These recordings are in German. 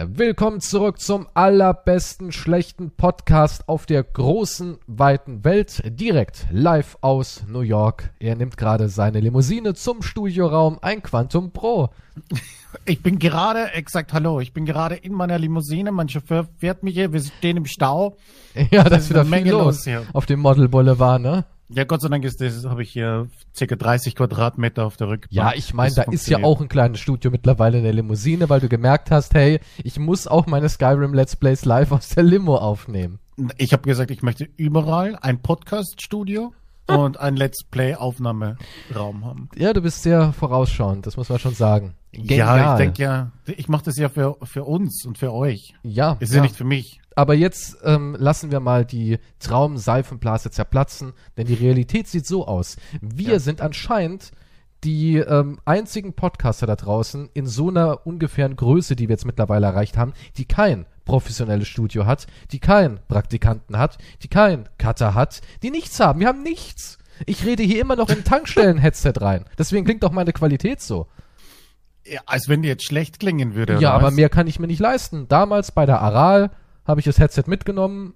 Willkommen zurück zum allerbesten schlechten Podcast auf der großen, weiten Welt. Direkt live aus New York. Er nimmt gerade seine Limousine zum Studioraum, ein Quantum Pro. Ich bin gerade, exakt, hallo, ich bin gerade in meiner Limousine. Mein Chauffeur fährt mich hier, wir stehen im Stau. Ja, das ist wieder viel Menge los, los hier. auf dem Model Boulevard, ne? Ja, Gott sei Dank ist das, habe ich hier circa 30 Quadratmeter auf der Rückbank. Ja, ich meine, da ist ja auch ein kleines Studio mittlerweile in der Limousine, weil du gemerkt hast, hey, ich muss auch meine Skyrim Let's Plays live aus der Limo aufnehmen. Ich habe gesagt, ich möchte überall ein Podcast-Studio und ein Let's Play-Aufnahmeraum haben. Ja, du bist sehr vorausschauend, das muss man schon sagen. Genial. Ja, ich denke ja, ich mache das ja für, für uns und für euch. Ja. Ist ja, ja nicht für mich. Aber jetzt ähm, lassen wir mal die Traumseifenblase zerplatzen, denn die Realität sieht so aus. Wir ja. sind anscheinend die ähm, einzigen Podcaster da draußen in so einer ungefähren Größe, die wir jetzt mittlerweile erreicht haben, die kein professionelles Studio hat, die keinen Praktikanten hat, die keinen Cutter hat, die nichts haben. Wir haben nichts. Ich rede hier immer noch in Tankstellen-Headset rein. Deswegen klingt auch meine Qualität so. Ja, als wenn die jetzt schlecht klingen würde. Ja, aber was? mehr kann ich mir nicht leisten. Damals bei der Aral habe ich das Headset mitgenommen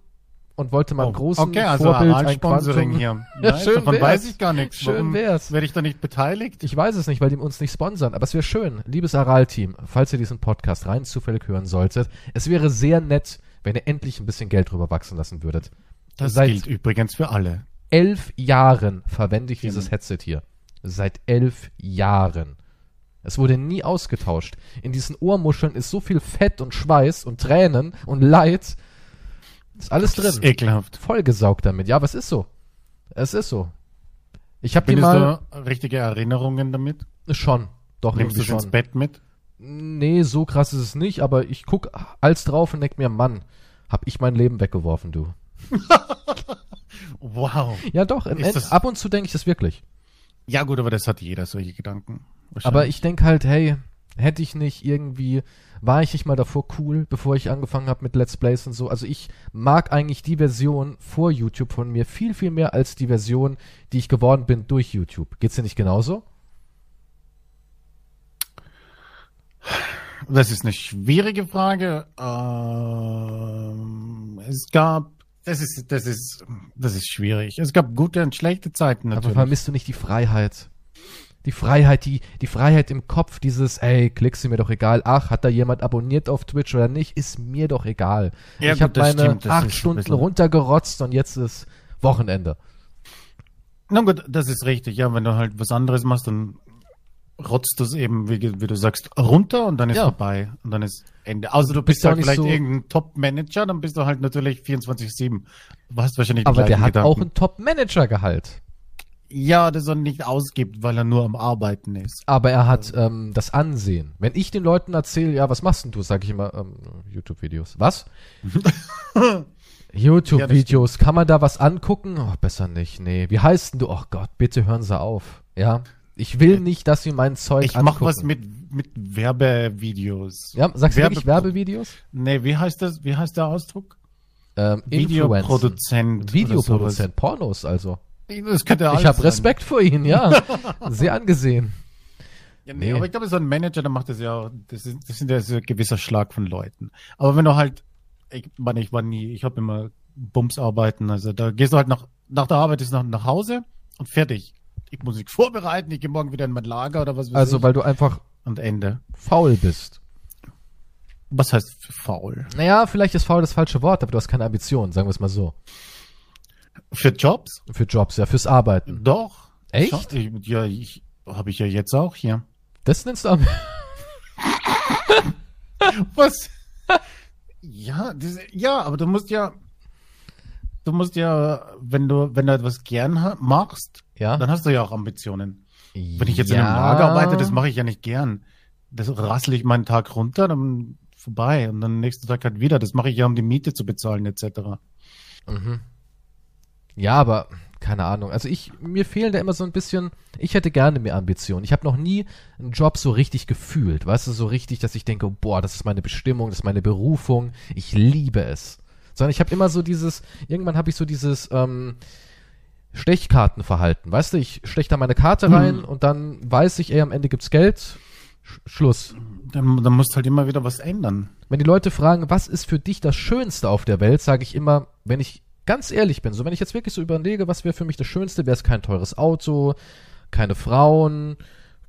und wollte meinem oh, großen okay, also Vorbild ein Quantum. hier. ja, schön davon wär's. weiß ich gar nichts. Schön Warum wär's. Werde ich da nicht beteiligt? Ich weiß es nicht, weil die uns nicht sponsern. Aber es wäre schön, liebes Aral-Team, falls ihr diesen Podcast rein zufällig hören solltet. Es wäre sehr nett, wenn ihr endlich ein bisschen Geld drüber wachsen lassen würdet. Das Seit gilt übrigens für alle. Elf Jahren verwende ich genau. dieses Headset hier. Seit elf Jahren. Es wurde nie ausgetauscht. In diesen Ohrmuscheln ist so viel Fett und Schweiß und Tränen und Leid. Ist alles das drin. Ist ekelhaft. Vollgesaugt damit. Ja, aber es ist so. Es ist so. Ich habe die mal du richtige Erinnerungen damit. Schon. Doch Nimmst du schon. ins Bett mit? Nee, so krass ist es nicht, aber ich guck als drauf und denk mir, Mann, hab ich mein Leben weggeworfen, du. wow. Ja, doch, ab und zu denke ich das wirklich. Ja, gut, aber das hat jeder solche Gedanken. Aber ich denke halt, hey, hätte ich nicht irgendwie, war ich nicht mal davor cool, bevor ich angefangen habe mit Let's Plays und so. Also ich mag eigentlich die Version vor YouTube von mir viel, viel mehr als die Version, die ich geworden bin durch YouTube. Geht's dir nicht genauso? Das ist eine schwierige Frage. Ähm, es gab das ist, das ist, das ist schwierig. Es gab gute und schlechte Zeiten natürlich. Aber vermisst du nicht die Freiheit? Die Freiheit, die, die Freiheit im Kopf, dieses, ey, klickst du mir doch egal, ach, hat da jemand abonniert auf Twitch oder nicht, ist mir doch egal. Ja, ich habe meine acht Stunden runtergerotzt und jetzt ist Wochenende. Na gut, das ist richtig, ja, wenn du halt was anderes machst, dann rotzt du es eben, wie, wie, du sagst, runter und dann ist ja. vorbei und dann ist Ende. Also du bist, bist halt vielleicht so irgendein Top-Manager, dann bist du halt natürlich 24-7. Du hast wahrscheinlich Aber der hat Gedanken. auch ein Top-Manager-Gehalt. Ja, das er nicht ausgibt, weil er nur am Arbeiten ist. Aber er hat ähm, das Ansehen. Wenn ich den Leuten erzähle, ja, was machst denn du, sag ich immer, ähm, YouTube-Videos. Was? YouTube-Videos, kann man da was angucken? Oh, besser nicht, nee. Wie heißt denn du? Oh Gott, bitte hören Sie auf. Ja. Ich will nicht, dass Sie mein Zeug Ich mach was mit, mit Werbevideos. Ja, sagst Werbe du wirklich Werbevideos? Nee, wie heißt das, wie heißt der Ausdruck? Ähm, Videoproduzent. Videoproduzent, Pornos also. Das könnte alles Ich habe Respekt vor Ihnen, ja. Sehr angesehen. Ja, nee, nee, aber ich glaube, so ein Manager, der macht das ja, das, ist, das sind ja so ein gewisser Schlag von Leuten. Aber wenn du halt, ich meine, ich war nie, ich habe immer Bums arbeiten, also da gehst du halt nach, nach der Arbeit ist nach, nach Hause und fertig. Ich muss mich vorbereiten, ich gehe morgen wieder in mein Lager oder was weiß Also, ich. weil du einfach und Ende. faul bist. Was heißt faul? Naja, vielleicht ist faul das falsche Wort, aber du hast keine Ambition, sagen wir es mal so. Für Jobs? Für Jobs, ja, fürs Arbeiten. Doch. Echt? Ich, ja, ich habe ich ja jetzt auch hier. Das nennst du am Was? ja, das, ja, aber du musst ja, du musst ja, wenn du, wenn du etwas gern machst, ja. dann hast du ja auch Ambitionen. Wenn ich jetzt ja. in einem Lager arbeite, das mache ich ja nicht gern. Das rassle ich meinen Tag runter, dann vorbei und dann nächsten Tag halt wieder. Das mache ich ja, um die Miete zu bezahlen etc. Mhm. Ja, aber keine Ahnung. Also ich, mir fehlen da immer so ein bisschen, ich hätte gerne mehr Ambitionen. Ich habe noch nie einen Job so richtig gefühlt. Weißt du, so richtig, dass ich denke, boah, das ist meine Bestimmung, das ist meine Berufung. Ich liebe es. Sondern ich habe immer so dieses, irgendwann habe ich so dieses, ähm, Stechkartenverhalten. Weißt du, ich stech da meine Karte rein hm. und dann weiß ich, ey, am Ende gibt's Geld Sch Schluss. Dann, dann musst du halt immer wieder was ändern. Wenn die Leute fragen, was ist für dich das Schönste auf der Welt, sage ich immer, wenn ich ganz ehrlich bin, so wenn ich jetzt wirklich so überlege, was wäre für mich das Schönste, wäre es kein teures Auto, keine Frauen,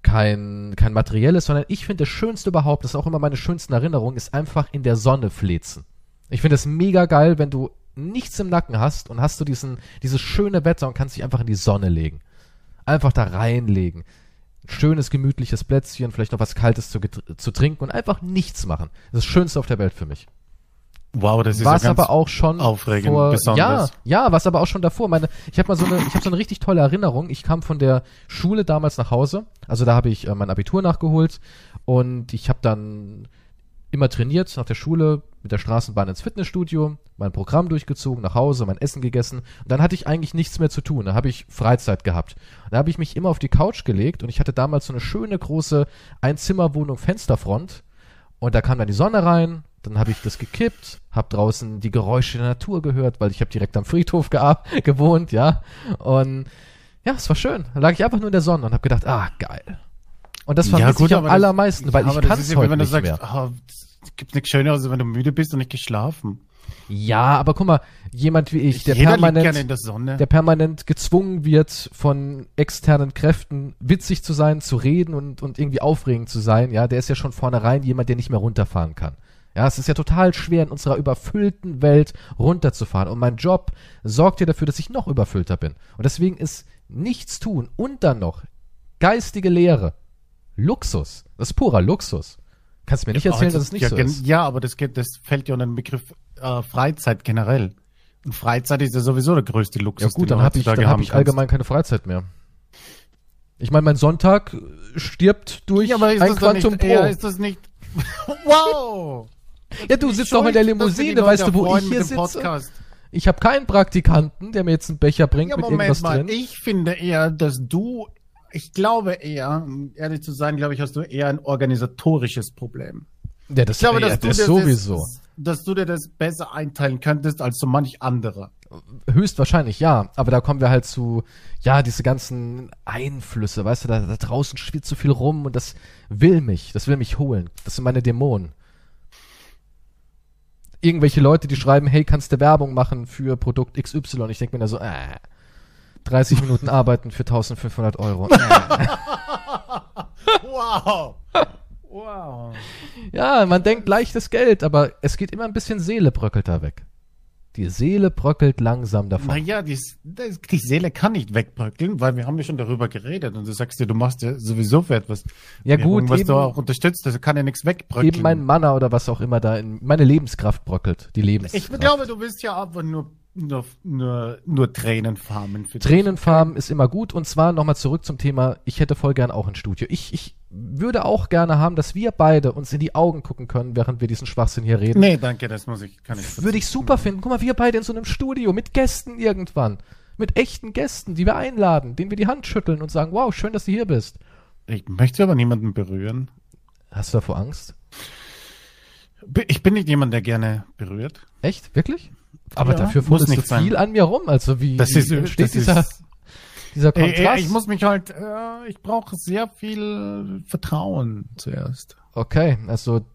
kein, kein materielles, sondern ich finde das Schönste überhaupt, das ist auch immer meine schönsten Erinnerungen, ist einfach in der Sonne flezen. Ich finde es mega geil, wenn du nichts im Nacken hast und hast du diesen, dieses schöne Wetter und kannst dich einfach in die Sonne legen. Einfach da reinlegen. Ein schönes, gemütliches Plätzchen, vielleicht noch was Kaltes zu, zu trinken und einfach nichts machen. Das ist das Schönste auf der Welt für mich. Wow, das ist was ja aber auch schon aufregend, vor, besonders. Ja, ja, was aber auch schon davor. Meine, ich habe mal so eine, ich habe so eine richtig tolle Erinnerung. Ich kam von der Schule damals nach Hause. Also da habe ich äh, mein Abitur nachgeholt und ich habe dann immer trainiert nach der Schule mit der Straßenbahn ins Fitnessstudio, mein Programm durchgezogen, nach Hause, mein Essen gegessen und dann hatte ich eigentlich nichts mehr zu tun. Da habe ich Freizeit gehabt. Da habe ich mich immer auf die Couch gelegt und ich hatte damals so eine schöne große Einzimmerwohnung Fensterfront und da kam dann die Sonne rein dann habe ich das gekippt, habe draußen die Geräusche der Natur gehört, weil ich habe direkt am Friedhof gewohnt, ja. Und ja, es war schön. Da lag ich einfach nur in der Sonne und habe gedacht, ah, geil. Und das vermisse ja, ich am allermeisten, das, weil ja, ich kann es heute wenn du nicht sagst, mehr. Oh, es gibt nichts Schöneres, wenn du müde bist und nicht geschlafen. Ja, aber guck mal, jemand wie ich, der permanent, der permanent gezwungen wird, von externen Kräften witzig zu sein, zu reden und, und irgendwie aufregend zu sein, ja, der ist ja schon vornherein jemand, der nicht mehr runterfahren kann. Ja, es ist ja total schwer in unserer überfüllten Welt runterzufahren. Und mein Job sorgt ja dafür, dass ich noch überfüllter bin. Und deswegen ist nichts tun und dann noch geistige Lehre Luxus. Das ist purer Luxus. Kannst du mir nicht erzählen, oh, dass es nicht ja, so ist. Ja, aber das, geht, das fällt ja unter den Begriff äh, Freizeit generell. Und Freizeit ist ja sowieso der größte Luxus. Ja gut, dann habe ich, dann hab ich allgemein keine Freizeit mehr. Ich meine, mein Sonntag stirbt durch ja, aber ist ein Quantum Pro. Ja, ist das nicht... wow! Ja, du sitzt doch in der Limousine, weißt du, wo ich hier sitze? Podcast. Ich habe keinen Praktikanten, der mir jetzt einen Becher bringt ja, mit Moment irgendwas mal. drin. Ich finde eher, dass du, ich glaube eher, ehrlich zu sein, glaube ich, hast du eher ein organisatorisches Problem. Ja, das, ich glaube, dass das sowieso. Das, dass du dir das besser einteilen könntest als so manch andere. Höchstwahrscheinlich, ja. Aber da kommen wir halt zu, ja, diese ganzen Einflüsse, weißt du, da, da draußen schwirrt so viel rum und das will mich, das will mich holen. Das sind meine Dämonen irgendwelche Leute, die schreiben, hey, kannst du Werbung machen für Produkt XY? Ich denke mir da so, äh, 30 Minuten arbeiten für 1500 Euro. Äh. wow. Wow. Ja, man denkt leichtes Geld, aber es geht immer ein bisschen Seele bröckelt da weg. Die Seele bröckelt langsam davon. Naja, die, die Seele kann nicht wegbröckeln, weil wir haben ja schon darüber geredet und du sagst dir, du machst ja sowieso für etwas. Ja gut, was du auch unterstützt, das kann ja nichts wegbröckeln. Eben mein Manner oder was auch immer da in meine Lebenskraft bröckelt, die Lebenskraft. Ich glaube, du willst ja aber nur nur, nur, nur Tränenfarmen für Tränenfarmen ist immer gut. Und zwar nochmal zurück zum Thema, ich hätte voll gern auch ein Studio. Ich, ich würde auch gerne haben, dass wir beide uns in die Augen gucken können, während wir diesen Schwachsinn hier reden. Nee, danke, das muss ich, kann ich. Würde ich super finden. Guck mal, wir beide in so einem Studio mit Gästen irgendwann. Mit echten Gästen, die wir einladen, denen wir die Hand schütteln und sagen, wow, schön, dass du hier bist. Ich möchte aber niemanden berühren. Hast du davor Angst? Ich bin nicht jemand, der gerne berührt. Echt? Wirklich? Aber ja, dafür muss nicht so viel an mir rum. Also wie, das ist, wie entsteht das dieser, ist, dieser Kontrast? Ey, ey, ich muss mich halt, äh, ich brauche sehr viel Vertrauen zuerst. Okay, also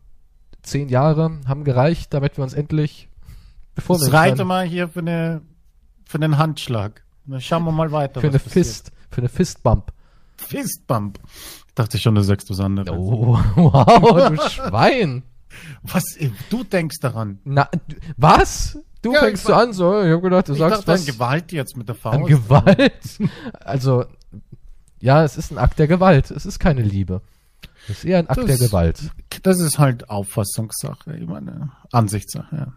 zehn Jahre haben gereicht, damit wir uns endlich bevor wir reite mal hier für eine für einen Handschlag. Dann schauen wir mal weiter. Für eine passiert. Fist, für eine Fistbump. Fistbump. Ich dachte schon, du sagst was anderes. Oh, wow, du Schwein. Was, du denkst daran? Na, was? Du ja, fängst so an, so, ich hab gedacht, du ich sagst dachte, was. An Gewalt jetzt mit der Faust. An Gewalt? also, ja, es ist ein Akt der Gewalt. Es ist keine Liebe. Es ist eher ein Akt das, der Gewalt. Das ist halt Auffassungssache, ich meine, Ansichtssache, ja.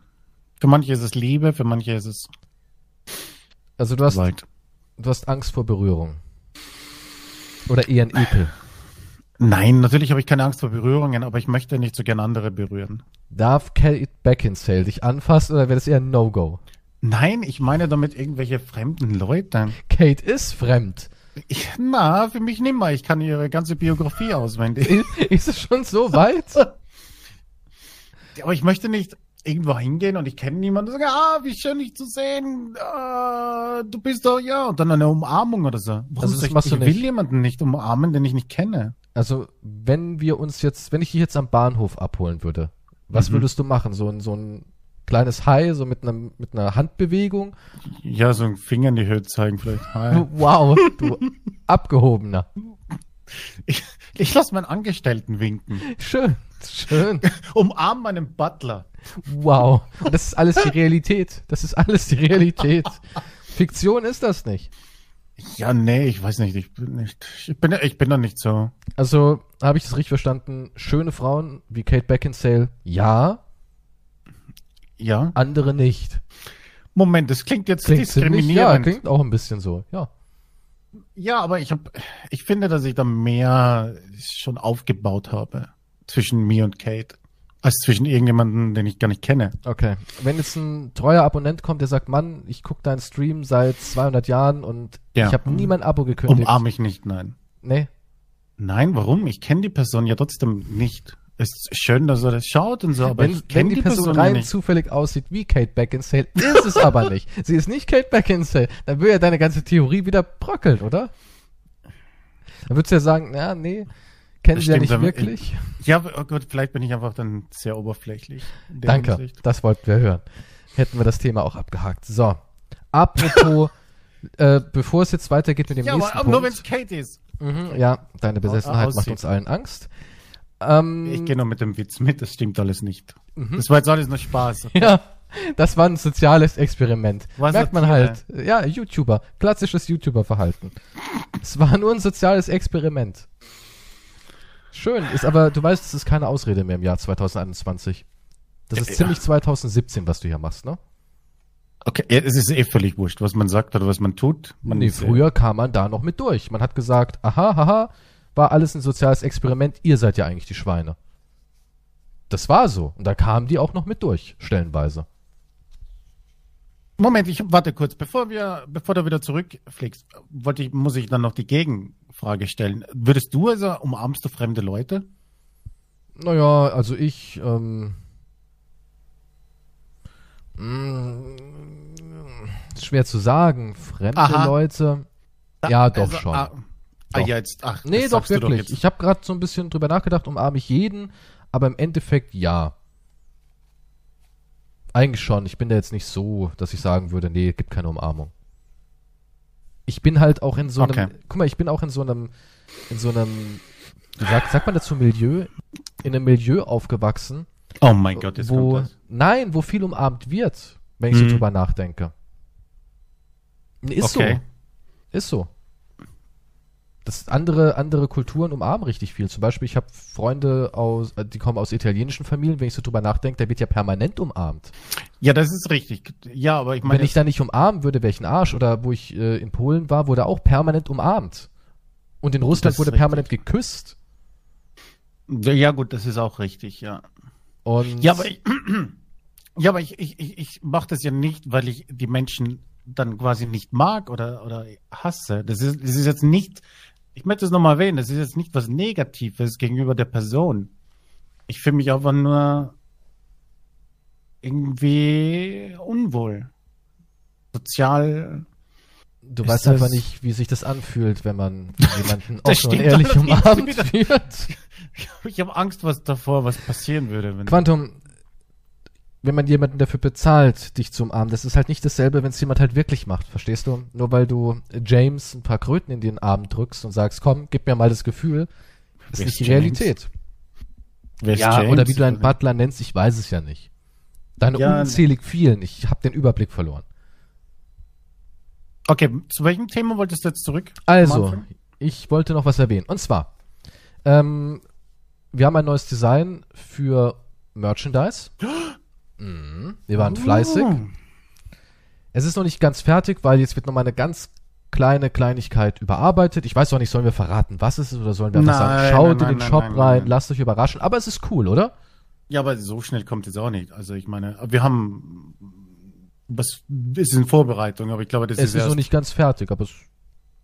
Für manche ist es Liebe, für manche ist es Also du hast, Gewalt. du hast Angst vor Berührung. Oder eher ein Ekel. Nein, natürlich habe ich keine Angst vor Berührungen, aber ich möchte nicht so gern andere berühren. Darf Kate Beckinsale dich anfassen oder wäre das eher ein No-Go? Nein, ich meine damit irgendwelche fremden Leute. Kate ist fremd. Ich, na, für mich nimmer. Ich kann ihre ganze Biografie auswendig. ist es schon so weit? aber ich möchte nicht irgendwo hingehen und ich kenne niemanden und sage, ah, wie schön dich zu sehen, ah, du bist doch, ja, und dann eine Umarmung oder so. Warum also das ich, machst ich will jemanden nicht umarmen, den ich nicht kenne. Also, wenn wir uns jetzt, wenn ich dich jetzt am Bahnhof abholen würde, was mhm. würdest du machen? So ein, so ein kleines Hai, so mit, einem, mit einer Handbewegung? Ja, so ein Finger in die Höhe zeigen vielleicht. Hi. Wow, du Abgehobener. Ich, ich lasse meinen Angestellten winken. Schön, schön. Umarm meinen Butler. Wow. Das ist alles die Realität. Das ist alles die Realität. Fiktion ist das nicht. Ja, nee, ich weiß nicht. Ich bin nicht. Ich bin, ich bin da nicht so. Also, habe ich das richtig verstanden? Schöne Frauen wie Kate Beckinsale, ja. Ja. Andere nicht. Moment, das klingt jetzt klingt diskriminierend. Ja, klingt auch ein bisschen so, ja. Ja, aber ich habe, ich finde, dass ich da mehr schon aufgebaut habe zwischen mir und Kate als zwischen irgendjemanden, den ich gar nicht kenne. Okay. Wenn jetzt ein treuer Abonnent kommt, der sagt, Mann, ich gucke deinen Stream seit 200 Jahren und ja. ich habe nie mein Abo gekündigt. Umarme ich nicht, nein. Nee. Nein, warum? Ich kenne die Person ja trotzdem nicht. Ist schön, dass er das schaut und so, aber wenn, wenn die, die, Person, Person rein nicht. zufällig aussieht wie Kate Beckinsale, ist es aber nicht. Sie ist nicht Kate Beckinsale. Dann würde ja deine ganze Theorie wieder bröckeln, oder? Dann würdest du ja sagen, ja, nee, kennen das sie ja nicht wirklich. Ja, oh Gott, vielleicht bin ich einfach dann sehr oberflächlich. Danke, Hinsicht. das wollten wir hören. Hätten wir das Thema auch abgehakt. So, apropos, äh, bevor es jetzt weitergeht mit dem ja, nächsten aber, aber Punkt. nur wenn es Kate ist. Mhm, ja, deine Besessenheit Aussieht. macht uns allen Angst. Ähm, ich gehe noch mit dem Witz mit, das stimmt alles nicht. Mhm. Das war jetzt alles nur Spaß. Ja, das war ein soziales Experiment. Was Merkt man halt. Ja, YouTuber. Klassisches YouTuber-Verhalten. es war nur ein soziales Experiment. Schön, ist aber, du weißt, es ist keine Ausrede mehr im Jahr 2021. Das ist ja, ziemlich 2017, was du hier machst, ne? Okay, ja, es ist eh völlig wurscht, was man sagt oder was man tut. Man nee, früher äh, kam man da noch mit durch. Man hat gesagt, aha, haha, war alles ein soziales Experiment, ihr seid ja eigentlich die Schweine. Das war so. Und da kamen die auch noch mit durch, stellenweise. Moment, ich warte kurz, bevor wir, bevor du wieder zurückfliegst, wollte ich, muss ich dann noch die Gegenfrage stellen. Würdest du also umarmst du fremde Leute? Naja, also ich, ähm, mm, schwer zu sagen. Fremde Aha. Leute. Ja, doch also, schon. Ah, Ah, doch. Ah, jetzt, ach, nee, doch wirklich. Doch ich habe gerade so ein bisschen drüber nachgedacht, umarme ich jeden, aber im Endeffekt ja. Eigentlich schon. Ich bin da jetzt nicht so, dass ich sagen würde, nee, gibt keine Umarmung. Ich bin halt auch in so einem, okay. guck mal, ich bin auch in so einem, in so einem, wie sagt, sagt man dazu Milieu, in einem Milieu aufgewachsen. Oh mein Gott, jetzt wo, kommt das. Nein, wo viel umarmt wird, wenn ich mhm. so drüber nachdenke. Ist okay. so. Ist so das andere, andere Kulturen umarmen richtig viel. Zum Beispiel, ich habe Freunde aus, äh, die kommen aus italienischen Familien, wenn ich so drüber nachdenke, der wird ja permanent umarmt. Ja, das ist richtig. Ja, aber ich meine. Wenn ich da nicht umarmen würde, ein Arsch. Oder wo ich äh, in Polen war, wurde auch permanent umarmt. Und in Russland wurde permanent geküsst. Ja, gut, das ist auch richtig, ja. Und ja, aber ich, ja, aber ich, ich, ich, ich mache das ja nicht, weil ich die Menschen dann quasi nicht mag oder, oder hasse. Das ist, das ist jetzt nicht, ich möchte es nochmal erwähnen, das ist jetzt nicht was Negatives gegenüber der Person. Ich fühle mich einfach nur irgendwie unwohl. Sozial. Du weißt einfach nicht, wie sich das anfühlt, wenn man jemanden offen und ehrlich umarmt wird. Ich habe Angst was davor, was passieren würde. Quantum, wenn man jemanden dafür bezahlt, dich zu umarmen, das ist halt nicht dasselbe, wenn es jemand halt wirklich macht, verstehst du? Nur weil du James ein paar Kröten in den Arm drückst und sagst, komm, gib mir mal das Gefühl, ist nicht die? Realität. Wer ja, James? oder wie du einen Butler nennst, ich weiß es ja nicht. Deine ja, unzählig vielen, ich habe den Überblick verloren. Okay, zu welchem Thema wolltest du jetzt zurück? Also, ich wollte noch was erwähnen. Und zwar, ähm, wir haben ein neues Design für Merchandise. Mhm. Wir waren oh. fleißig. Es ist noch nicht ganz fertig, weil jetzt wird noch mal eine ganz kleine Kleinigkeit überarbeitet. Ich weiß noch nicht, sollen wir verraten, was es ist oder sollen wir einfach sagen, schaut nein, in den nein, Shop nein, rein, lasst euch überraschen. Aber es ist cool, oder? Ja, aber so schnell kommt es auch nicht. Also ich meine, wir haben was ist in Vorbereitung, aber ich glaube, das es ist, ist noch nicht ganz fertig, aber es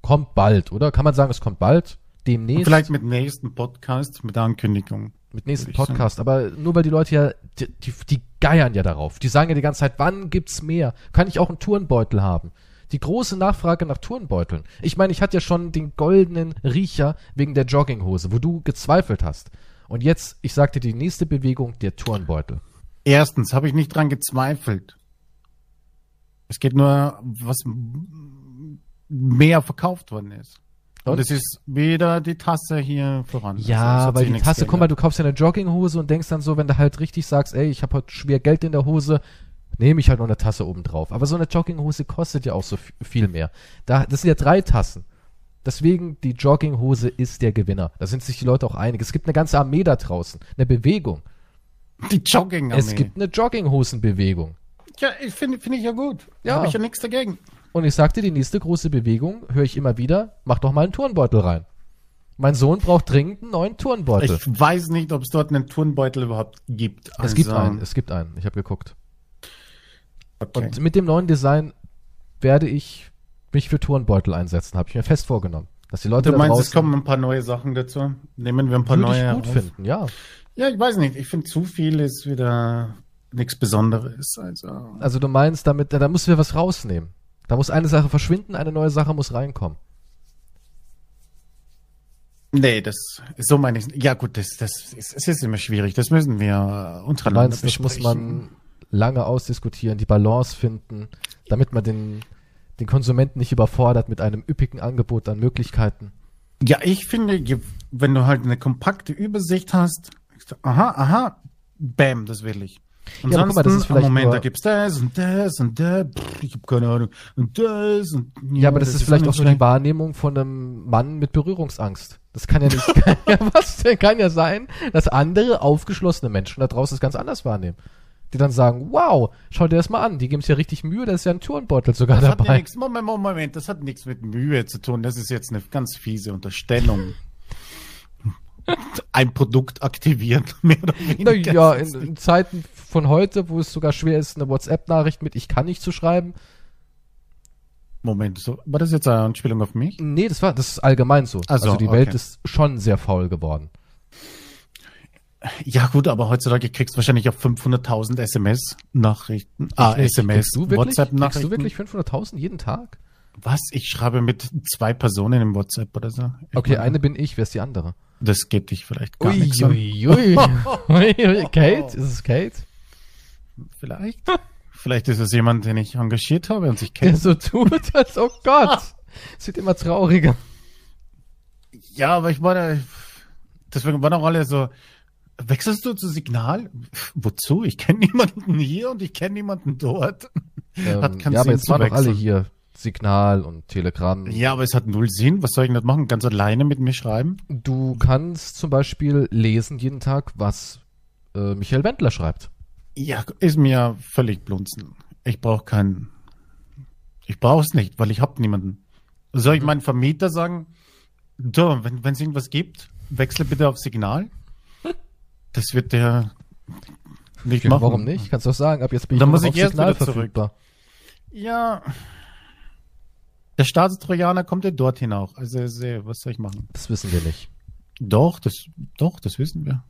kommt bald, oder? Kann man sagen, es kommt bald? Demnächst? Und vielleicht mit nächsten Podcast, mit Ankündigung. Mit nächsten Podcast, aber nur weil die Leute ja, die, die, die, geiern ja darauf. Die sagen ja die ganze Zeit, wann gibt's mehr? Kann ich auch einen Turnbeutel haben? Die große Nachfrage nach Turnbeuteln. Ich meine, ich hatte ja schon den goldenen Riecher wegen der Jogginghose, wo du gezweifelt hast. Und jetzt, ich sagte die nächste Bewegung, der Turnbeutel. Erstens habe ich nicht dran gezweifelt. Es geht nur, was mehr verkauft worden ist. Und es ist wieder die Tasse hier voran. Ja, also, weil die Tasse, guck mal, du kaufst ja eine Jogginghose und denkst dann so, wenn du halt richtig sagst, ey, ich habe heute schwer Geld in der Hose, nehme ich halt noch eine Tasse oben drauf. Aber so eine Jogginghose kostet ja auch so viel mehr. Da, das sind ja drei Tassen. Deswegen, die Jogginghose ist der Gewinner. Da sind sich die Leute auch einig. Es gibt eine ganze Armee da draußen, eine Bewegung. Die Jogging-Armee. Es gibt eine Jogginghosenbewegung. Ja, ich finde find ich ja gut. Ja. Habe ich ja nichts dagegen. Und ich sagte, die nächste große Bewegung höre ich immer wieder, mach doch mal einen Turnbeutel rein. Mein Sohn braucht dringend einen neuen Turnbeutel. Ich weiß nicht, ob es dort einen Turnbeutel überhaupt gibt. Also es gibt also einen, es gibt einen. Ich habe geguckt. Okay. Und mit dem neuen Design werde ich mich für Turnbeutel einsetzen, habe ich mir fest vorgenommen. Dass die Leute du meinst, es kommen ein paar neue Sachen dazu? Nehmen wir ein paar neue. Ich gut auf. finden, ja. Ja, ich weiß nicht. Ich finde zu viel ist wieder nichts Besonderes. Also, also du meinst damit, da müssen wir was rausnehmen. Da muss eine Sache verschwinden, eine neue Sache muss reinkommen. Nee, das so meine ich. Ja gut, das, das ist, es ist immer schwierig. Das müssen wir untereinander meinst, besprechen. Das muss man lange ausdiskutieren, die Balance finden, damit man den, den Konsumenten nicht überfordert mit einem üppigen Angebot an Möglichkeiten. Ja, ich finde, wenn du halt eine kompakte Übersicht hast, aha, aha, bam, das will ich. Ansonsten, ja, guck mal, das ist vielleicht Moment, nur... da gibt's das und das und das, ich habe keine Ahnung, und das und ja, ja aber das, das ist vielleicht auch nur die Wahrnehmung von einem Mann mit Berührungsangst. Das kann ja nicht, kann ja, was kann ja sein, dass andere aufgeschlossene Menschen da draußen es ganz anders wahrnehmen. Die dann sagen, wow, schau dir das mal an, die geben sich ja richtig Mühe, da ist ja ein Turnbeutel sogar das dabei. Hat ja nix, Moment, Moment, das hat nichts mit Mühe zu tun, das ist jetzt eine ganz fiese Unterstellung ein Produkt aktivieren, mehr oder weniger. Ja, in, in, Zeiten von heute, wo es sogar schwer ist, eine WhatsApp-Nachricht mit Ich kann nicht zu schreiben. Moment, so, war das jetzt eine Anspielung auf mich? Nee, das war, das ist allgemein so. Also, also die okay. Welt ist schon sehr faul geworden. Ja gut, aber heutzutage kriegst du wahrscheinlich auch 500.000 SMS-Nachrichten. Ah, SMS, WhatsApp-Nachrichten. Kriegst du wirklich 500.000 jeden Tag? Was? Ich schreibe mit zwei Personen im WhatsApp oder so. Ich okay, meine, eine bin ich, wer ist die andere? Das geht dich vielleicht gar ui, nichts ui, ui. ui, Kate? Ist es Kate? Vielleicht. Vielleicht ist es jemand, den ich engagiert habe und sich kennt. Der so tut, als oh Gott. Es wird immer trauriger. Ja, aber ich meine, deswegen waren auch alle so, wechselst du zu Signal? Wozu? Ich kenne niemanden hier und ich kenne niemanden dort. Ähm, Hat ja, aber jetzt waren doch alle hier. Signal und Telegram. Ja, aber es hat null Sinn. Was soll ich nicht machen? Ganz alleine mit mir schreiben? Du kannst zum Beispiel lesen jeden Tag, was äh, Michael Wendler schreibt. Ja, ist mir völlig blunzen. Ich brauche keinen. Ich brauche es nicht, weil ich habe niemanden. Soll ich mhm. meinen Vermieter sagen, du, wenn es irgendwas gibt, wechsle bitte auf Signal? Das wird der nicht ja, machen. Warum nicht? Kannst du auch sagen, ab jetzt bin ich Dann muss ich auf erst Signal verfügbar. Zurück. Ja, der Staatstrojaner kommt ja dorthin auch. Also, was soll ich machen? Das wissen wir nicht. Doch, das, doch, das wissen wir.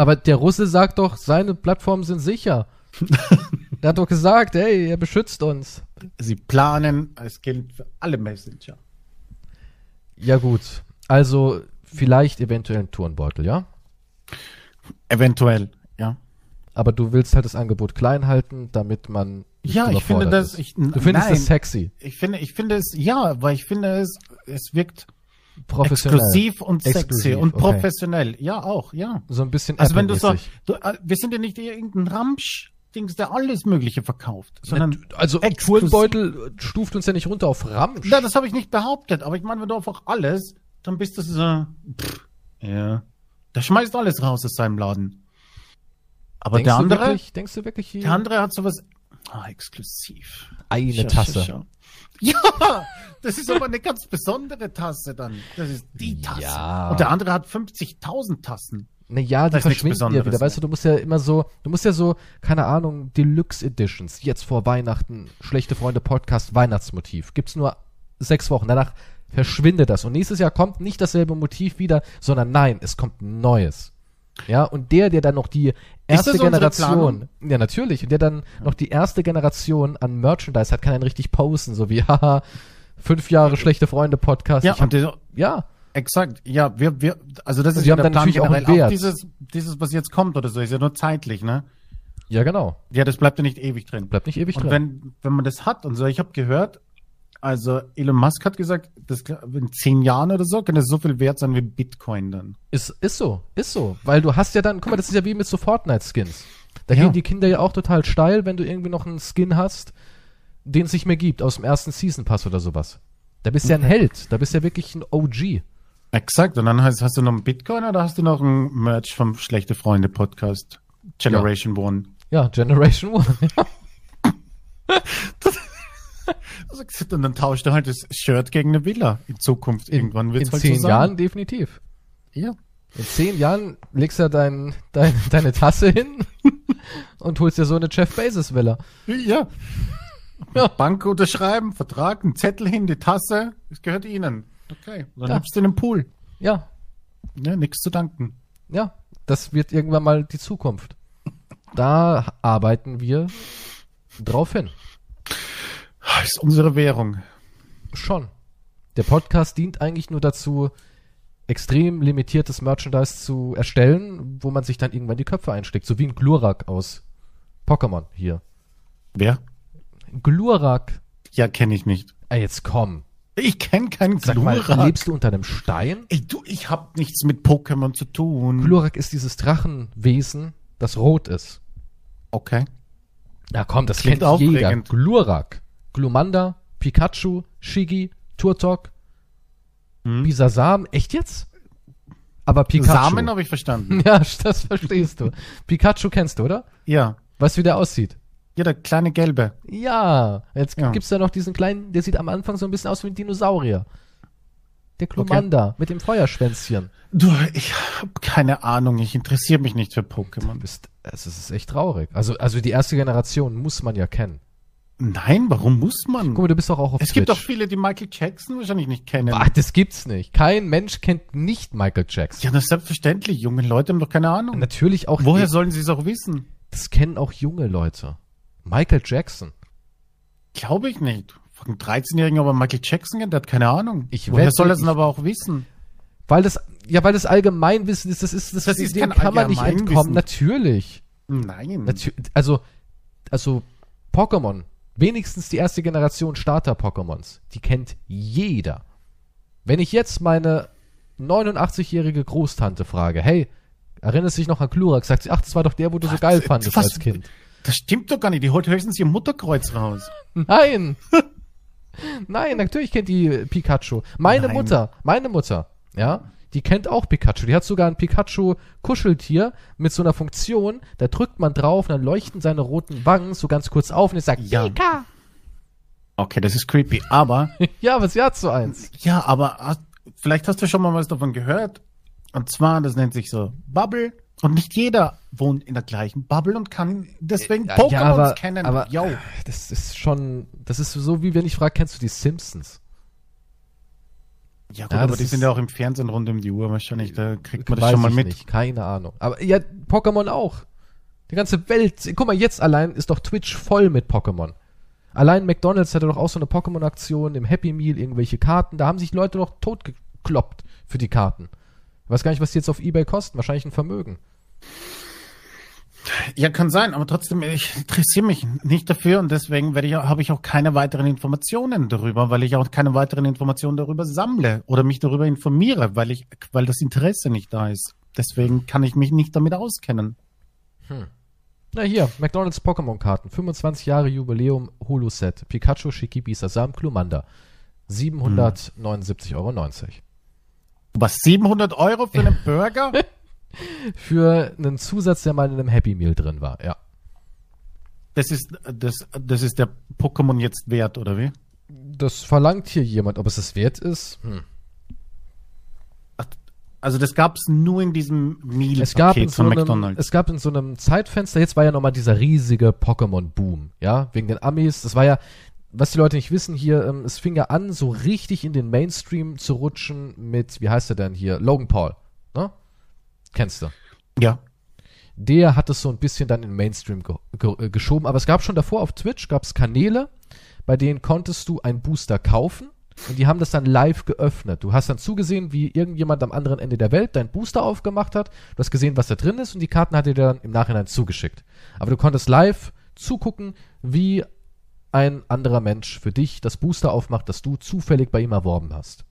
Aber der Russe sagt doch, seine Plattformen sind sicher. er hat doch gesagt, hey, er beschützt uns. Sie planen, es gilt für alle Messenger. Ja, gut. Also, vielleicht eventuell ein Turnbeutel, ja? Eventuell, ja. Aber du willst halt das Angebot klein halten, damit man ja, ich finde das. Ich, du findest nein, das sexy. Ich finde, ich finde es, ja, weil ich finde es, es wirkt professionell. exklusiv und exklusiv, sexy und okay. professionell. Ja, auch, ja. So ein bisschen. Also wenn du so, du, äh, wir sind ja nicht irgendein Ramsch. Dings, der alles Mögliche verkauft. Sondern also Turnbeutel stuft uns ja nicht runter auf Ramsch. Ja, das habe ich nicht behauptet. Aber ich meine, wenn du einfach alles, dann bist du so, pff, ja. Der schmeißt alles raus aus seinem Laden. Aber denkst der andere, wirklich, denkst du wirklich, der andere hat sowas Ah, exklusiv. Eine Tasse. Ja, das ist aber eine ganz besondere Tasse dann. Das ist die Tasse. Ja. Und der andere hat 50.000 Tassen. Naja, die verschwinden ja wieder. Weißt du, du musst ja immer so, du musst ja so, keine Ahnung, Deluxe Editions, jetzt vor Weihnachten, schlechte Freunde Podcast, Weihnachtsmotiv. Gibt's nur sechs Wochen. Danach verschwindet das. Und nächstes Jahr kommt nicht dasselbe Motiv wieder, sondern nein, es kommt ein neues. Ja, und der, der dann noch die erste Generation, ja natürlich, und der dann noch die erste Generation an Merchandise hat, kann dann richtig posten, so wie, haha, fünf Jahre schlechte Freunde Podcast. Ja, und der, ja. Exakt, ja, wir, wir, also das ist ja dann natürlich auch, auch dieses, dieses, was jetzt kommt oder so, ist ja nur zeitlich, ne? Ja, genau. Ja, das bleibt ja nicht ewig drin. Bleibt nicht ewig und drin. Wenn, wenn man das hat und so, ich habe gehört, also Elon Musk hat gesagt, das in zehn Jahren oder so kann das so viel wert sein wie Bitcoin dann. Ist, ist so, ist so. Weil du hast ja dann, guck mal, das ist ja wie mit so Fortnite-Skins. Da ja. gehen die Kinder ja auch total steil, wenn du irgendwie noch einen Skin hast, den es nicht mehr gibt, aus dem ersten Season Pass oder sowas. Da bist du ja ein Held, da bist du ja wirklich ein OG. Exakt, und dann hast, hast du noch einen Bitcoin oder hast du noch ein Merch vom Schlechte Freunde Podcast? Generation ja. One. Ja, Generation One, ja. und dann tauscht er halt das Shirt gegen eine Villa in Zukunft. Irgendwann wird es halt zehn so Jahren definitiv. Ja. In zehn Jahren legst du dein, dein, deine Tasse hin und holst dir so eine Jeff Bezos Villa. Ja. ja. Bank unterschreiben, Vertrag, einen Zettel hin, die Tasse, es gehört ihnen. Okay. Dann ja. nimmst du in den Pool. Ja. Ja, nichts zu danken. Ja, das wird irgendwann mal die Zukunft. Da arbeiten wir drauf hin. Das ist unsere Währung. Schon. Der Podcast dient eigentlich nur dazu, extrem limitiertes Merchandise zu erstellen, wo man sich dann irgendwann die Köpfe einsteckt. So wie ein Glurak aus Pokémon hier. Wer? Glurak. Ja, kenne ich nicht. Ey, jetzt komm. Ich kenne keinen Sag Glurak. Mal, lebst du unter einem Stein? Ey, du, ich hab nichts mit Pokémon zu tun. Glurak ist dieses Drachenwesen, das rot ist. Okay. Ja, komm, das Klingt kennt jeder. Glurak. Glumanda, Pikachu, Shigi, Turtok, hm. Bisasam. Echt jetzt? Aber Pikachu. Samen habe ich verstanden. ja, das verstehst du. Pikachu kennst du, oder? Ja. Weißt du, wie der aussieht? Ja, der kleine Gelbe. Ja. Jetzt ja. gibt's da noch diesen kleinen, der sieht am Anfang so ein bisschen aus wie ein Dinosaurier. Der Glumanda okay. mit dem Feuerschwänzchen. Du, ich habe keine Ahnung. Ich interessiere mich nicht für Pokémon. Bist, es ist echt traurig. Also, also die erste Generation muss man ja kennen. Nein, warum muss man? Guck mal, du bist doch auch auf Es Twitch. gibt doch viele, die Michael Jackson wahrscheinlich nicht kennen. Ach, das gibt's nicht. Kein Mensch kennt nicht Michael Jackson. Ja, das ist selbstverständlich. Junge Leute haben doch keine Ahnung. Natürlich auch. Woher die, sollen sie es auch wissen? Das kennen auch junge Leute. Michael Jackson. Glaube ich nicht. Von 13-Jährigen aber Michael Jackson kennt, der hat keine Ahnung. Ich Woher soll das denn aber auch wissen? Weil das, ja, weil das Allgemeinwissen ist, das ist, das, das ist dem kann man nicht entkommen. Natürlich. Nein. Natür also, also, Pokémon wenigstens die erste Generation Starter-Pokémons, die kennt jeder. Wenn ich jetzt meine 89-jährige Großtante frage, hey, erinnerst du dich noch an Klurak? Sagt sie, ach, das war doch der, wo du so geil fandest was, als Kind. Das stimmt doch gar nicht. Die holt höchstens ihr Mutterkreuz raus. Nein. Nein, natürlich kennt die Pikachu. Meine Nein. Mutter, meine Mutter, ja, die kennt auch Pikachu. Die hat sogar ein Pikachu-Kuscheltier mit so einer Funktion, da drückt man drauf und dann leuchten seine roten Wangen so ganz kurz auf und es sagt ja. Pika. Okay, das ist creepy, aber. ja, aber sie hat so eins. Ja, aber hast, vielleicht hast du schon mal was davon gehört. Und zwar, das nennt sich so Bubble. Und nicht jeder wohnt in der gleichen Bubble und kann deswegen ja, Pokémon ja, kennen. Aber Yo. das ist schon, das ist so wie wenn ich frage, kennst du die Simpsons? Ja, gut, ja, aber die sind ja auch im Fernsehen rund um die Uhr wahrscheinlich, da kriegt man das schon mal mit. Nicht, keine Ahnung. Aber ja, Pokémon auch. Die ganze Welt, guck mal, jetzt allein ist doch Twitch voll mit Pokémon. Allein McDonalds hatte doch auch so eine Pokémon-Aktion im Happy Meal, irgendwelche Karten, da haben sich Leute doch totgekloppt für die Karten. Ich weiß gar nicht, was die jetzt auf Ebay kosten, wahrscheinlich ein Vermögen. Ja, kann sein, aber trotzdem, ich interessiere mich nicht dafür und deswegen werde ich, habe ich auch keine weiteren Informationen darüber, weil ich auch keine weiteren Informationen darüber sammle oder mich darüber informiere, weil ich, weil das Interesse nicht da ist. Deswegen kann ich mich nicht damit auskennen. Hm. Na hier, McDonalds Pokémon-Karten, 25 Jahre Jubiläum Holo-Set, Pikachu, Shikibi, Sasam, Klumanda, 779,90 hm. Euro. Was, 700 Euro für einen Burger? Für einen Zusatz, der mal in einem Happy Meal drin war, ja. Das ist, das, das ist der Pokémon jetzt wert, oder wie? Das verlangt hier jemand, ob es es wert ist. Hm. Also das gab es nur in diesem Meal-Paket von so McDonald's. es gab in so einem Zeitfenster, jetzt war ja nochmal dieser riesige Pokémon-Boom, ja, wegen den Amis. Das war ja, was die Leute nicht wissen hier, ähm, es fing ja an, so richtig in den Mainstream zu rutschen mit, wie heißt er denn hier, Logan Paul? Kennst du? Ja. Der hat es so ein bisschen dann in Mainstream ge ge äh, geschoben, aber es gab schon davor auf Twitch, gab es Kanäle, bei denen konntest du einen Booster kaufen und die haben das dann live geöffnet. Du hast dann zugesehen, wie irgendjemand am anderen Ende der Welt deinen Booster aufgemacht hat. Du hast gesehen, was da drin ist und die Karten hat er dir dann im Nachhinein zugeschickt. Aber du konntest live zugucken, wie ein anderer Mensch für dich das Booster aufmacht, das du zufällig bei ihm erworben hast.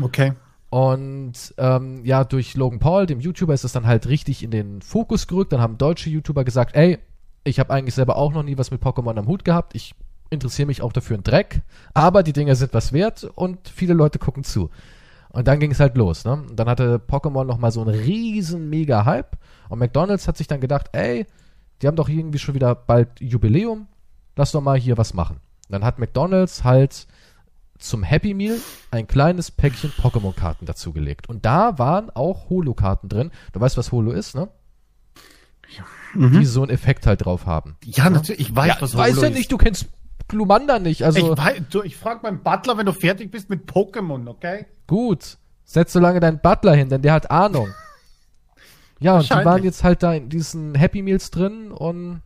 Okay. Und ähm, ja, durch Logan Paul, dem YouTuber, ist es dann halt richtig in den Fokus gerückt. Dann haben deutsche YouTuber gesagt, ey, ich habe eigentlich selber auch noch nie was mit Pokémon am Hut gehabt. Ich interessiere mich auch dafür einen Dreck, aber die Dinger sind was wert und viele Leute gucken zu. Und dann ging es halt los, ne? Und dann hatte Pokémon nochmal so einen riesen mega Hype und McDonald's hat sich dann gedacht, ey, die haben doch irgendwie schon wieder bald Jubiläum, lass doch mal hier was machen. Und dann hat McDonald's halt zum Happy Meal ein kleines Päckchen Pokémon-Karten dazugelegt. Und da waren auch Holo-Karten drin. Du weißt, was Holo ist, ne? Ja. Mhm. Die so einen Effekt halt drauf haben. Ja, ja? natürlich. Ich weiß, ja, was Holo ist. Weiß ja nicht, du kennst Glumanda nicht. Also ich, weiß, du, ich frag meinen Butler, wenn du fertig bist mit Pokémon, okay? Gut. Setz so lange deinen Butler hin, denn der hat Ahnung. ja, und die waren jetzt halt da in diesen Happy Meals drin und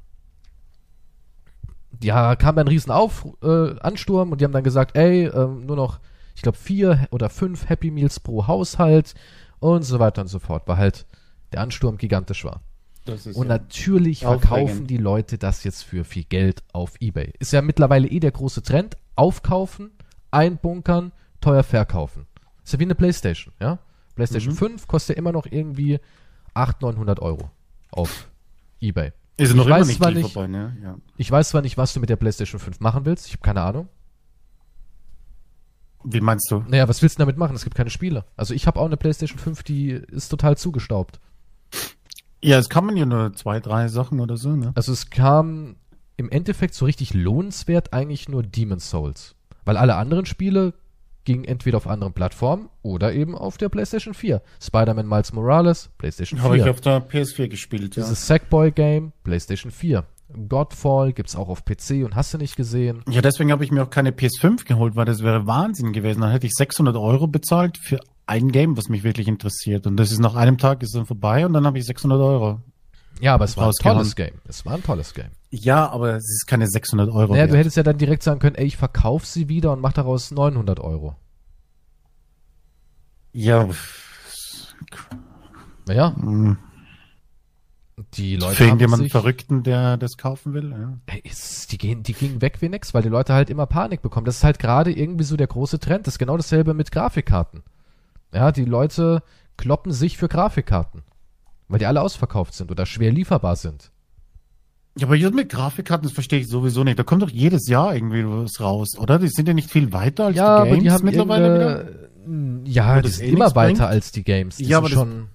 ja, kam ein riesen Auf, äh, Ansturm und die haben dann gesagt, ey, äh, nur noch, ich glaube, vier oder fünf Happy Meals pro Haushalt und so weiter und so fort, weil halt der Ansturm gigantisch war. und ja natürlich verkaufen die Leute das jetzt für viel Geld auf Ebay. Ist ja mittlerweile eh der große Trend. Aufkaufen, einbunkern, teuer verkaufen. Ist ja wie eine Playstation, ja? Playstation mhm. 5 kostet ja immer noch irgendwie 800, 900 Euro auf Ebay. Ist ich noch weiß nicht, zwar nicht vorbei, ne? ja. Ich weiß zwar nicht, was du mit der PlayStation 5 machen willst. Ich habe keine Ahnung. Wie meinst du? Naja, was willst du damit machen? Es gibt keine Spiele. Also ich habe auch eine PlayStation 5, die ist total zugestaubt. Ja, es kamen ja nur zwei, drei Sachen oder so, ne? Also es kam im Endeffekt so richtig lohnenswert eigentlich nur Demon's Souls. Weil alle anderen Spiele ging entweder auf anderen Plattformen oder eben auf der PlayStation 4. Spider-Man Miles Morales, PlayStation 4. Habe ich auf der PS4 gespielt, ja. Dieses Sackboy-Game, PlayStation 4. Godfall gibt's auch auf PC und hast du nicht gesehen. Ja, deswegen habe ich mir auch keine PS5 geholt, weil das wäre Wahnsinn gewesen. Dann hätte ich 600 Euro bezahlt für ein Game, was mich wirklich interessiert. Und das ist nach einem Tag ist dann vorbei und dann habe ich 600 Euro. Ja, aber es war ein tolles Game. Es war ein tolles Game. Ja, aber es ist keine 600 Euro. Naja, wert. du hättest ja dann direkt sagen können, ey, ich verkaufe sie wieder und mach daraus 900 Euro. Ja. Naja. Hm. Die Leute Für irgendjemanden Verrückten, der das kaufen will. Ja. Ey, ist, die, gehen, die gingen weg wie nix, weil die Leute halt immer Panik bekommen. Das ist halt gerade irgendwie so der große Trend. Das ist genau dasselbe mit Grafikkarten. Ja, die Leute kloppen sich für Grafikkarten. Weil die alle ausverkauft sind oder schwer lieferbar sind. Ja, aber mit Grafikkarten, das verstehe ich sowieso nicht. Da kommt doch jedes Jahr irgendwie was raus, oder? Die sind ja nicht viel weiter als ja, die Games aber die haben mittlerweile wieder. Ja, die sind immer weiter bringt. als die Games. Die ja, aber schon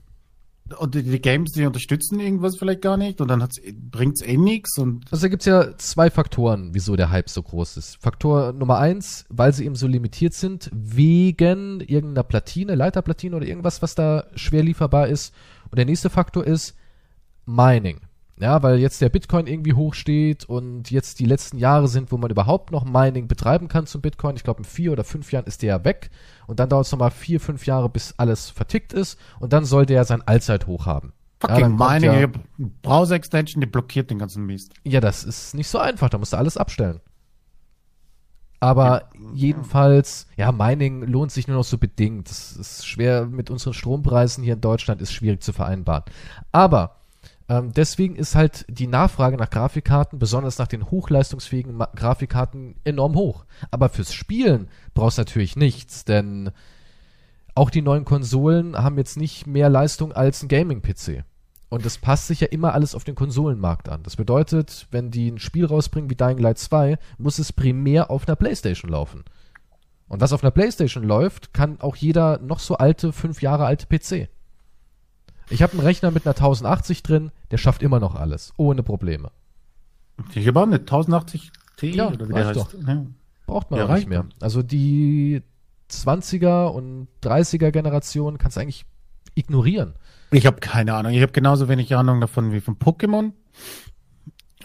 und die, die, Games, die unterstützen irgendwas vielleicht gar nicht und dann bringt es eh nichts. Also da gibt's ja zwei Faktoren, wieso der Hype so groß ist. Faktor Nummer eins, weil sie eben so limitiert sind, wegen irgendeiner Platine, Leiterplatine oder irgendwas, was da schwer lieferbar ist. Und der nächste Faktor ist Mining. Ja, weil jetzt der Bitcoin irgendwie hochsteht und jetzt die letzten Jahre sind, wo man überhaupt noch Mining betreiben kann zum Bitcoin. Ich glaube, in vier oder fünf Jahren ist der ja weg. Und dann dauert es nochmal vier, fünf Jahre, bis alles vertickt ist. Und dann soll der sein Allzeithoch haben. Fucking ja, Mining, ja, Browser-Extension, die blockiert den ganzen Mist. Ja, das ist nicht so einfach. Da musst du alles abstellen. Aber ja, jedenfalls, ja, Mining lohnt sich nur noch so bedingt. Das ist schwer mit unseren Strompreisen hier in Deutschland, ist schwierig zu vereinbaren. Aber ähm, deswegen ist halt die Nachfrage nach Grafikkarten, besonders nach den hochleistungsfähigen Ma Grafikkarten, enorm hoch. Aber fürs Spielen brauchst du natürlich nichts, denn auch die neuen Konsolen haben jetzt nicht mehr Leistung als ein Gaming-PC. Und das passt sich ja immer alles auf den Konsolenmarkt an. Das bedeutet, wenn die ein Spiel rausbringen wie Dying Light 2, muss es primär auf einer Playstation laufen. Und was auf einer Playstation läuft, kann auch jeder noch so alte, fünf Jahre alte PC. Ich habe einen Rechner mit einer 1080 drin, der schafft immer noch alles, ohne Probleme. Ich habe auch eine 1080 Ti ja, oder wie der heißt. Doch. Ja. Braucht man ja, nicht mehr. Also die 20er und 30er Generation kannst du eigentlich ignorieren. Ich habe keine Ahnung. Ich habe genauso wenig Ahnung davon wie von Pokémon.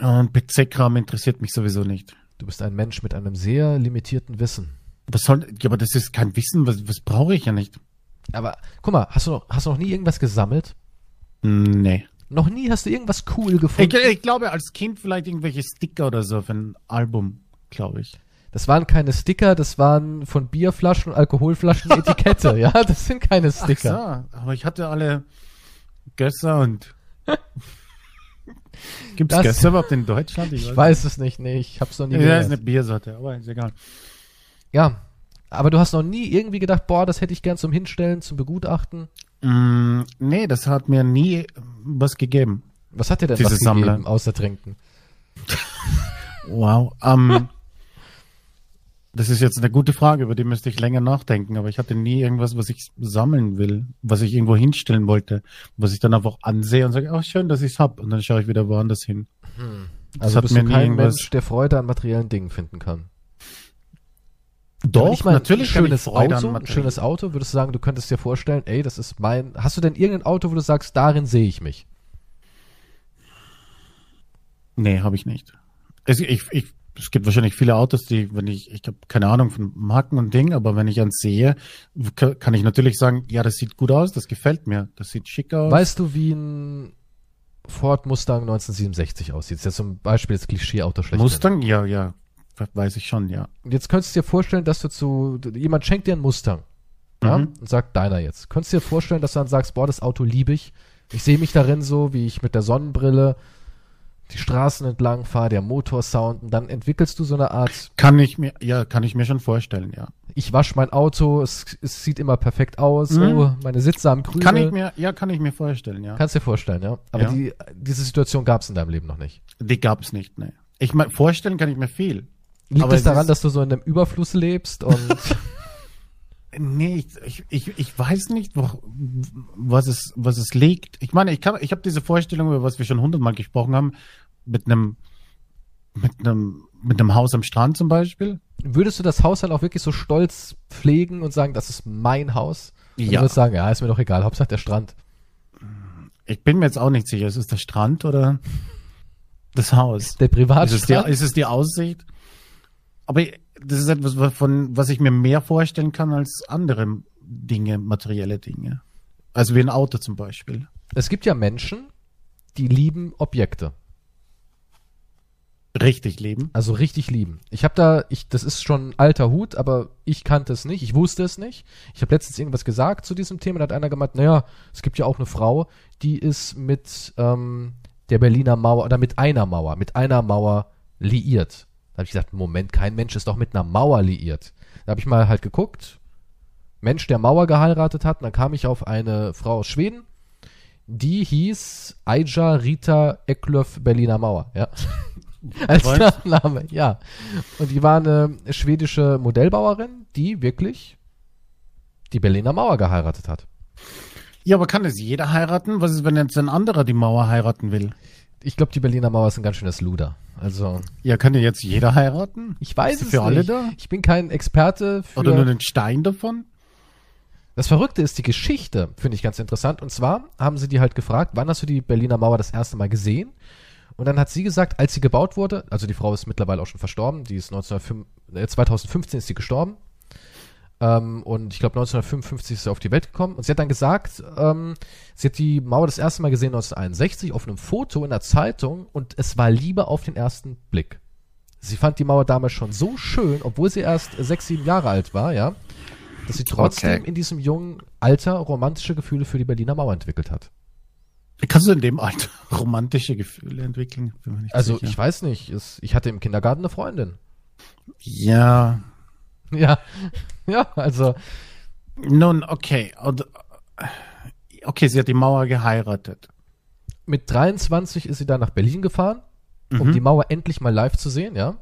Und PC-Kram interessiert mich sowieso nicht. Du bist ein Mensch mit einem sehr limitierten Wissen. Was soll, ja, aber das ist kein Wissen, was, was brauche ich ja nicht. Aber guck mal, hast du noch, hast du noch nie irgendwas gesammelt? Nee. Noch nie hast du irgendwas cool gefunden? Ich, ich glaube, als Kind vielleicht irgendwelche Sticker oder so für ein Album, glaube ich. Das waren keine Sticker, das waren von Bierflaschen und Alkoholflaschen Etikette. ja, das sind keine Sticker. Ach so, aber ich hatte alle Gösser und. Gibt es Gösser überhaupt in Deutschland? Ich, ich weiß, es nicht, nee, ich hab's noch nie ja, gehört. Ja, ist eine Biersorte, aber ist egal. Ja, aber du hast noch nie irgendwie gedacht, boah, das hätte ich gern zum Hinstellen, zum Begutachten? Mm, nee, das hat mir nie was gegeben. Was hat dir denn was Sammler. gegeben, außer trinken? wow. Um, das ist jetzt eine gute Frage, über die müsste ich länger nachdenken, aber ich hatte nie irgendwas, was ich sammeln will, was ich irgendwo hinstellen wollte, was ich dann einfach ansehe und sage, ach schön, dass ich's hab, und dann schaue ich wieder woanders hin. Hm. Also bist du kein Mensch, der Freude an materiellen Dingen finden kann. Doch, ich mein, natürlich ein schönes Auto, ein schönes Auto, würdest du sagen, du könntest dir vorstellen, ey, das ist mein, hast du denn irgendein Auto, wo du sagst, darin sehe ich mich? Nee, habe ich nicht. Es, ich, ich, es gibt wahrscheinlich viele Autos, die, wenn ich, ich habe keine Ahnung von Marken und Dingen, aber wenn ich eins sehe, kann ich natürlich sagen, ja, das sieht gut aus, das gefällt mir, das sieht schick aus. Weißt du, wie ein Ford Mustang 1967 aussieht? Das ist ja zum Beispiel das Klischee-Auto schlecht. Mustang, ja, ja. Weiß ich schon, ja. Und jetzt könntest du dir vorstellen, dass du zu, jemand schenkt dir einen Mustang. Ja, mhm. und sagt deiner jetzt. Könntest du dir vorstellen, dass du dann sagst, boah, das Auto liebe ich. Ich sehe mich darin so, wie ich mit der Sonnenbrille die Straßen entlang fahre, der Motorsound und dann entwickelst du so eine Art. Kann ich mir, ja, kann ich mir schon vorstellen, ja. Ich wasche mein Auto, es, es sieht immer perfekt aus, mhm. oh, meine Sitze am Krümel. Kann ich mir, ja, kann ich mir vorstellen, ja. Kannst dir vorstellen, ja. Aber ja. Die, diese Situation gab es in deinem Leben noch nicht. Die gab es nicht, ne. Ich meine, vorstellen kann ich mir viel. Liegt es daran, dass du so in einem Überfluss lebst und. nee, ich, ich, ich weiß nicht, wo, was es, was es liegt. Ich meine, ich kann, ich habe diese Vorstellung, über was wir schon hundertmal gesprochen haben, mit einem, mit einem, mit einem Haus am Strand zum Beispiel. Würdest du das Haus dann auch wirklich so stolz pflegen und sagen, das ist mein Haus? Und ja. Du würdest sagen, ja, ist mir doch egal, Hauptsache der Strand. Ich bin mir jetzt auch nicht sicher, ist es der Strand oder das Haus? Der Privatstrand? Ist es die, ist es die Aussicht? Aber das ist etwas, von was ich mir mehr vorstellen kann als andere Dinge, materielle Dinge. Also wie ein Auto zum Beispiel. Es gibt ja Menschen, die lieben Objekte. Richtig lieben. Also richtig lieben. Ich habe da, ich, das ist schon alter Hut, aber ich kannte es nicht, ich wusste es nicht. Ich habe letztens irgendwas gesagt zu diesem Thema, da hat einer gemeint, naja, es gibt ja auch eine Frau, die ist mit ähm, der Berliner Mauer oder mit einer Mauer, mit einer Mauer liiert. Da habe ich gesagt, Moment, kein Mensch ist doch mit einer Mauer liiert. Da habe ich mal halt geguckt, Mensch, der Mauer geheiratet hat, und dann kam ich auf eine Frau aus Schweden, die hieß Aija Rita Eklöf Berliner Mauer, ja. Als Nachname, ja. Und die war eine schwedische Modellbauerin, die wirklich die Berliner Mauer geheiratet hat. Ja, aber kann es jeder heiraten? Was ist, wenn jetzt ein anderer die Mauer heiraten will? Ich glaube, die Berliner Mauer ist ein ganz schönes Luder. Also. Ja, kann ja jetzt jeder heiraten? Ich weiß es für nicht. alle da? Ich bin kein Experte für. Oder nur den Stein davon? Das Verrückte ist die Geschichte, finde ich ganz interessant. Und zwar haben sie die halt gefragt, wann hast du die Berliner Mauer das erste Mal gesehen? Und dann hat sie gesagt, als sie gebaut wurde, also die Frau ist mittlerweile auch schon verstorben, die ist 1905, äh, 2015 ist sie gestorben. Ähm, und ich glaube 1955 ist sie auf die Welt gekommen. Und sie hat dann gesagt, ähm, sie hat die Mauer das erste Mal gesehen 1961 auf einem Foto in der Zeitung und es war Liebe auf den ersten Blick. Sie fand die Mauer damals schon so schön, obwohl sie erst sechs, sieben Jahre alt war, ja, dass sie trotzdem okay. in diesem jungen Alter romantische Gefühle für die Berliner Mauer entwickelt hat. Kannst du in dem Alter romantische Gefühle entwickeln? also sicher. ich weiß nicht. Es, ich hatte im Kindergarten eine Freundin. Ja, Ja, ja, also. Nun, okay. Okay, sie hat die Mauer geheiratet. Mit 23 ist sie dann nach Berlin gefahren, um mhm. die Mauer endlich mal live zu sehen, ja.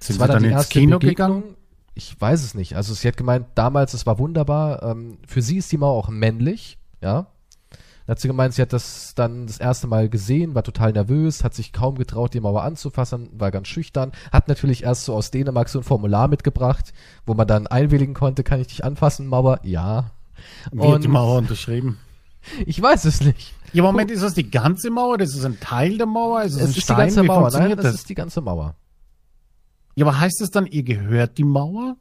Sind das war dann, dann ins Kino Begegnung. gegangen? Ich weiß es nicht. Also sie hat gemeint, damals, es war wunderbar. Ähm, für sie ist die Mauer auch männlich, ja. Hat sie gemeint, sie hat das dann das erste Mal gesehen, war total nervös, hat sich kaum getraut, die Mauer anzufassen, war ganz schüchtern, hat natürlich erst so aus Dänemark so ein Formular mitgebracht, wo man dann einwilligen konnte, kann ich dich anfassen, Mauer? Ja. Wie Und, hat die Mauer unterschrieben? Ich weiß es nicht. Ja, Moment, ist das die ganze Mauer? Ist es ein Teil der Mauer? Ist es, es ein ist Stein? die ganze Wie Mauer. Nein, das, das ist die ganze Mauer. Ja, aber heißt es dann, ihr gehört die Mauer?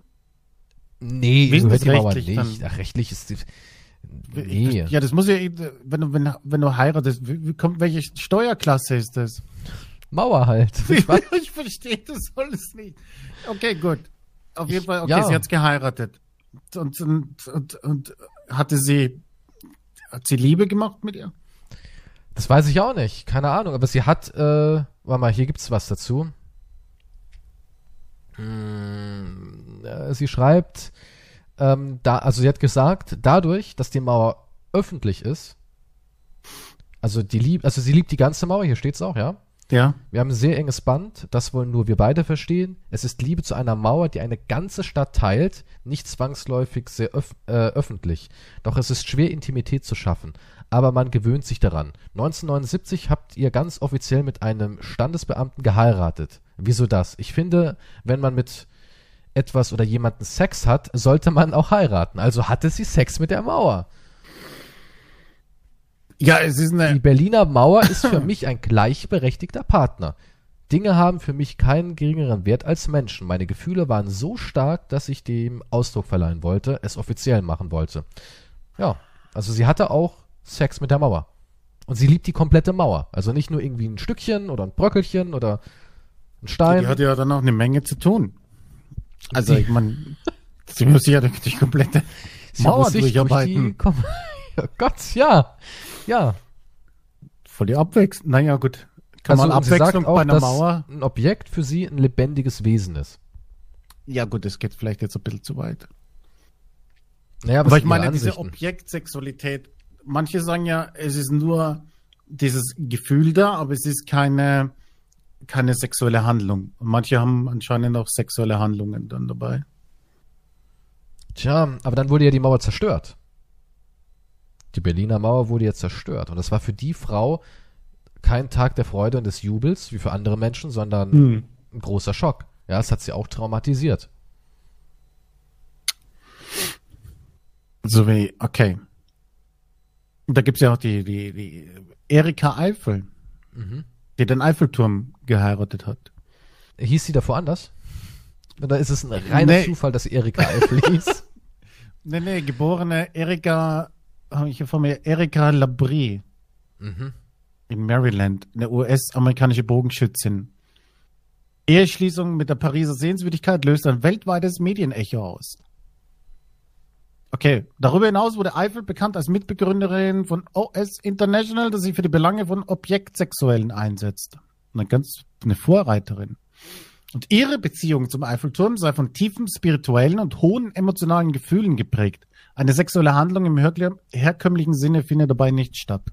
Nee, Wie gehört die Mauer nicht. Dann? Ach, rechtlich ist die, Nee. Ja, das muss ja, wenn du, wenn, wenn du heiratest, wie, wie kommt, welche Steuerklasse ist das? Mauer halt. Ich, ich verstehe das alles nicht. Okay, gut. Auf jeden Fall, okay, ja. sie hat's geheiratet. Und, und, und, und hatte sie, hat sie Liebe gemacht mit ihr? Das weiß ich auch nicht. Keine Ahnung. Aber sie hat, äh, warte mal, hier gibt's was dazu. Hm, äh, sie schreibt, ähm, da, also sie hat gesagt, dadurch, dass die Mauer öffentlich ist, also die lieb, also sie liebt die ganze Mauer, hier steht's auch, ja. Ja. Wir haben ein sehr enges Band, das wollen nur wir beide verstehen. Es ist Liebe zu einer Mauer, die eine ganze Stadt teilt, nicht zwangsläufig sehr öf äh, öffentlich. Doch es ist schwer, Intimität zu schaffen. Aber man gewöhnt sich daran. 1979 habt ihr ganz offiziell mit einem Standesbeamten geheiratet. Wieso das? Ich finde, wenn man mit etwas oder jemanden Sex hat, sollte man auch heiraten. Also hatte sie Sex mit der Mauer. Ja, es ist eine. Die Berliner Mauer ist für mich ein gleichberechtigter Partner. Dinge haben für mich keinen geringeren Wert als Menschen. Meine Gefühle waren so stark, dass ich dem Ausdruck verleihen wollte, es offiziell machen wollte. Ja, also sie hatte auch Sex mit der Mauer. Und sie liebt die komplette Mauer. Also nicht nur irgendwie ein Stückchen oder ein Bröckelchen oder ein Stein. Die hat ja dann auch eine Menge zu tun. Also ich meine, sie muss ja durch die komplette Mauer durcharbeiten. Durch oh Gott, ja. Ja. Voll die Abwechslung. Naja, gut. Kann also, man Abwechslung auch, bei einer Mauer. Ein Objekt für sie ein lebendiges Wesen ist. Ja, gut, das geht vielleicht jetzt ein bisschen zu weit. Naja, aber ich meine, diese Objektsexualität, manche sagen ja, es ist nur dieses Gefühl da, aber es ist keine, keine sexuelle Handlung. Manche haben anscheinend auch sexuelle Handlungen dann dabei. Tja, aber dann wurde ja die Mauer zerstört. Die Berliner Mauer wurde jetzt zerstört. Und das war für die Frau kein Tag der Freude und des Jubels, wie für andere Menschen, sondern hm. ein großer Schock. Ja, es hat sie auch traumatisiert. So wie, okay. Da gibt es ja auch die, die, die Erika Eifel, mhm. Die den Eiffelturm geheiratet hat. Hieß sie davor anders? Oder ist es ein reiner nee. Zufall, dass Erika Eifel hieß? Nee, nee, geborene Erika habe ich hier vor mir Erika Labrie mhm. in Maryland, eine US-amerikanische Bogenschützin. Eheschließung mit der Pariser Sehenswürdigkeit löst ein weltweites Medienecho aus. Okay, darüber hinaus wurde Eiffel bekannt als Mitbegründerin von OS International, das sich für die Belange von Objektsexuellen einsetzt. Eine ganz eine Vorreiterin. Und ihre Beziehung zum Eiffelturm sei von tiefen spirituellen und hohen emotionalen Gefühlen geprägt. Eine sexuelle Handlung im herkömmlichen Sinne findet dabei nicht statt.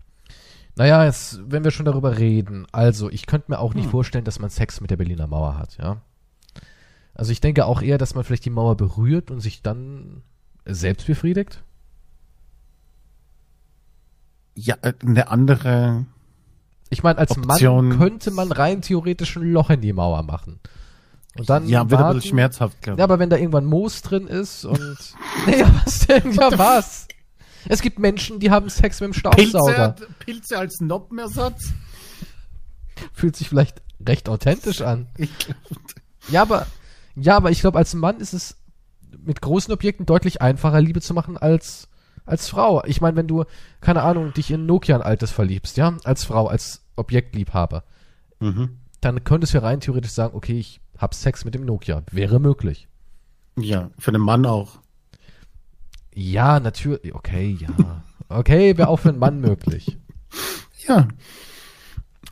Naja, jetzt, wenn wir schon darüber reden, also ich könnte mir auch nicht hm. vorstellen, dass man Sex mit der Berliner Mauer hat, ja. Also ich denke auch eher, dass man vielleicht die Mauer berührt und sich dann selbst befriedigt. Ja, äh, eine andere. Ich meine, als Option. Mann könnte man rein theoretisch ein Loch in die Mauer machen. Und dann ja, wird aber schmerzhaft, glaube ich. Ja, aber wenn da irgendwann Moos drin ist und. naja, was denn? Ja, was? Es gibt Menschen, die haben Sex mit dem Staubsauger. Pilze, Pilze als Noppenersatz? Fühlt sich vielleicht recht authentisch an. Ich glaube. Ja, aber, ja, aber ich glaube, als Mann ist es mit großen Objekten deutlich einfacher, Liebe zu machen als, als Frau. Ich meine, wenn du, keine Ahnung, dich in Nokia ein altes verliebst, ja, als Frau, als Objektliebhaber, mhm. dann könntest du ja rein theoretisch sagen, okay, ich hab Sex mit dem Nokia. Wäre möglich. Ja, für den Mann auch. Ja, natürlich. Okay, ja. Okay, wäre auch für einen Mann möglich. Ja.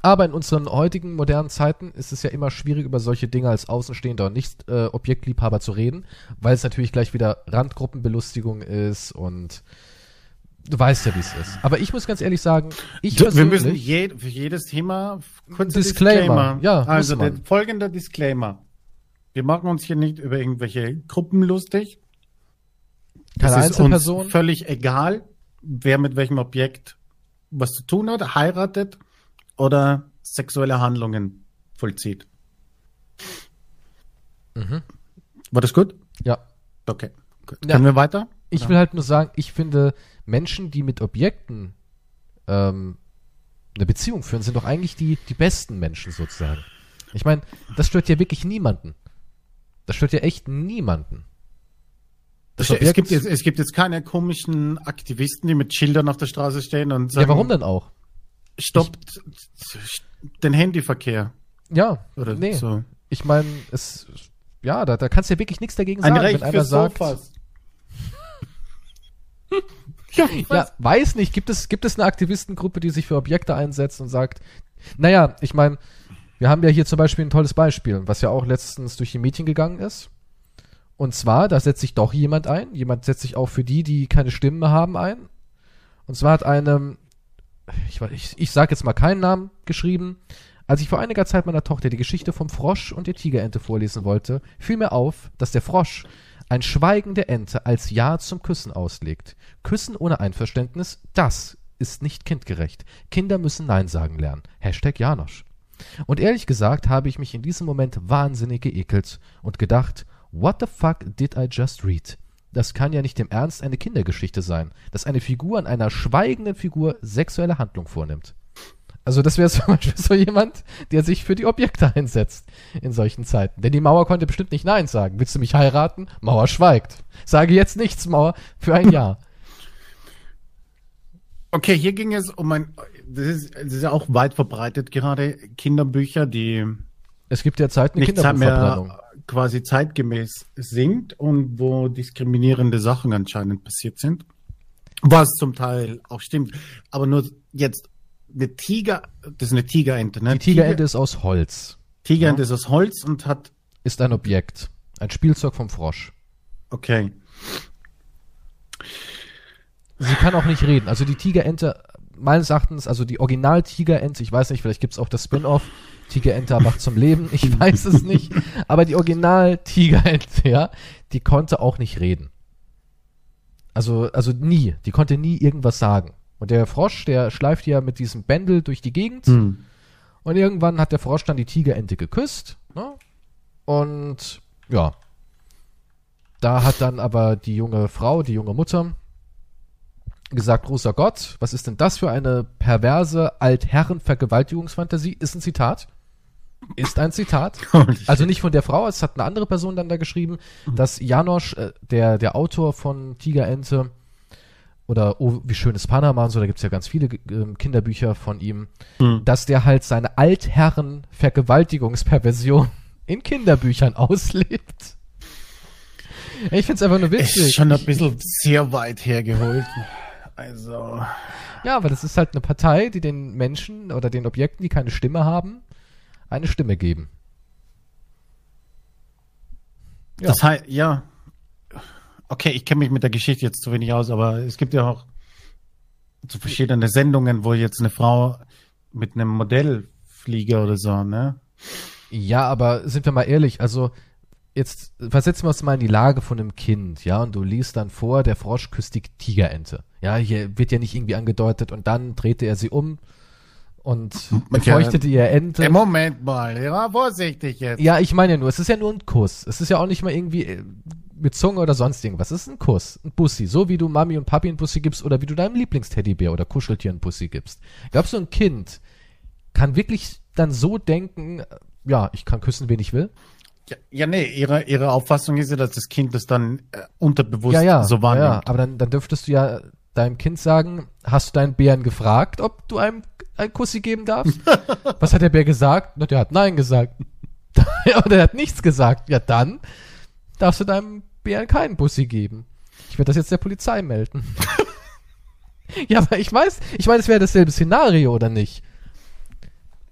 Aber in unseren heutigen modernen Zeiten ist es ja immer schwierig, über solche Dinge als Außenstehender und nicht äh, Objektliebhaber zu reden, weil es natürlich gleich wieder Randgruppenbelustigung ist und du weißt ja, wie es ist. Aber ich muss ganz ehrlich sagen, ich du, Wir müssen je, für jedes Thema kurzer Disclaimer. Disclaimer. Ja, also der folgende Disclaimer. Wir machen uns hier nicht über irgendwelche Gruppen lustig. Keine ist Einzelperson. Uns völlig egal, wer mit welchem Objekt was zu tun hat, heiratet oder sexuelle Handlungen vollzieht. Mhm. War das gut? Ja. Okay. Gut. Ja. Können wir weiter? Ich ja. will halt nur sagen, ich finde, Menschen, die mit Objekten ähm, eine Beziehung führen, sind doch eigentlich die, die besten Menschen sozusagen. Ich meine, das stört ja wirklich niemanden. Das stört ja echt niemanden. es, gibt jetzt, es gibt jetzt keine komischen Aktivisten, die mit Schildern auf der Straße stehen und sagen. Ja, warum denn auch? Stoppt den Handyverkehr. Ja, oder nee. so. Ich meine, es, ja, da, da kannst du ja wirklich nichts dagegen sagen, Ein Recht wenn einer sagt. Sofas. ja, ja, weiß nicht. Gibt es, gibt es eine Aktivistengruppe, die sich für Objekte einsetzt und sagt, naja, ich meine, wir haben ja hier zum Beispiel ein tolles Beispiel, was ja auch letztens durch die Medien gegangen ist. Und zwar, da setzt sich doch jemand ein. Jemand setzt sich auch für die, die keine Stimmen mehr haben, ein. Und zwar hat eine, ich, ich, ich sage jetzt mal keinen Namen, geschrieben. Als ich vor einiger Zeit meiner Tochter die Geschichte vom Frosch und der Tigerente vorlesen wollte, fiel mir auf, dass der Frosch ein Schweigen der Ente als Ja zum Küssen auslegt. Küssen ohne Einverständnis, das ist nicht kindgerecht. Kinder müssen Nein sagen lernen. Hashtag Janosch. Und ehrlich gesagt habe ich mich in diesem Moment wahnsinnig geekelt und gedacht, What the fuck did I just read? Das kann ja nicht im Ernst eine Kindergeschichte sein, dass eine Figur an einer schweigenden Figur sexuelle Handlung vornimmt. Also das wäre zum Beispiel so jemand, der sich für die Objekte einsetzt in solchen Zeiten. Denn die Mauer konnte bestimmt nicht Nein sagen. Willst du mich heiraten? Mauer schweigt. Sage jetzt nichts, Mauer, für ein Jahr. Okay, hier ging es um ein, das ist, das ist ja auch weit verbreitet gerade, Kinderbücher, die es gibt ja Zeit eine Kinderbuchverbrennung quasi zeitgemäß singt und wo diskriminierende Sachen anscheinend passiert sind. Was zum Teil auch stimmt. Aber nur jetzt eine Tiger, das ist eine Tigerente, ne? Die Tigerente Tiger, ist aus Holz. Tigerente ja. ist aus Holz und hat. Ist ein Objekt. Ein Spielzeug vom Frosch. Okay. Sie kann auch nicht reden. Also die Tigerente, meines Erachtens, also die Original-Tigerente, ich weiß nicht, vielleicht gibt es auch das Spin-off, Tigerente erwacht zum Leben, ich weiß es nicht. Aber die Original-Tigerente, ja, die konnte auch nicht reden. Also, also nie. Die konnte nie irgendwas sagen. Und der Frosch, der schleift ja mit diesem Bändel durch die Gegend. Hm. Und irgendwann hat der Frosch dann die Tigerente geküsst. Ne? Und ja. Da hat dann aber die junge Frau, die junge Mutter, gesagt, großer Gott, was ist denn das für eine perverse Altherren-Vergewaltigungsfantasie? Ist ein Zitat. Ist ein Zitat. also nicht von der Frau, es hat eine andere Person dann da geschrieben, mhm. dass Janosch, äh, der, der Autor von Tigerente oder Oh, wie schön ist Panama und so, da gibt's ja ganz viele äh, Kinderbücher von ihm, mhm. dass der halt seine Altherren-Vergewaltigungsperversion in Kinderbüchern auslebt. Ich find's einfach nur witzig. Ist schon ein bisschen sehr weit hergeholt. Also. Ja, aber das ist halt eine Partei, die den Menschen oder den Objekten, die keine Stimme haben, eine Stimme geben. Ja. Das heißt, ja. Okay, ich kenne mich mit der Geschichte jetzt zu wenig aus, aber es gibt ja auch so verschiedene Sendungen, wo jetzt eine Frau mit einem Modellflieger oder so, ne? Ja, aber sind wir mal ehrlich, also jetzt versetzen wir uns mal in die Lage von einem Kind, ja, und du liest dann vor, der Frosch küsst die Tigerente. Ja, hier wird ja nicht irgendwie angedeutet und dann drehte er sie um und befeuchtete okay. ihr Ente. Im Moment mal, ja, vorsichtig jetzt. Ja, ich meine ja nur, es ist ja nur ein Kuss. Es ist ja auch nicht mal irgendwie äh, mit Zunge oder sonst irgendwas. Es ist ein Kuss, ein Bussi. So wie du Mami und Papi ein Bussi gibst oder wie du deinem Lieblingsteddybär oder Kuscheltier ein Bussi gibst. Glaubst du, ein Kind kann wirklich dann so denken, ja, ich kann küssen, wen ich will? Ja, ja, nee, ihre, ihre Auffassung ist ja, dass das Kind das dann äh, unterbewusst ja, ja, so wahrnimmt. Ja, aber dann, dann dürftest du ja deinem Kind sagen, hast du deinen Bären gefragt, ob du einem einen Kussi geben darfst? Was hat der Bär gesagt? Na, der hat Nein gesagt. Aber der hat nichts gesagt. Ja, dann darfst du deinem Bären keinen Bussi geben. Ich werde das jetzt der Polizei melden. ja, aber ich weiß, ich meine, es wäre dasselbe Szenario, oder nicht?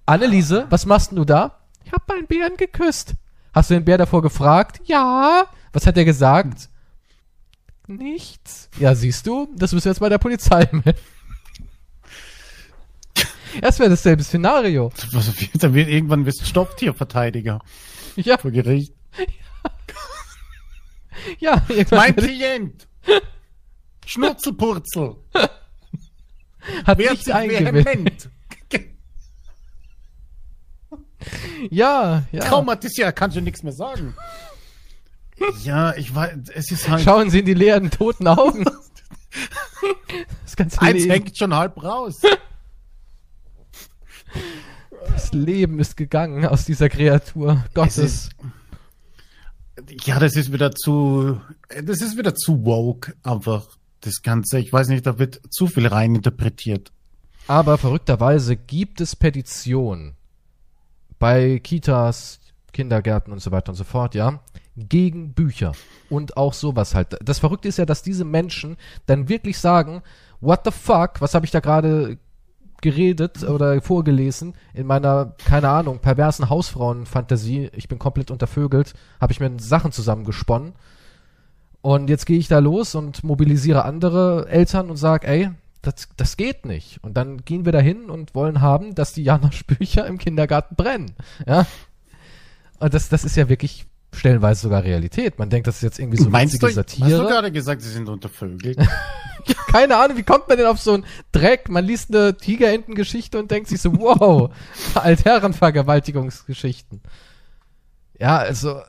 Anneliese, was machst du da? Ich habe meinen Bären geküsst. Hast du den Bär davor gefragt? Ja. Was hat er gesagt? Nichts. Ja, siehst du, das müssen wir jetzt bei der Polizei melden. Das wäre dasselbe Szenario. Was, dann wird irgendwann bist du Stofftierverteidiger. Ja. Vor Gericht. Ja, irgendwann. Mein Klient. Schnurzelpurzel. Hat Wer nicht eingewilligt. ja, ja. Traumatisiert, kannst du nichts mehr sagen. Ja, ich weiß, es ist halt. Schauen Sie in die leeren, toten Augen. das ganze Eins Leben. hängt schon halb raus. Das Leben ist gegangen aus dieser Kreatur Gottes. Es ist, Ja, das ist wieder zu, das ist wieder zu woke, einfach das Ganze. Ich weiß nicht, da wird zu viel rein interpretiert. Aber verrückterweise gibt es Petitionen bei Kitas, Kindergärten und so weiter und so fort, ja, gegen Bücher und auch sowas halt. Das Verrückte ist ja, dass diese Menschen dann wirklich sagen, what the fuck, was habe ich da gerade geredet oder vorgelesen in meiner, keine Ahnung, perversen Hausfrauenfantasie. Ich bin komplett untervögelt, habe ich mir Sachen zusammengesponnen. Und jetzt gehe ich da los und mobilisiere andere Eltern und sage, ey, das, das geht nicht. Und dann gehen wir dahin und wollen haben, dass die Janosch-Bücher im Kindergarten brennen. Ja. Und das, das ist ja wirklich stellenweise sogar Realität. Man denkt, das ist jetzt irgendwie so Meinst witzige du, Satire. Hast du gerade gesagt, sie sind untervögelt? Keine Ahnung, wie kommt man denn auf so einen Dreck? Man liest eine Tigerentengeschichte und denkt sich so, wow, Altherrenvergewaltigungsgeschichten. Ja, also,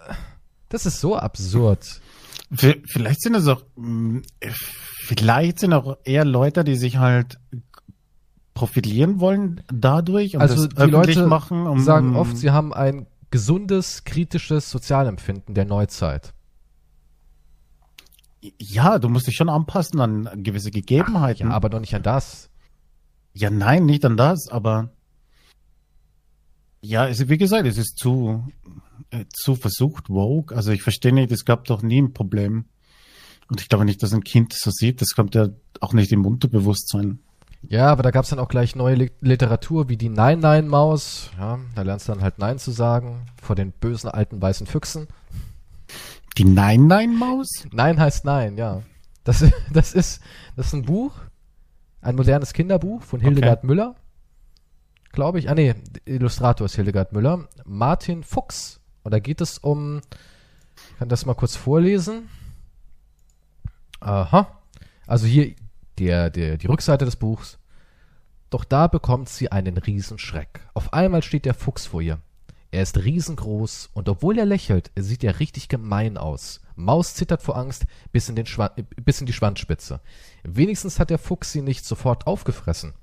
das ist so absurd. Vielleicht sind es auch, mm, vielleicht sind auch eher Leute, die sich halt profilieren wollen dadurch und also das die Leute machen. Um, sagen oft, sie haben ein gesundes, kritisches Sozialempfinden der Neuzeit. Ja, du musst dich schon anpassen an gewisse Gegebenheiten. Ach, ja, aber doch nicht an das. Ja, nein, nicht an das, aber ja, es, wie gesagt, es ist zu, äh, zu versucht, Vogue. Also ich verstehe nicht, es gab doch nie ein Problem. Und ich glaube nicht, dass ein Kind so sieht. Das kommt ja auch nicht im Unterbewusstsein. Ja, aber da gab es dann auch gleich neue Literatur wie die Nein-Nein-Maus. Ja, da lernst du dann halt Nein zu sagen vor den bösen alten weißen Füchsen. Die Nein-Nein-Maus? Nein heißt Nein, ja. Das, das, ist, das ist ein Buch, ein modernes Kinderbuch von Hildegard okay. Müller. Glaube ich. Ah, nee, Illustrator ist Hildegard Müller. Martin Fuchs. Und da geht es um, ich kann das mal kurz vorlesen. Aha. Also hier der, der, die Rückseite des Buchs. Doch da bekommt sie einen Riesenschreck. Auf einmal steht der Fuchs vor ihr. Er ist riesengroß und obwohl er lächelt, sieht er richtig gemein aus. Maus zittert vor Angst bis in, den Schwa bis in die Schwanzspitze. Wenigstens hat der Fuchs sie nicht sofort aufgefressen.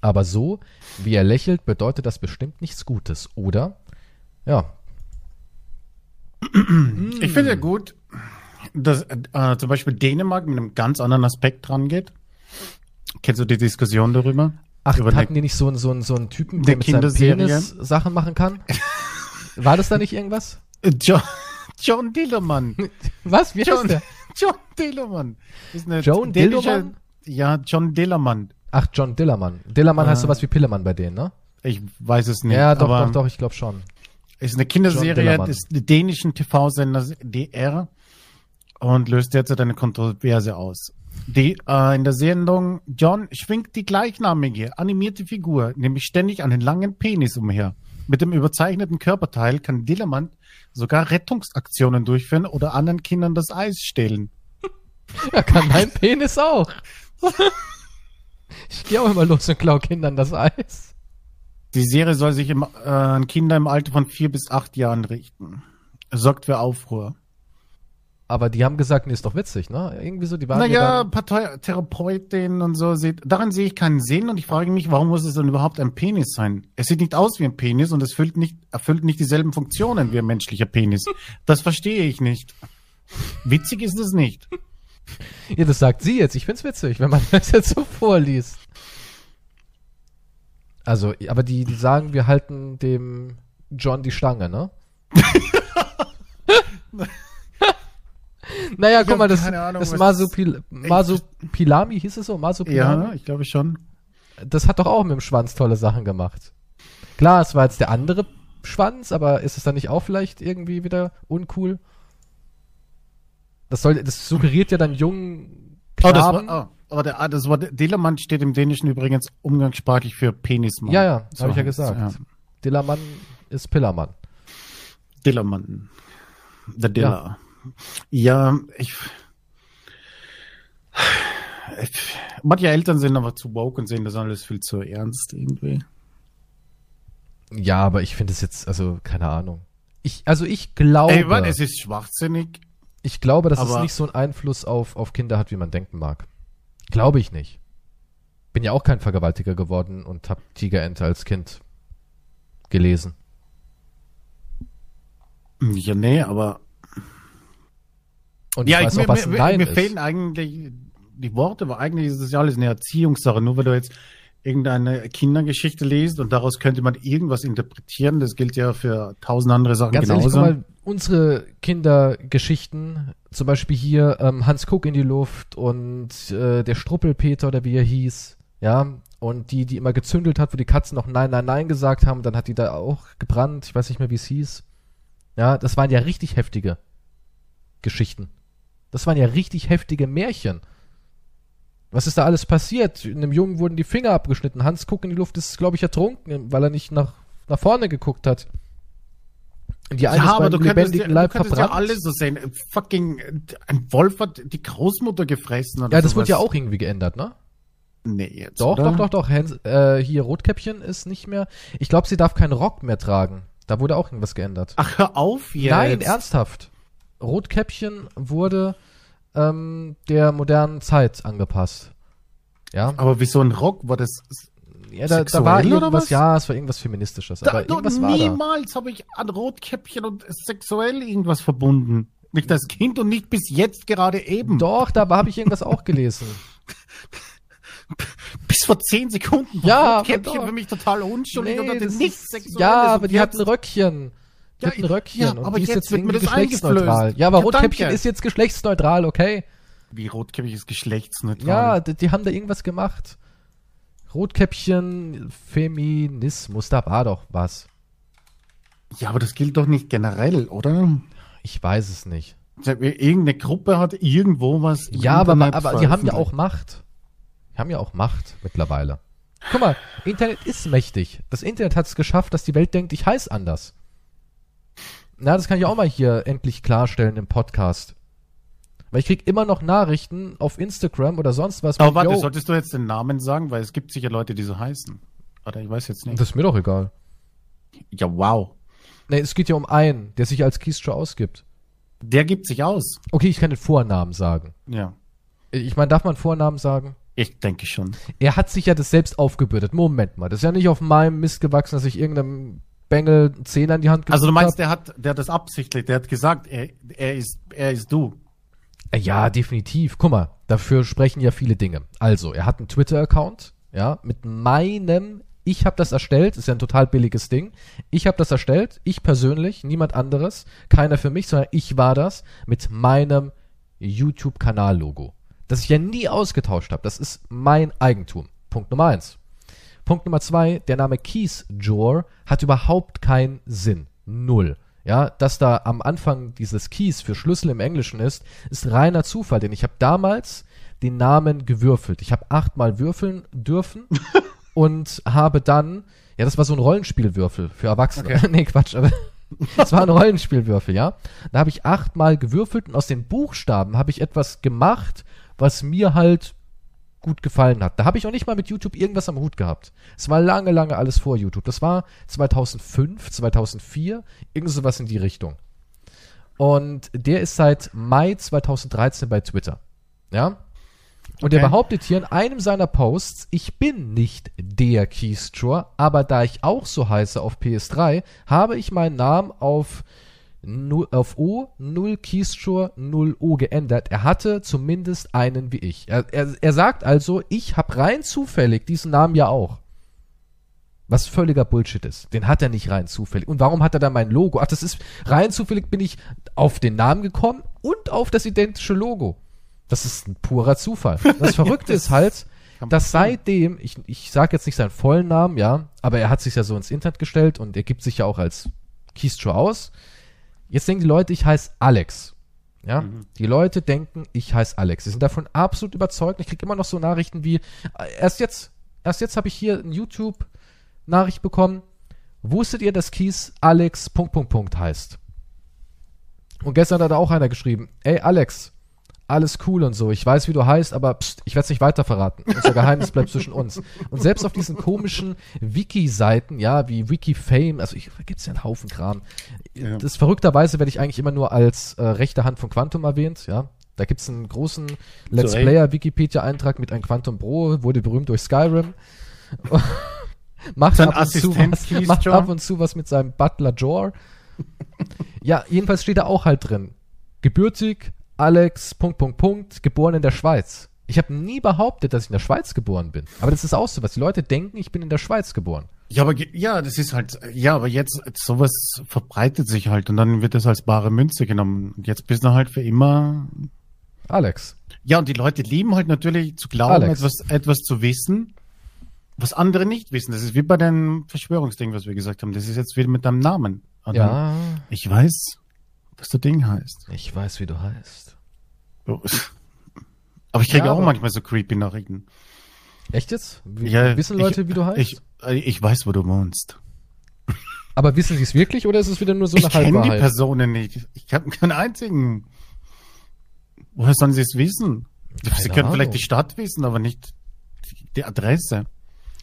Aber so, wie er lächelt, bedeutet das bestimmt nichts Gutes, oder? Ja. Ich finde ja gut, dass äh, zum Beispiel Dänemark mit einem ganz anderen Aspekt dran geht. Kennst du die Diskussion darüber? Ach, Über hatten die nicht so, einen so, einen so einen Typen, der mit seinem Penis Sachen machen kann? War das da nicht irgendwas? John, John Dillermann. Was? Wie John, heißt der? John Dillermann. John Dillermann? Ja, John Dillermann. Ach, John Dillermann. Dillermann äh, heißt sowas wie Pillemann bei denen, ne? Ich weiß es nicht. Ja, doch, doch, doch, ich glaube schon. Ist eine Kinderserie des dänischen TV-Senders DR und löst derzeit eine Kontroverse aus. Die, äh, in der Sendung John schwingt die gleichnamige animierte Figur, nämlich ständig einen langen Penis umher. Mit dem überzeichneten Körperteil kann Dillermann sogar Rettungsaktionen durchführen oder anderen Kindern das Eis stehlen. Ja, kann mein Penis auch. ich gehe auch immer los und klaue Kindern das Eis. Die Serie soll sich im, äh, an Kinder im Alter von vier bis acht Jahren richten. Sorgt für Aufruhr. Aber die haben gesagt, nee, ist doch witzig, ne? Irgendwie so, die waren. Naja, Paartherapeutinnen und so, sieht, daran sehe ich keinen Sinn und ich frage mich, warum muss es denn überhaupt ein Penis sein? Es sieht nicht aus wie ein Penis und es erfüllt nicht, erfüllt nicht dieselben Funktionen wie ein menschlicher Penis. Das verstehe ich nicht. Witzig ist es nicht. Ja, das sagt sie jetzt. Ich find's witzig, wenn man das jetzt so vorliest. Also, aber die, die sagen, wir halten dem John die Stange, ne? Naja, guck mal, das, Ahnung, das Masupil Masupilami hieß es so? Masupilami? Ja, ich glaube schon. Das hat doch auch mit dem Schwanz tolle Sachen gemacht. Klar, es war jetzt der andere Schwanz, aber ist es dann nicht auch vielleicht irgendwie wieder uncool? Das soll, das suggeriert ja dann jungen Knaben. Oh, das war, oh, aber der, ah, das Wort Dillermann steht im Dänischen übrigens umgangssprachlich für Penismann. Ja, ja, so habe ich ja gesagt. Ja. Dillermann ist Pillermann. Dillermann. Der Diller. Ja. Ich, ich. Manche Eltern sind aber zu woke und sehen das alles viel zu ernst irgendwie. Ja, aber ich finde es jetzt, also, keine Ahnung. Ich, also ich glaube. Ey, Mann, es ist schwachsinnig. Ich glaube, dass es nicht so einen Einfluss auf, auf Kinder hat, wie man denken mag. Glaube ich nicht. Bin ja auch kein Vergewaltiger geworden und hab Tigerente als Kind gelesen. Ja, nee, aber. Und ja, ich weiß ich, auch, was mir, Nein mir, mir fehlen eigentlich die Worte, aber eigentlich ist das ja alles eine Erziehungssache. Nur weil du jetzt irgendeine Kindergeschichte liest und daraus könnte man irgendwas interpretieren. Das gilt ja für tausend andere Sachen Ganz genauso. Ehrlich, mal, unsere Kindergeschichten, zum Beispiel hier ähm, Hans Kuck in die Luft und äh, der Struppelpeter oder wie er hieß, ja, und die, die immer gezündelt hat, wo die Katzen noch Nein, Nein, Nein gesagt haben, dann hat die da auch gebrannt, ich weiß nicht mehr, wie es hieß. Ja, das waren ja richtig heftige Geschichten. Das waren ja richtig heftige Märchen. Was ist da alles passiert? Einem Jungen wurden die Finger abgeschnitten. Hans Kuck in die Luft ist, glaube ich, ertrunken, weil er nicht nach, nach vorne geguckt hat. Die ja, aber du könntest, ja, Leib du könntest ja alles so sehen. Fucking, ein Wolf hat die Großmutter gefressen. Oder ja, das sowas. wird ja auch irgendwie geändert, ne? Nee, jetzt. Doch, oder? doch, doch, doch. Hans, äh, hier, Rotkäppchen ist nicht mehr. Ich glaube, sie darf keinen Rock mehr tragen. Da wurde auch irgendwas geändert. Ach, hör auf jetzt. Nein, ernsthaft. Rotkäppchen wurde ähm, der modernen Zeit angepasst. Ja. Aber wie so ein Rock war das ja, da, da war irgendwas, ja, es war irgendwas Feministisches. Da, aber irgendwas war niemals habe ich an Rotkäppchen und sexuell irgendwas verbunden. Nicht das Kind und nicht bis jetzt gerade eben. Doch, da habe ich irgendwas auch gelesen. bis vor zehn Sekunden war Rotkäppchen für mich total unschuldig nee, und nichts Sexuelles. Ja, aber die hat ein Röckchen. Die ja, hat ein Röckchen ja, aber und die ist jetzt, wird mir das geschlechtsneutral. Ja, aber ja, Rotkäppchen danke. ist jetzt geschlechtsneutral, okay? Wie Rotkäppchen ist geschlechtsneutral? Ja, die, die haben da irgendwas gemacht. Rotkäppchen, Feminismus, da war doch was. Ja, aber das gilt doch nicht generell, oder? Ich weiß es nicht. Irgendeine Gruppe hat irgendwo was. Ja, aber, aber die haben ja auch Macht. Die haben ja auch Macht mittlerweile. Guck mal, Internet ist mächtig. Das Internet hat es geschafft, dass die Welt denkt, ich heiße anders. Na, das kann ich auch mal hier endlich klarstellen im Podcast. Weil ich krieg immer noch Nachrichten auf Instagram oder sonst was. Aber warte, solltest du jetzt den Namen sagen? Weil es gibt sicher Leute, die so heißen. Oder ich weiß jetzt nicht. Das ist mir doch egal. Ja, wow. Nee, es geht ja um einen, der sich als Keystra ausgibt. Der gibt sich aus. Okay, ich kann den Vornamen sagen. Ja. Ich meine, darf man Vornamen sagen? Ich denke schon. Er hat sich ja das selbst aufgebürdet. Moment mal, das ist ja nicht auf meinem Mist gewachsen, dass ich irgendeinem Bengel einen Zehner in die Hand Also du meinst, hab. der hat, der hat das absichtlich, der hat gesagt, er, er ist, er ist du. Ja, definitiv. Guck mal, dafür sprechen ja viele Dinge. Also, er hat einen Twitter-Account, ja, mit meinem, ich habe das erstellt, ist ja ein total billiges Ding. Ich habe das erstellt, ich persönlich, niemand anderes, keiner für mich, sondern ich war das mit meinem YouTube-Kanal-Logo. Das ich ja nie ausgetauscht habe. Das ist mein Eigentum. Punkt Nummer eins. Punkt Nummer zwei, der Name Keys Jor hat überhaupt keinen Sinn. Null. Ja, dass da am Anfang dieses Keys für Schlüssel im Englischen ist, ist reiner Zufall, denn ich habe damals den Namen gewürfelt. Ich habe achtmal würfeln dürfen und habe dann, ja, das war so ein Rollenspielwürfel für Erwachsene. Okay. nee, Quatsch, aber das war ein Rollenspielwürfel, ja. Da habe ich achtmal gewürfelt und aus den Buchstaben habe ich etwas gemacht, was mir halt gut gefallen hat. Da habe ich auch nicht mal mit YouTube irgendwas am Hut gehabt. Es war lange, lange alles vor YouTube. Das war 2005, 2004, irgend sowas in die Richtung. Und der ist seit Mai 2013 bei Twitter. Ja? Und okay. er behauptet hier in einem seiner Posts, ich bin nicht der Keystrow, aber da ich auch so heiße auf PS3, habe ich meinen Namen auf auf O, 0 Keystrow, 0 O geändert. Er hatte zumindest einen wie ich. Er, er, er sagt also, ich habe rein zufällig diesen Namen ja auch. Was völliger Bullshit ist. Den hat er nicht rein zufällig. Und warum hat er dann mein Logo? Ach, das ist rein zufällig bin ich auf den Namen gekommen und auf das identische Logo. Das ist ein purer Zufall. Das Verrückte ist halt, dass seitdem, ich, ich sage jetzt nicht seinen vollen Namen, ja, aber er hat sich ja so ins Internet gestellt und er gibt sich ja auch als Keystrow aus. Jetzt denken die Leute, ich heiße Alex. Ja, mhm. die Leute denken, ich heiße Alex. Sie sind davon absolut überzeugt. Ich kriege immer noch so Nachrichten wie, äh, erst jetzt, erst jetzt habe ich hier eine YouTube-Nachricht bekommen. Wusstet ihr, dass Kies Alex Punkt, Punkt, Punkt heißt? Und gestern hat da auch einer geschrieben, ey Alex, alles cool und so. Ich weiß, wie du heißt, aber pst, ich werde es nicht weiter verraten. Unser Geheimnis bleibt zwischen uns. Und selbst auf diesen komischen Wiki-Seiten, ja, wie Wikifame, also ich, da gibt's ja einen Haufen Kram. Ja. Das verrückterweise werde ich eigentlich immer nur als äh, rechte Hand von Quantum erwähnt, ja. Da gibt's einen großen Let's Player Wikipedia-Eintrag mit einem Quantum Pro, wurde berühmt durch Skyrim. macht, ab und, zu was, macht ab und zu was mit seinem Butler Jor. Ja, jedenfalls steht da auch halt drin. Gebürtig, Alex, Punkt, Punkt, Punkt, geboren in der Schweiz. Ich habe nie behauptet, dass ich in der Schweiz geboren bin. Aber das ist auch so was. Die Leute denken, ich bin in der Schweiz geboren. Ja, aber ja, das ist halt, ja, aber jetzt sowas verbreitet sich halt und dann wird das als bare Münze genommen. Und jetzt bist du halt für immer Alex. Ja, und die Leute lieben halt natürlich zu glauben, etwas, etwas zu wissen, was andere nicht wissen. Das ist wie bei dem Verschwörungsding, was wir gesagt haben. Das ist jetzt wieder mit deinem Namen. Und ja. Ich weiß, was das Ding heißt. Ich weiß, wie du heißt. Aber ich kriege ja, auch manchmal so creepy Nachrichten. Echt jetzt? Wie, ja, wissen Leute, ich, wie du heißt? Ich, ich weiß, wo du wohnst. Aber wissen sie es wirklich oder ist es wieder nur so eine ich Halbwahrheit? Ich kenne die Personen nicht. Ich habe keinen einzigen. Woher sollen sie es wissen? Keine sie können Ahnung. vielleicht die Stadt wissen, aber nicht die Adresse.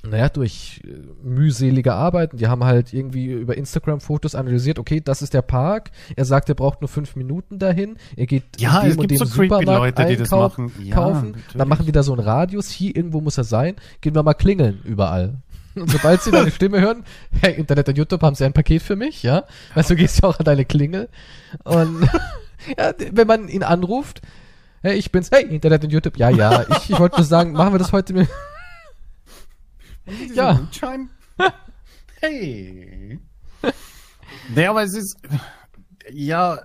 Naja, durch äh, mühselige Arbeiten. Die haben halt irgendwie über Instagram Fotos analysiert, okay, das ist der Park. Er sagt, er braucht nur fünf Minuten dahin. Er geht ja, es gibt so creepy Leute, die das machen. Ja, kaufen. Dann machen die da so einen Radius. Hier irgendwo muss er sein. Gehen wir mal klingeln überall. Und sobald sie deine Stimme hören, hey, Internet und YouTube haben sie ein Paket für mich, ja? Weißt du, gehst ja auch an deine Klingel. Und ja, wenn man ihn anruft, hey, ich bin's, hey, Internet und YouTube, ja, ja, ich, ich wollte nur sagen, machen wir das heute mit. Ja. Gutschein? hey. naja, aber es ist, ja,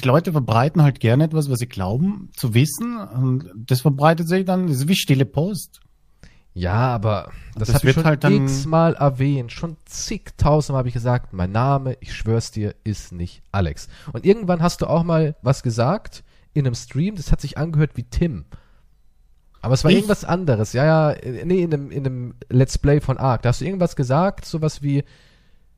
die Leute verbreiten halt gerne etwas, was sie glauben zu wissen. Und das verbreitet sich dann, das ist wie stille Post. Ja, aber das, das habe ich schon halt x-mal erwähnt. Schon zigtausendmal habe ich gesagt, mein Name, ich schwör's dir, ist nicht Alex. Und irgendwann hast du auch mal was gesagt in einem Stream, das hat sich angehört wie Tim. Aber es war ich? irgendwas anderes. Ja, ja, nee, in einem, in einem Let's Play von Ark. Da hast du irgendwas gesagt, sowas wie,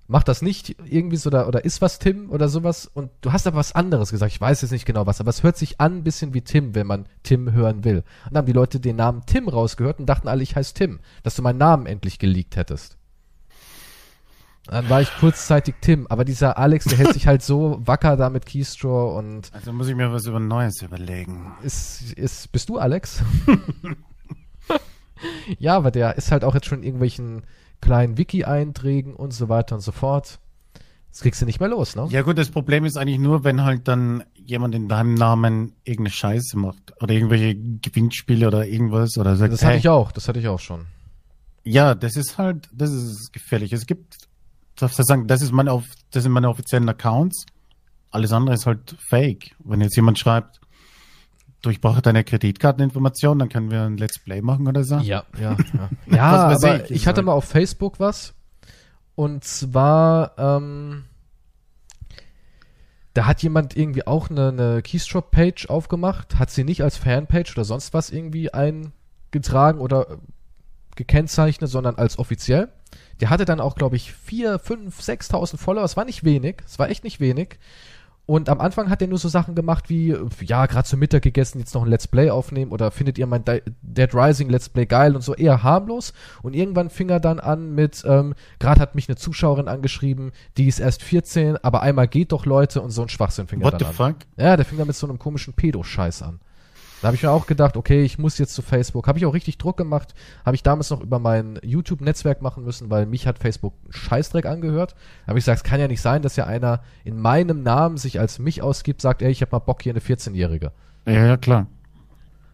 mach das nicht irgendwie so oder, oder ist was Tim oder sowas und du hast aber was anderes gesagt. Ich weiß jetzt nicht genau was, aber es hört sich an ein bisschen wie Tim, wenn man Tim hören will. Und dann haben die Leute den Namen Tim rausgehört und dachten alle, ich heiße Tim, dass du meinen Namen endlich geleakt hättest. Dann war ich kurzzeitig Tim, aber dieser Alex, der hält sich halt so wacker da mit Keystraw und. Also muss ich mir was über Neues überlegen. Ist, ist, bist du Alex? ja, aber der ist halt auch jetzt schon in irgendwelchen kleinen Wiki-Einträgen und so weiter und so fort. Das kriegst du nicht mehr los, ne? Ja gut, das Problem ist eigentlich nur, wenn halt dann jemand in deinem Namen irgendeine Scheiße macht oder irgendwelche Gewinnspiele oder irgendwas oder sagt, Das hatte hey, ich auch, das hatte ich auch schon. Ja, das ist halt, das ist gefährlich. Es gibt, darfst du sagen, das ist meine, das sind meine offiziellen Accounts. Alles andere ist halt fake. Wenn jetzt jemand schreibt, du, ich brauche deine Kreditkarteninformation, dann können wir ein Let's Play machen oder so. Ja, ja, ja. ja aber ich, ich hatte mal auf Facebook was. Und zwar, ähm, da hat jemand irgendwie auch eine, eine Keystroke-Page aufgemacht, hat sie nicht als Fanpage oder sonst was irgendwie eingetragen oder gekennzeichnet, sondern als offiziell. Der hatte dann auch, glaube ich, vier, fünf, 6.000 Follower. Es war nicht wenig. Es war echt nicht wenig. Und am Anfang hat er nur so Sachen gemacht wie, ja, gerade zu Mittag gegessen, jetzt noch ein Let's Play aufnehmen oder findet ihr mein Dead Rising Let's Play geil und so eher harmlos. Und irgendwann fing er dann an mit, ähm, gerade hat mich eine Zuschauerin angeschrieben, die ist erst 14, aber einmal geht doch Leute und so ein Schwachsinn fing What er dann the fuck? Ja, der fing dann mit so einem komischen Pedo-Scheiß an. Da habe ich mir auch gedacht, okay, ich muss jetzt zu Facebook. Habe ich auch richtig Druck gemacht. Habe ich damals noch über mein YouTube-Netzwerk machen müssen, weil mich hat Facebook Scheißdreck angehört. Da habe ich gesagt, es kann ja nicht sein, dass ja einer in meinem Namen sich als mich ausgibt, sagt, ey, ich habe mal Bock hier eine 14-Jährige. Ja, ja, klar.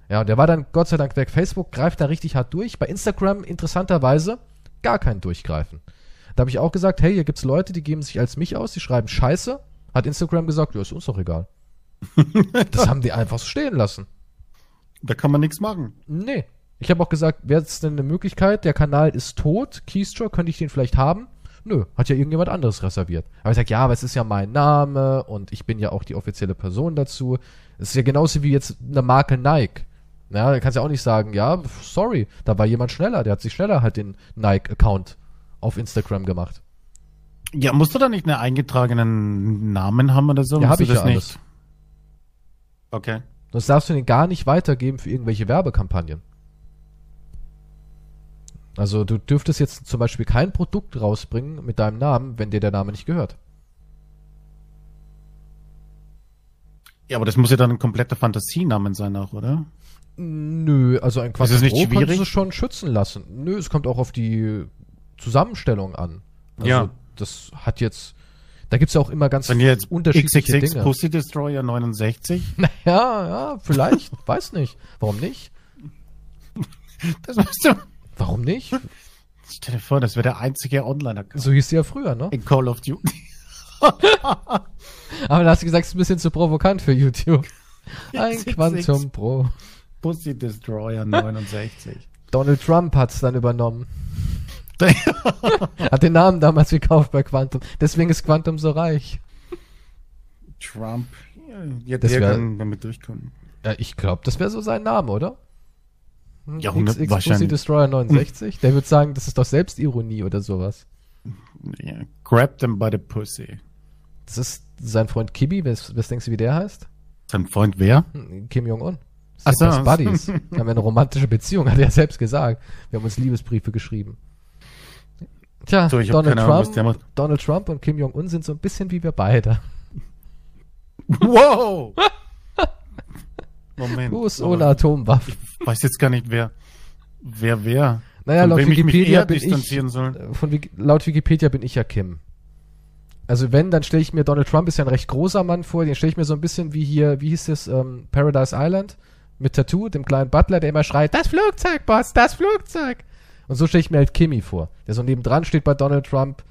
Ja, und der war dann Gott sei Dank weg. Facebook greift da richtig hart durch. Bei Instagram interessanterweise gar kein Durchgreifen. Da habe ich auch gesagt, hey, hier gibt's Leute, die geben sich als mich aus, die schreiben Scheiße. Hat Instagram gesagt, ja, ist uns doch egal. das haben die einfach so stehen lassen. Da kann man nichts machen. Nee. Ich habe auch gesagt, wäre es denn eine Möglichkeit, der Kanal ist tot, Keystroke, könnte ich den vielleicht haben? Nö, hat ja irgendjemand anderes reserviert. Aber ich sag, ja, aber es ist ja mein Name und ich bin ja auch die offizielle Person dazu. Es ist ja genauso wie jetzt eine Marke Nike. Ja, da kannst du ja auch nicht sagen, ja, sorry, da war jemand schneller, der hat sich schneller halt den Nike-Account auf Instagram gemacht. Ja, musst du da nicht einen eingetragenen Namen haben oder so? Ja, habe ich das ja alles. nicht. Okay. Das darfst du den gar nicht weitergeben für irgendwelche Werbekampagnen. Also du dürftest jetzt zum Beispiel kein Produkt rausbringen mit deinem Namen, wenn dir der Name nicht gehört. Ja, aber das muss ja dann ein kompletter Fantasienamen sein auch, oder? Nö, also ein Quadratro kannst du schon schützen lassen. Nö, es kommt auch auf die Zusammenstellung an. Also ja. das hat jetzt Da gibt's ja auch immer ganz Wenn jetzt unterschiedliche XXX Dinge. Pussy Destroyer 69. Naja, ja, vielleicht. weiß nicht. Warum nicht? Das weißt du. Warum nicht? Stell dir vor, das wäre der einzige Online-Account So hieß sie ja früher, ne? in Call of Duty. Aber da hast du gesagt, es ist ein bisschen zu provokant für YouTube. Ein. Quantum Pro. Pussy Destroyer 69. Donald Trump hat's dann übernommen. Hat den Namen damals gekauft bei Quantum. Deswegen ist Quantum so reich. Trump. Ja, Das der wär- kann damit durchkommen. Ja, ich glaube, das wäre so sein Name, oder? Hm, Ja, XX Pussy. Destroyer 69. Der wird sagen, das ist doch Selbstironie oder sowas. Ja, grab them by the pussy. Das ist sein Freund Kibi. Was, was denkst du, wie der heißt? Sein Freund wer? Hm, Kim Jong-un. Ach so. Buddies. Wir haben eine romantische Beziehung, hat er ja selbst gesagt. Wir haben uns Liebesbriefe geschrieben. Tja, So, Donald, Ahnung, Trump, macht. Donald Trump und Kim Jong-un sind so ein bisschen wie wir beide. Wow! Moment. Bloß aber ohne Atomwaffen. Ich weiß jetzt gar nicht, wer, wer, wer. Naja, laut Wikipedia bin ich, soll. von laut Wikipedia bin ich ja Kim. Also wenn, dann stelle ich mir, Donald Trump ist ja ein recht großer Mann vor, den stelle ich mir so ein bisschen wie hier, wie hieß es, ähm, Paradise Island mit Tattoo, dem kleinen Butler, der immer schreit, das Flugzeug, Boss, das Flugzeug. Und so stelle ich mir halt Kimmy vor, der so nebendran steht bei Donald Trump,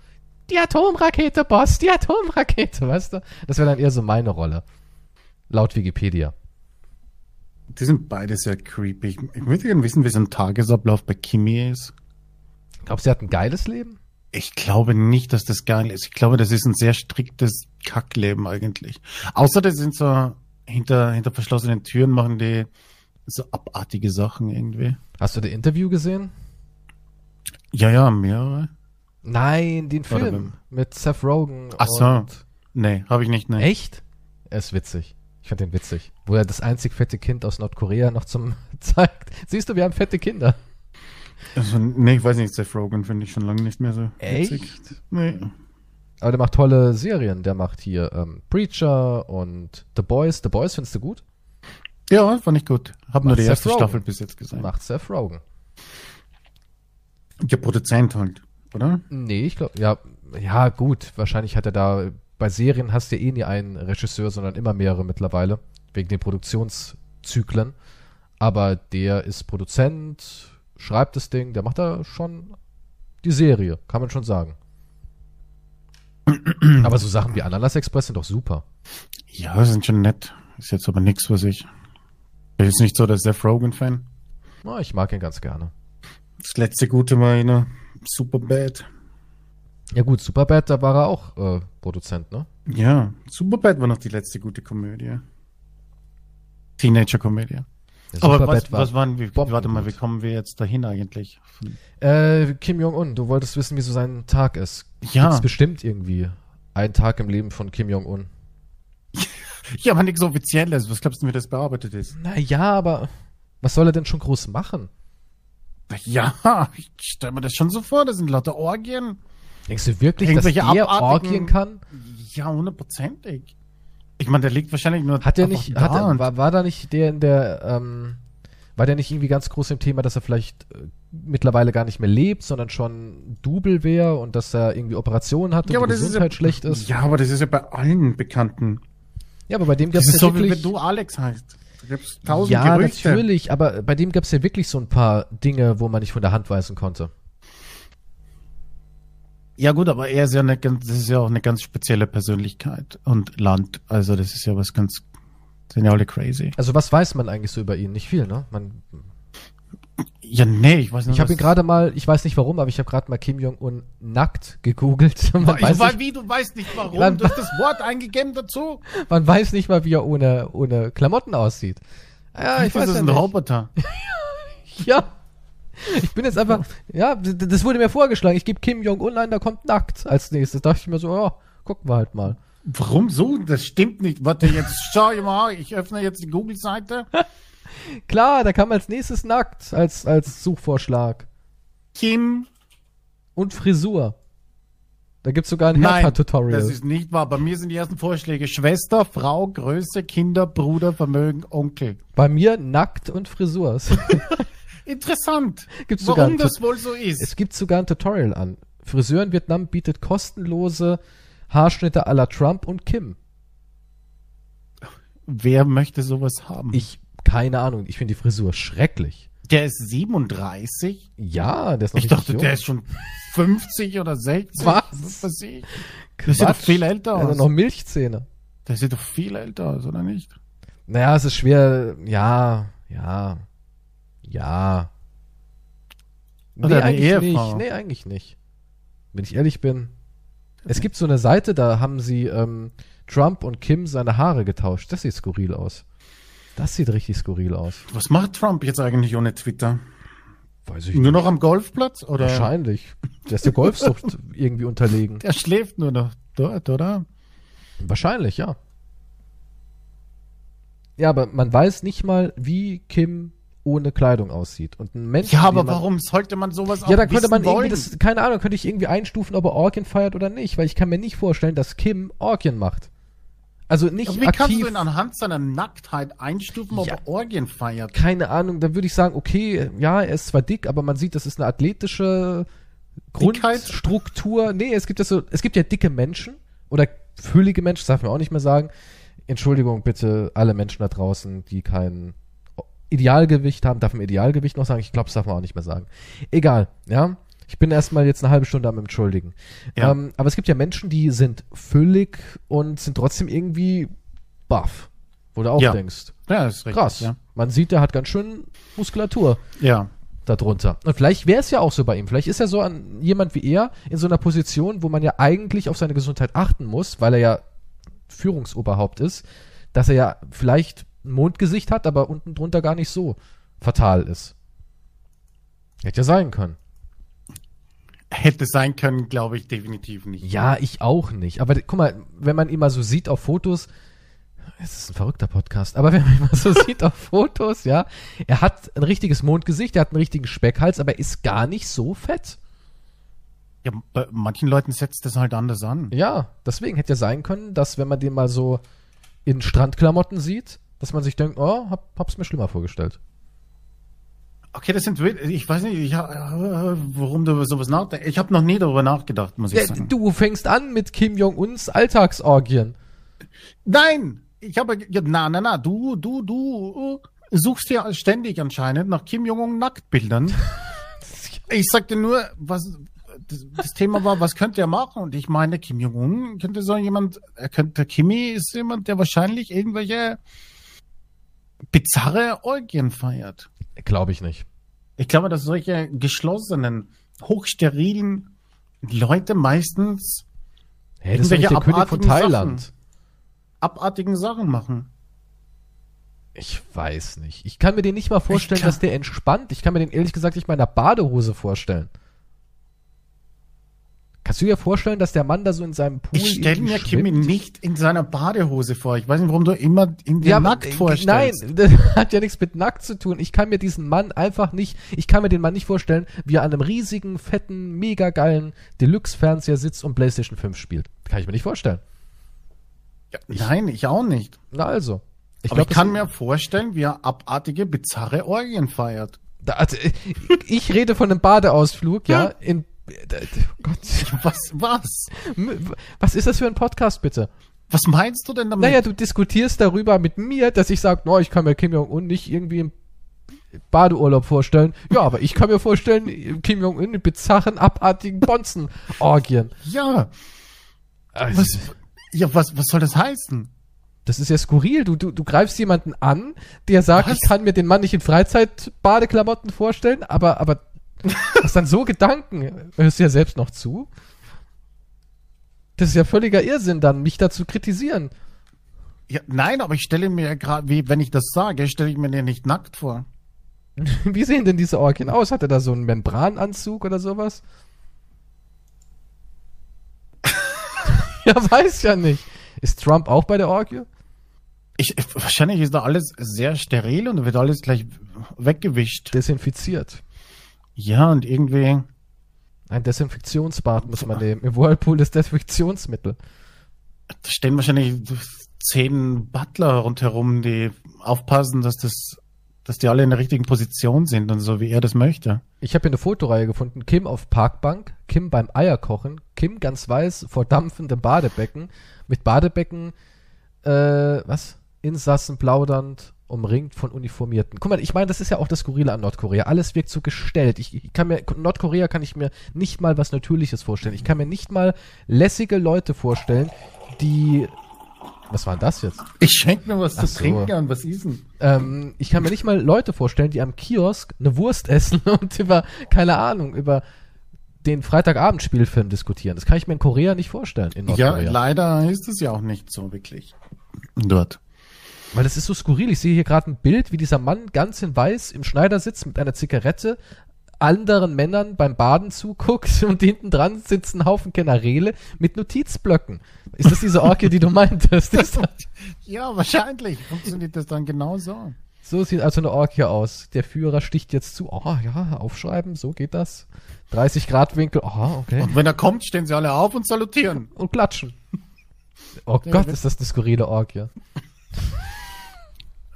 die Atomrakete, Boss, die Atomrakete, weißt du? Das wäre dann eher so meine Rolle. Laut Wikipedia. Die sind beide sehr creepy. Ich, ich würde gerne wissen, wie so ein Tagesablauf bei Kimi ist. Glaubst du, er hat ein geiles Leben? Ich glaube nicht, dass das geil ist. Ich glaube, das ist ein sehr striktes Kackleben eigentlich. Außer das sind so hinter, hinter verschlossenen Türen machen die so abartige Sachen irgendwie. Hast du das Interview gesehen? Ja, ja, mehrere. Nein, den Film mit Seth Rogen. Ach so. Nee, habe ich nicht, ne. Echt? Er ist witzig. Ich fand den witzig. Wo er das einzig fette Kind aus Nordkorea noch zum zeigt. Siehst du, wir haben fette Kinder. Also, nee, ich weiß nicht, Seth Rogen finde ich schon lange nicht mehr so Echt? witzig. Nee. Aber der macht tolle Serien. Der macht hier ähm, Preacher und The Boys. The Boys findest du gut? Ja, fand ich gut. Hab nur Macht die Seth erste Rogen. Staffel bis jetzt gesehen. Macht Seth Rogen. Der Produzent halt, oder? Nee, ich glaube, ja, ja, gut. Wahrscheinlich hat er da, bei Serien hast du ja eh nie einen Regisseur, sondern immer mehrere mittlerweile. Wegen den Produktionszyklen. Aber der ist Produzent, schreibt das Ding, der macht da schon die Serie, kann man schon sagen. aber so Sachen wie Ananas Express sind doch super. Ja, sind schon nett. Ist jetzt aber nichts, was ich. Bin jetzt nicht so der Seth Rogen-Fan. Na, ich mag ihn ganz gerne. Das letzte Gute war einer Superbad. Ja gut, Superbad, da war er auch äh, Produzent, ne? Ja, Superbad war noch die letzte gute Komödie. Teenager-Komödie. Der Aber was, was waren wir? bombengut. Warte mal, wie kommen wir jetzt dahin eigentlich? Äh, Kim Jong-un, du wolltest wissen, wie so sein Tag ist. Ja. Gibt's bestimmt irgendwie einen Tag im Leben von Kim Jong-un. Ja, aber nichts Offizielles. Was glaubst du, wie das bearbeitet ist? Naja, aber was soll er denn schon groß machen? Ja, ich stelle mir das schon so vor. Das sind lauter Orgien. Denkst du wirklich, dass er abartigen- Orgien kann? Ja, hundertprozentig. Ich meine, der liegt wahrscheinlich nur. Hat er nicht, hat er, und- war, war da nicht der in der, ähm, war der nicht irgendwie ganz groß im Thema, dass er vielleicht äh, mittlerweile gar nicht mehr lebt, sondern schon Double wäre und dass er irgendwie Operationen hat und ja, aber die das ist Gesundheit ja, schlecht ist? Ja, aber das ist ja bei allen Bekannten. Ja, aber bei dem gab Das es ist ja so, wie wirklich... wenn du Alex heißt. Gibt's tausend ja, Gerüchte. natürlich, aber bei dem gab es ja wirklich so ein paar Dinge, wo man nicht von der Hand weisen konnte. Ja gut, aber er ist ja eine ganz, das ist ja auch eine ganz spezielle Persönlichkeit und Land. Also das ist ja was ganz, sind ja alle crazy. Also was weiß man eigentlich so über ihn? Nicht viel, ne? Man, Ja, nee, ich weiß nicht. ich habe ihn gerade mal, ich weiß nicht warum, aber ich habe gerade mal Kim Jong-un nackt gegoogelt. Man Ich weiß, nicht, wie, du weißt nicht warum. Wann- Du hast das Wort eingegeben dazu. man weiß nicht mal, wie er ohne, ohne Klamotten aussieht. Ja, ich das weiß ist ja ein nicht. Roboter. Ja. Ich bin jetzt einfach, ja, das wurde mir vorgeschlagen. Ich gebe Kim Jong-un ein, da kommt nackt als nächstes. Da dachte ich mir so, ja, gucken wir halt mal. Warum so? Das stimmt nicht. Warte, jetzt schau ich mal. Ich öffne jetzt die Google-Seite. Klar, da kam als nächstes nackt als, als Suchvorschlag. Kim. Und Frisur. Da gibt's sogar ein Haircut-Tutorial. das ist nicht wahr. Bei mir sind die ersten Vorschläge Schwester, Frau, Größe, Kinder, Bruder, Vermögen, Onkel. Bei mir nackt und Frisur. Interessant. Gibt's sogar Warum das wohl so ist. es gibt sogar ein Tutorial an. Friseur in Vietnam bietet kostenlose Haarschnitte à la Trump und Kim. Wer möchte sowas haben? Ich, keine Ahnung. Ich finde die Frisur schrecklich. Der ist 37? Ja, der ist noch Ich dachte, jung. der ist schon 50 oder 60. Was? Was weiß ich? Der sieht doch viel älter aus. Er hat noch Milchzähne. Der sieht doch viel älter aus, oder nicht? Naja, es ist schwer. Ja, ja, ja. Nee, eigentlich Ehefrau. nicht. Nee, eigentlich nicht. Wenn ich ehrlich bin. Es gibt so eine Seite, da haben sie ähm, Trump und Kim seine Haare getauscht. Das sieht skurril aus. Das sieht richtig skurril aus. Was macht Trump jetzt eigentlich ohne Twitter? Weiß ich nur nicht. noch am Golfplatz? Oder? Wahrscheinlich. Der ist der Golfsucht irgendwie unterlegen. Der schläft nur noch dort, oder? Wahrscheinlich, ja. Ja, aber man weiß nicht mal, wie Kim ohne Kleidung aussieht. Und ein Mensch. Ja, aber warum sollte man sowas Ja, da könnte man irgendwie das, keine Ahnung, könnte ich irgendwie einstufen, ob er Orgien feiert oder nicht, weil ich kann mir nicht vorstellen, dass Kim Orgien macht. Also nicht aber wie aktiv. kannst du ihn anhand seiner Nacktheit einstufen, ob ja, er Orgien feiert? Keine Ahnung, dann würde ich sagen, okay, ja, er ist zwar dick, aber man sieht, das ist eine athletische Grundstruktur. Nee, es gibt ja so, es gibt ja dicke Menschen oder füllige Menschen, das darf man auch nicht mehr sagen. Entschuldigung bitte alle Menschen da draußen, die kein Idealgewicht haben, darf man Idealgewicht noch sagen? Ich glaube, das darf man auch nicht mehr sagen. Egal, ja. Ich bin erstmal jetzt eine halbe Stunde am Entschuldigen. Ja. Ähm, aber es gibt ja Menschen, die sind füllig und sind trotzdem irgendwie buff. Wo du auch ja. denkst. Ja, ist richtig. Krass. Ja. Man sieht, der hat ganz schön Muskulatur. Ja. Darunter. Und vielleicht wäre es ja auch so bei ihm. Vielleicht ist er so an jemand wie er in so einer Position, wo man ja eigentlich auf seine Gesundheit achten muss, weil er ja Führungsoberhaupt ist, dass er ja vielleicht ein Mondgesicht hat, aber unten drunter gar nicht so fatal ist. Hätte ja sein können. Hätte sein können, glaube ich definitiv nicht. Ja, ich auch nicht. Aber guck mal, wenn man ihn mal so sieht auf Fotos, es ist ein verrückter Podcast, aber wenn man ihn mal so sieht auf Fotos, ja, er hat ein richtiges Mondgesicht, er hat einen richtigen Speckhals, aber er ist gar nicht so fett. Ja, bei manchen Leuten setzt das halt anders an. Ja, deswegen hätte ja sein können, dass wenn man den mal so in Strandklamotten sieht, dass man sich denkt, oh, hab, hab's mir schlimmer vorgestellt. Okay, das sind ich weiß nicht, ich, warum du über sowas nachdenkst. Ich habe noch nie darüber nachgedacht, muss ich ja, sagen. Du fängst an mit Kim Jong Uns Alltagsorgien. Nein, ich habe na na na, du du du suchst ja ständig anscheinend nach Kim Jong Un Nacktbildern. ich sagte nur, was das, das, Thema war, was könnte er machen? Und ich meine, Kim Jong Un könnte so jemand, er könnte Kimi ist jemand, der wahrscheinlich irgendwelche bizarre Orgien feiert. Glaube ich nicht. Ich glaube, dass solche geschlossenen, hochsterilen Leute meistens hey, das irgendwelche ist der König von Thailand. Sachen, abartigen Sachen machen. Ich weiß nicht. Ich kann mir den nicht mal vorstellen, dass der entspannt. Ich kann mir den ehrlich gesagt nicht mal in einer Badehose vorstellen. Kannst du dir vorstellen, dass der Mann da so in seinem Pool. Ich stelle mir Kimi nicht in seiner Badehose vor. Ich weiß nicht, warum du immer in ja, nackt äh, vorstellst. Nein, das hat ja nichts mit nackt zu tun. Ich kann mir diesen Mann einfach nicht, ich kann mir den Mann nicht vorstellen, wie er an einem riesigen, fetten, mega geilen Deluxe-Fernseher sitzt und PlayStation 5 spielt. Kann ich mir nicht vorstellen. Ja, ich, nein, ich auch nicht. Na also. Ich, glaub, ich kann mir vorstellen, wie er abartige, bizarre Orgien feiert. Da, also, ich rede von einem Badeausflug, ja, in Gott. Was, was? Was ist das für ein Podcast, bitte? Was meinst du denn damit? Naja, du diskutierst darüber mit mir, dass ich sage, no, ich kann mir Kim Jong-un nicht irgendwie im Badeurlaub vorstellen. Ja, aber ich kann mir vorstellen, Kim Jong-un in bizarren, abartigen Bonzen-Orgien. Ja. Also, was, ja, was, was soll das heißen? Das ist ja skurril. Du, du, du greifst jemanden an, der sagt, was? ich kann mir den Mann nicht in Freizeitbadeklamotten vorstellen, aber, aber Hast dann so Gedanken? Hörst du ja selbst noch zu? Das ist ja völliger Irrsinn dann, mich dazu kritisieren. Ja, nein, aber ich stelle mir gerade, wie wenn ich das sage, stelle ich mir den nicht nackt vor. wie sehen denn diese Orgien aus? Hat er da so einen Membrananzug oder sowas? ja, weiß ja nicht. Ist Trump auch bei der Orgie? Ich, wahrscheinlich ist da alles sehr steril und wird alles gleich weggewischt. Desinfiziert. Ja, und irgendwie. Ein Desinfektionsbad muss man nehmen. Im Whirlpool ist Desinfektionsmittel. Da stehen wahrscheinlich zehn Butler rundherum, die aufpassen, dass das dass die alle in der richtigen Position sind und so, wie er das möchte. Ich habe hier eine Fotoreihe gefunden. Kim auf Parkbank, Kim beim Eierkochen, Kim ganz weiß vor dampfendem Badebecken, mit Badebecken, äh, was? Insassen plaudernd, umringt von Uniformierten. Guck mal, ich meine, das ist ja auch das Skurrile an Nordkorea. Alles wirkt so gestellt. Ich, ich kann mir, Nordkorea kann ich mir nicht mal was Natürliches vorstellen. Ich kann mir nicht mal lässige Leute vorstellen, die was war denn das jetzt? Ich schenke mir was Ach zu so. trinken und was essen. Ähm, ich kann mir nicht mal Leute vorstellen, die am Kiosk eine Wurst essen und über, keine Ahnung, über den Freitagabendspielfilm diskutieren. Das kann ich mir in Korea nicht vorstellen. In ja, leider ist es ja auch nicht so wirklich. Dort. Weil das ist so skurril. Ich sehe hier gerade ein Bild, wie dieser Mann ganz in weiß im Schneidersitz mit einer Zigarette anderen Männern beim Baden zuguckt und hinten dran sitzen Haufen Generäle mit Notizblöcken. Ist das diese Orgie, die du meintest? ja, wahrscheinlich funktioniert das dann genau so. So sieht also eine Orgie aus. Der Führer sticht jetzt zu. Oh ja, aufschreiben, so geht das. 30 Grad Winkel. Oh, okay. Und wenn er kommt, stehen sie alle auf und salutieren. Und klatschen. Oh ja, Gott, ist das eine skurrile Orgie.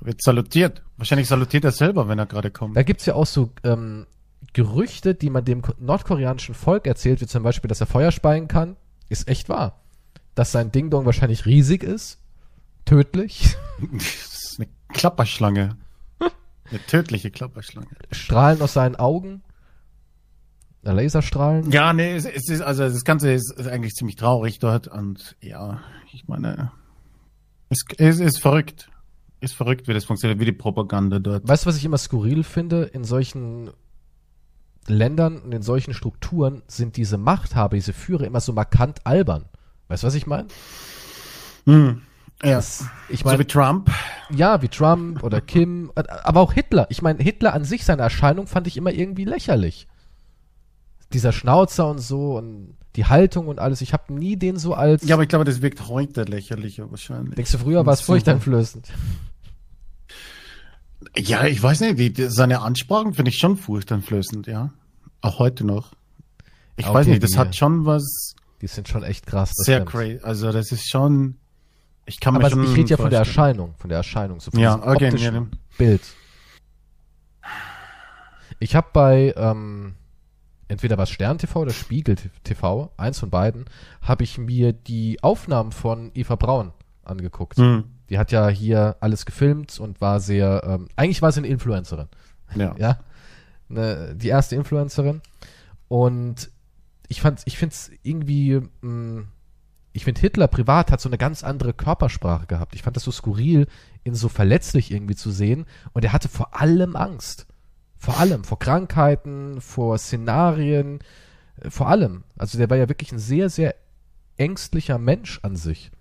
Wird salutiert. Wahrscheinlich salutiert er selber, wenn er gerade kommt. Da gibt's ja auch so ähm, Gerüchte, die man dem nordkoreanischen Volk erzählt, wie zum Beispiel, dass er Feuer speien kann, ist echt wahr. Dass sein Ding-Dong wahrscheinlich riesig ist, tödlich. Das ist eine Klapperschlange. Eine tödliche Klapperschlange. Strahlen aus seinen Augen. Laserstrahlen. Ja, nee, es, es ist, also das Ganze ist, ist, eigentlich ziemlich traurig dort und ja, ich meine, es, es ist verrückt. Ist verrückt, wie das funktioniert, wie die Propaganda dort. Weißt du, was ich immer skurril finde? In solchen Ländern und in solchen Strukturen sind diese Machthaber, diese Führer immer so markant albern. Weißt du, was ich meine? Hm. Ja. Das, ich mein, so wie Trump. Ja, wie Trump oder Kim, aber auch Hitler. Ich meine, Hitler an sich, seine Erscheinung fand ich immer irgendwie lächerlich. Dieser Schnauzer und so und die Haltung und alles. Ich habe nie den so als. Ja, aber ich glaube, das wirkt heute lächerlicher wahrscheinlich. Denkst du, früher war es furchteinflößend? Ja, ich weiß nicht, die, seine Ansprachen finde ich schon furchteinflößend, ja. Auch heute noch. Ich okay, weiß nicht, das die, hat schon was. Die sind schon echt krass. Sehr crazy. Also das ist schon. Ich kann mir schon. Ich rede ja von der Erscheinung, von der Erscheinung, so von ja, okay, ja, Bild. Ich habe bei ähm, entweder was Stern TV oder Spiegel TV, eins von beiden, habe ich mir die Aufnahmen von Eva Braun angeguckt. Mhm. Die hat ja hier alles gefilmt und war sehr, ähm, eigentlich war sie eine Influencerin. Ja. ja? Eine, die erste Influencerin. Und ich fand, ich finde es irgendwie, mh, mm, ich finde Hitler privat hat so eine ganz andere Körpersprache gehabt. Ich fand das so skurril, ihn so verletzlich irgendwie zu sehen. Und er hatte vor allem Angst. Vor allem, vor Krankheiten, vor Szenarien, äh, vor allem. Also der war ja wirklich ein sehr, sehr ängstlicher Mensch an sich.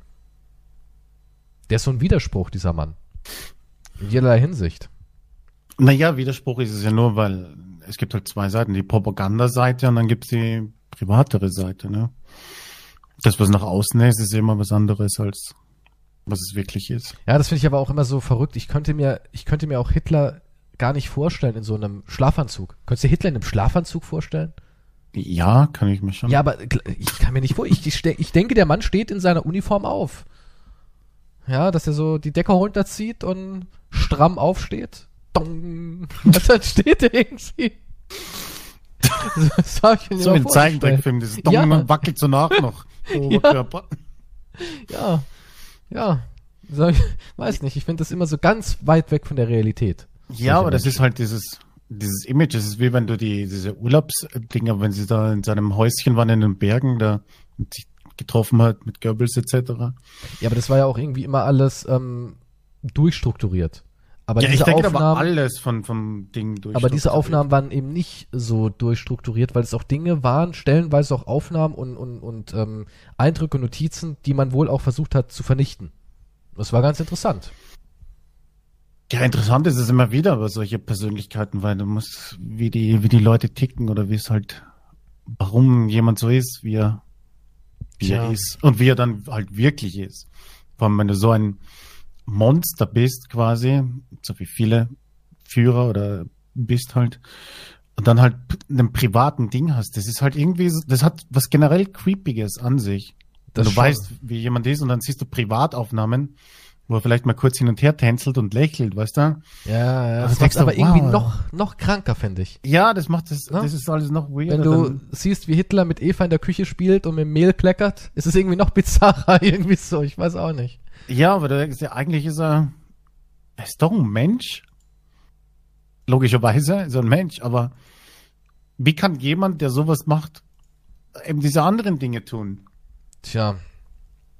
Der ist so ein Widerspruch, dieser Mann. In jederlei Hinsicht. Naja, Widerspruch ist es ja nur, weil es gibt halt zwei Seiten. Die Propagandaseite und dann gibt es die privatere Seite. Ne? Das, was nach außen ist, ist immer was anderes als was es wirklich ist. Ja, das finde ich aber auch immer so verrückt. Ich könnte mir, ich könnte mir auch Hitler gar nicht vorstellen in so einem Schlafanzug. Könntest du Hitler in einem Schlafanzug vorstellen? Ja, kann ich mir schon. Ja, aber ich kann mir nicht vor. Ich, ich, ich denke, der Mann steht in seiner Uniform auf. Ja, dass er so die Decke runterzieht und stramm aufsteht. Dong. Und dann steht er irgendwie. das ich so ein Zeichentrickfilm, dieses Dong ja. wackelt so nach noch. ja. ja. Ja. So, ich weiß nicht, ich finde das immer so ganz weit weg von der Realität. Ja, aber das ist halt dieses, dieses Image, das ist wie wenn du die, diese Urlaubsdinger, wenn sie da in seinem Häuschen waren in den Bergen, da und sich getroffen hat mit Goebbels etc. Ja, aber das war ja auch irgendwie immer alles ähm, durchstrukturiert. Aber ja, diese ich denke Aufnahmen, aber alles von, vom Ding durchstrukturiert. Aber diese Aufnahmen waren eben nicht so durchstrukturiert, weil es auch Dinge waren, stellenweise auch Aufnahmen und, und, und ähm, Eindrücke, Notizen, die man wohl auch versucht hat zu vernichten. Das war ganz interessant. Ja, interessant ist es immer wieder über solche Persönlichkeiten, weil du musst, wie die, wie die Leute ticken oder wie es halt, warum jemand so ist, wie er wie er ist und wie er dann halt wirklich ist. Vor allem, wenn du so ein Monster bist quasi, so wie viele Führer oder bist halt, und dann halt ein privaten Ding hast, das ist halt irgendwie, das hat was generell Creepiges an sich. Du schon. weißt, wie jemand ist und dann siehst du Privataufnahmen, wo er vielleicht mal kurz hin und her tänzelt und lächelt, weißt du? Ja, ja. Das macht aber wow. irgendwie noch, noch kranker, finde ich. Ja, das macht das, ja? das ist alles noch weirder. Wenn du dann. siehst, wie Hitler mit Eva in der Küche spielt und mit Mehl kleckert, ist es irgendwie noch bizarrer, irgendwie so, ich weiß auch nicht. Ja, aber du denkst ja, eigentlich ist er, er ist doch ein Mensch. Logischerweise ist er ein Mensch, aber wie kann jemand, der sowas macht, eben diese anderen Dinge tun? Tja,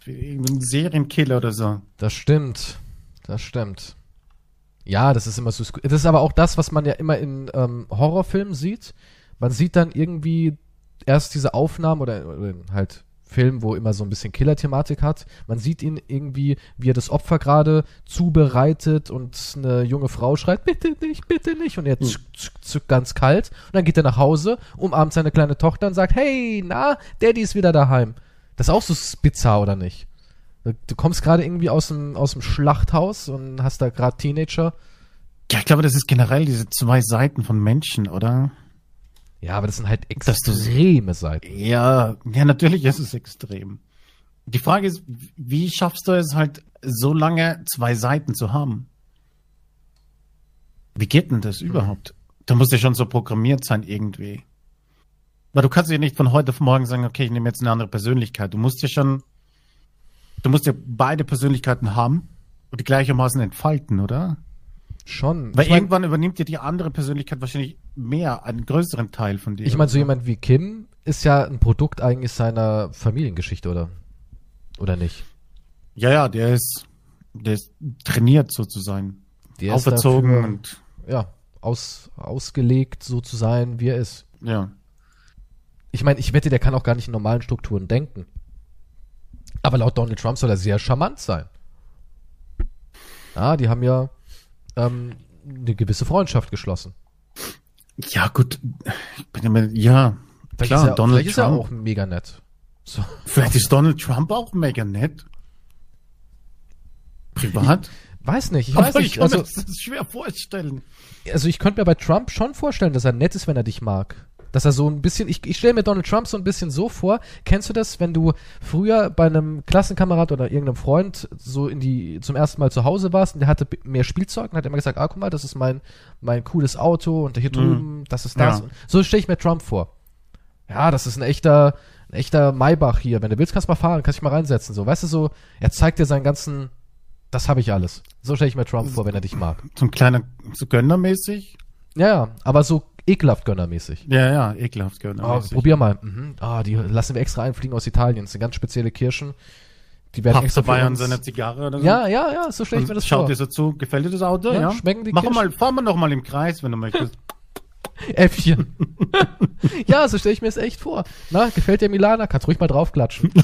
ein Serienkiller oder so. Das stimmt. Das stimmt. Ja, das ist immer so. Das ist aber auch das, was man ja immer in ähm, Horrorfilmen sieht. Man sieht dann irgendwie erst diese Aufnahmen oder, oder halt Film, wo immer so ein bisschen Killer-Thematik hat. Man sieht ihn irgendwie, wie er das Opfer gerade zubereitet und eine junge Frau schreit, bitte nicht, bitte nicht. Und er hm. zuckt zuck, zuck, ganz kalt. Und dann geht er nach Hause, umarmt seine kleine Tochter und sagt, hey, na, Daddy ist wieder daheim. Das ist auch so bizarr, oder nicht? Du kommst gerade irgendwie aus dem, aus dem Schlachthaus und hast da gerade Teenager. Ja, ich glaube, das ist generell diese zwei Seiten von Menschen, oder? Ja, aber das sind halt extreme Seiten. Ja, ja, natürlich ist es extrem. Die Frage ist, wie schaffst du es halt, so lange zwei Seiten zu haben? Wie geht denn das hm. überhaupt? Da muss ja schon so programmiert sein irgendwie. Weil du kannst ja nicht von heute auf morgen sagen, okay, ich nehme jetzt eine andere Persönlichkeit. Du musst ja schon, du musst ja beide Persönlichkeiten haben und die gleichermaßen entfalten, oder? Schon. Weil ich irgendwann mein, übernimmt ja die andere Persönlichkeit wahrscheinlich mehr, einen größeren Teil von dir. Ich meine, so jemand wie Kim ist ja ein Produkt eigentlich seiner Familiengeschichte, oder? Oder nicht? Ja, ja, der ist, der ist trainiert sozusagen. Der Auferzogen dafür, und. Ja, aus, ausgelegt so zu sein, wie er ist. Ja ich meine, ich wette, der kann auch gar nicht in normalen Strukturen denken. Aber laut Donald Trump soll er sehr charmant sein. Ja, die haben ja ähm, eine gewisse Freundschaft geschlossen. Ja, gut. Ich bin immer, ja, vielleicht klar, ist er, Donald vielleicht Trump. ist er auch mega nett. So. Vielleicht ist Donald Trump auch mega nett. Privat? Ich weiß nicht, ich Aber weiß nicht. Ich also, das ist schwer vorstellen. Also ich könnte mir bei Trump schon vorstellen, dass er nett ist, wenn er dich mag. Dass er so ein bisschen, ich, ich stelle mir Donald Trump so ein bisschen so vor, kennst du das, wenn du früher bei einem Klassenkamerad oder irgendeinem Freund so in die, zum ersten Mal zu Hause warst und der hatte mehr Spielzeug und hat immer gesagt, ah, guck mal, das ist mein, mein cooles Auto und hier drüben, mhm. das ist das. Ja. So stelle ich mir Trump vor. Ja, das ist ein echter, ein echter Maybach hier. Wenn du willst, kannst du mal fahren, kannst dich mal reinsetzen. So, weißt du, so, er zeigt dir seinen ganzen, das habe ich alles. So stelle ich mir Trump vor, wenn er dich mag. Zum kleiner, so gönnermäßig? Ja, ja, aber so ekelhaft gönnermäßig. Ja, ja, ekelhaft gönnermäßig. Oh, probier mal. Mhm. Ah, die lassen wir extra einfliegen aus Italien. Das sind ganz spezielle Kirschen. Die werden Habt extra dabei an seiner Zigarre oder so? Ja, ja, ja, so schlecht mir das schaut vor. Schaut dir so zu, gefällt dir das Auto? Ja, ja. schmecken die Mach Kirschen? mal, fahr mal noch mal im Kreis, wenn du möchtest. Äffchen. ja, so stelle ich mir es echt vor. Na, gefällt dir Milana? Kannst ruhig mal draufklatschen.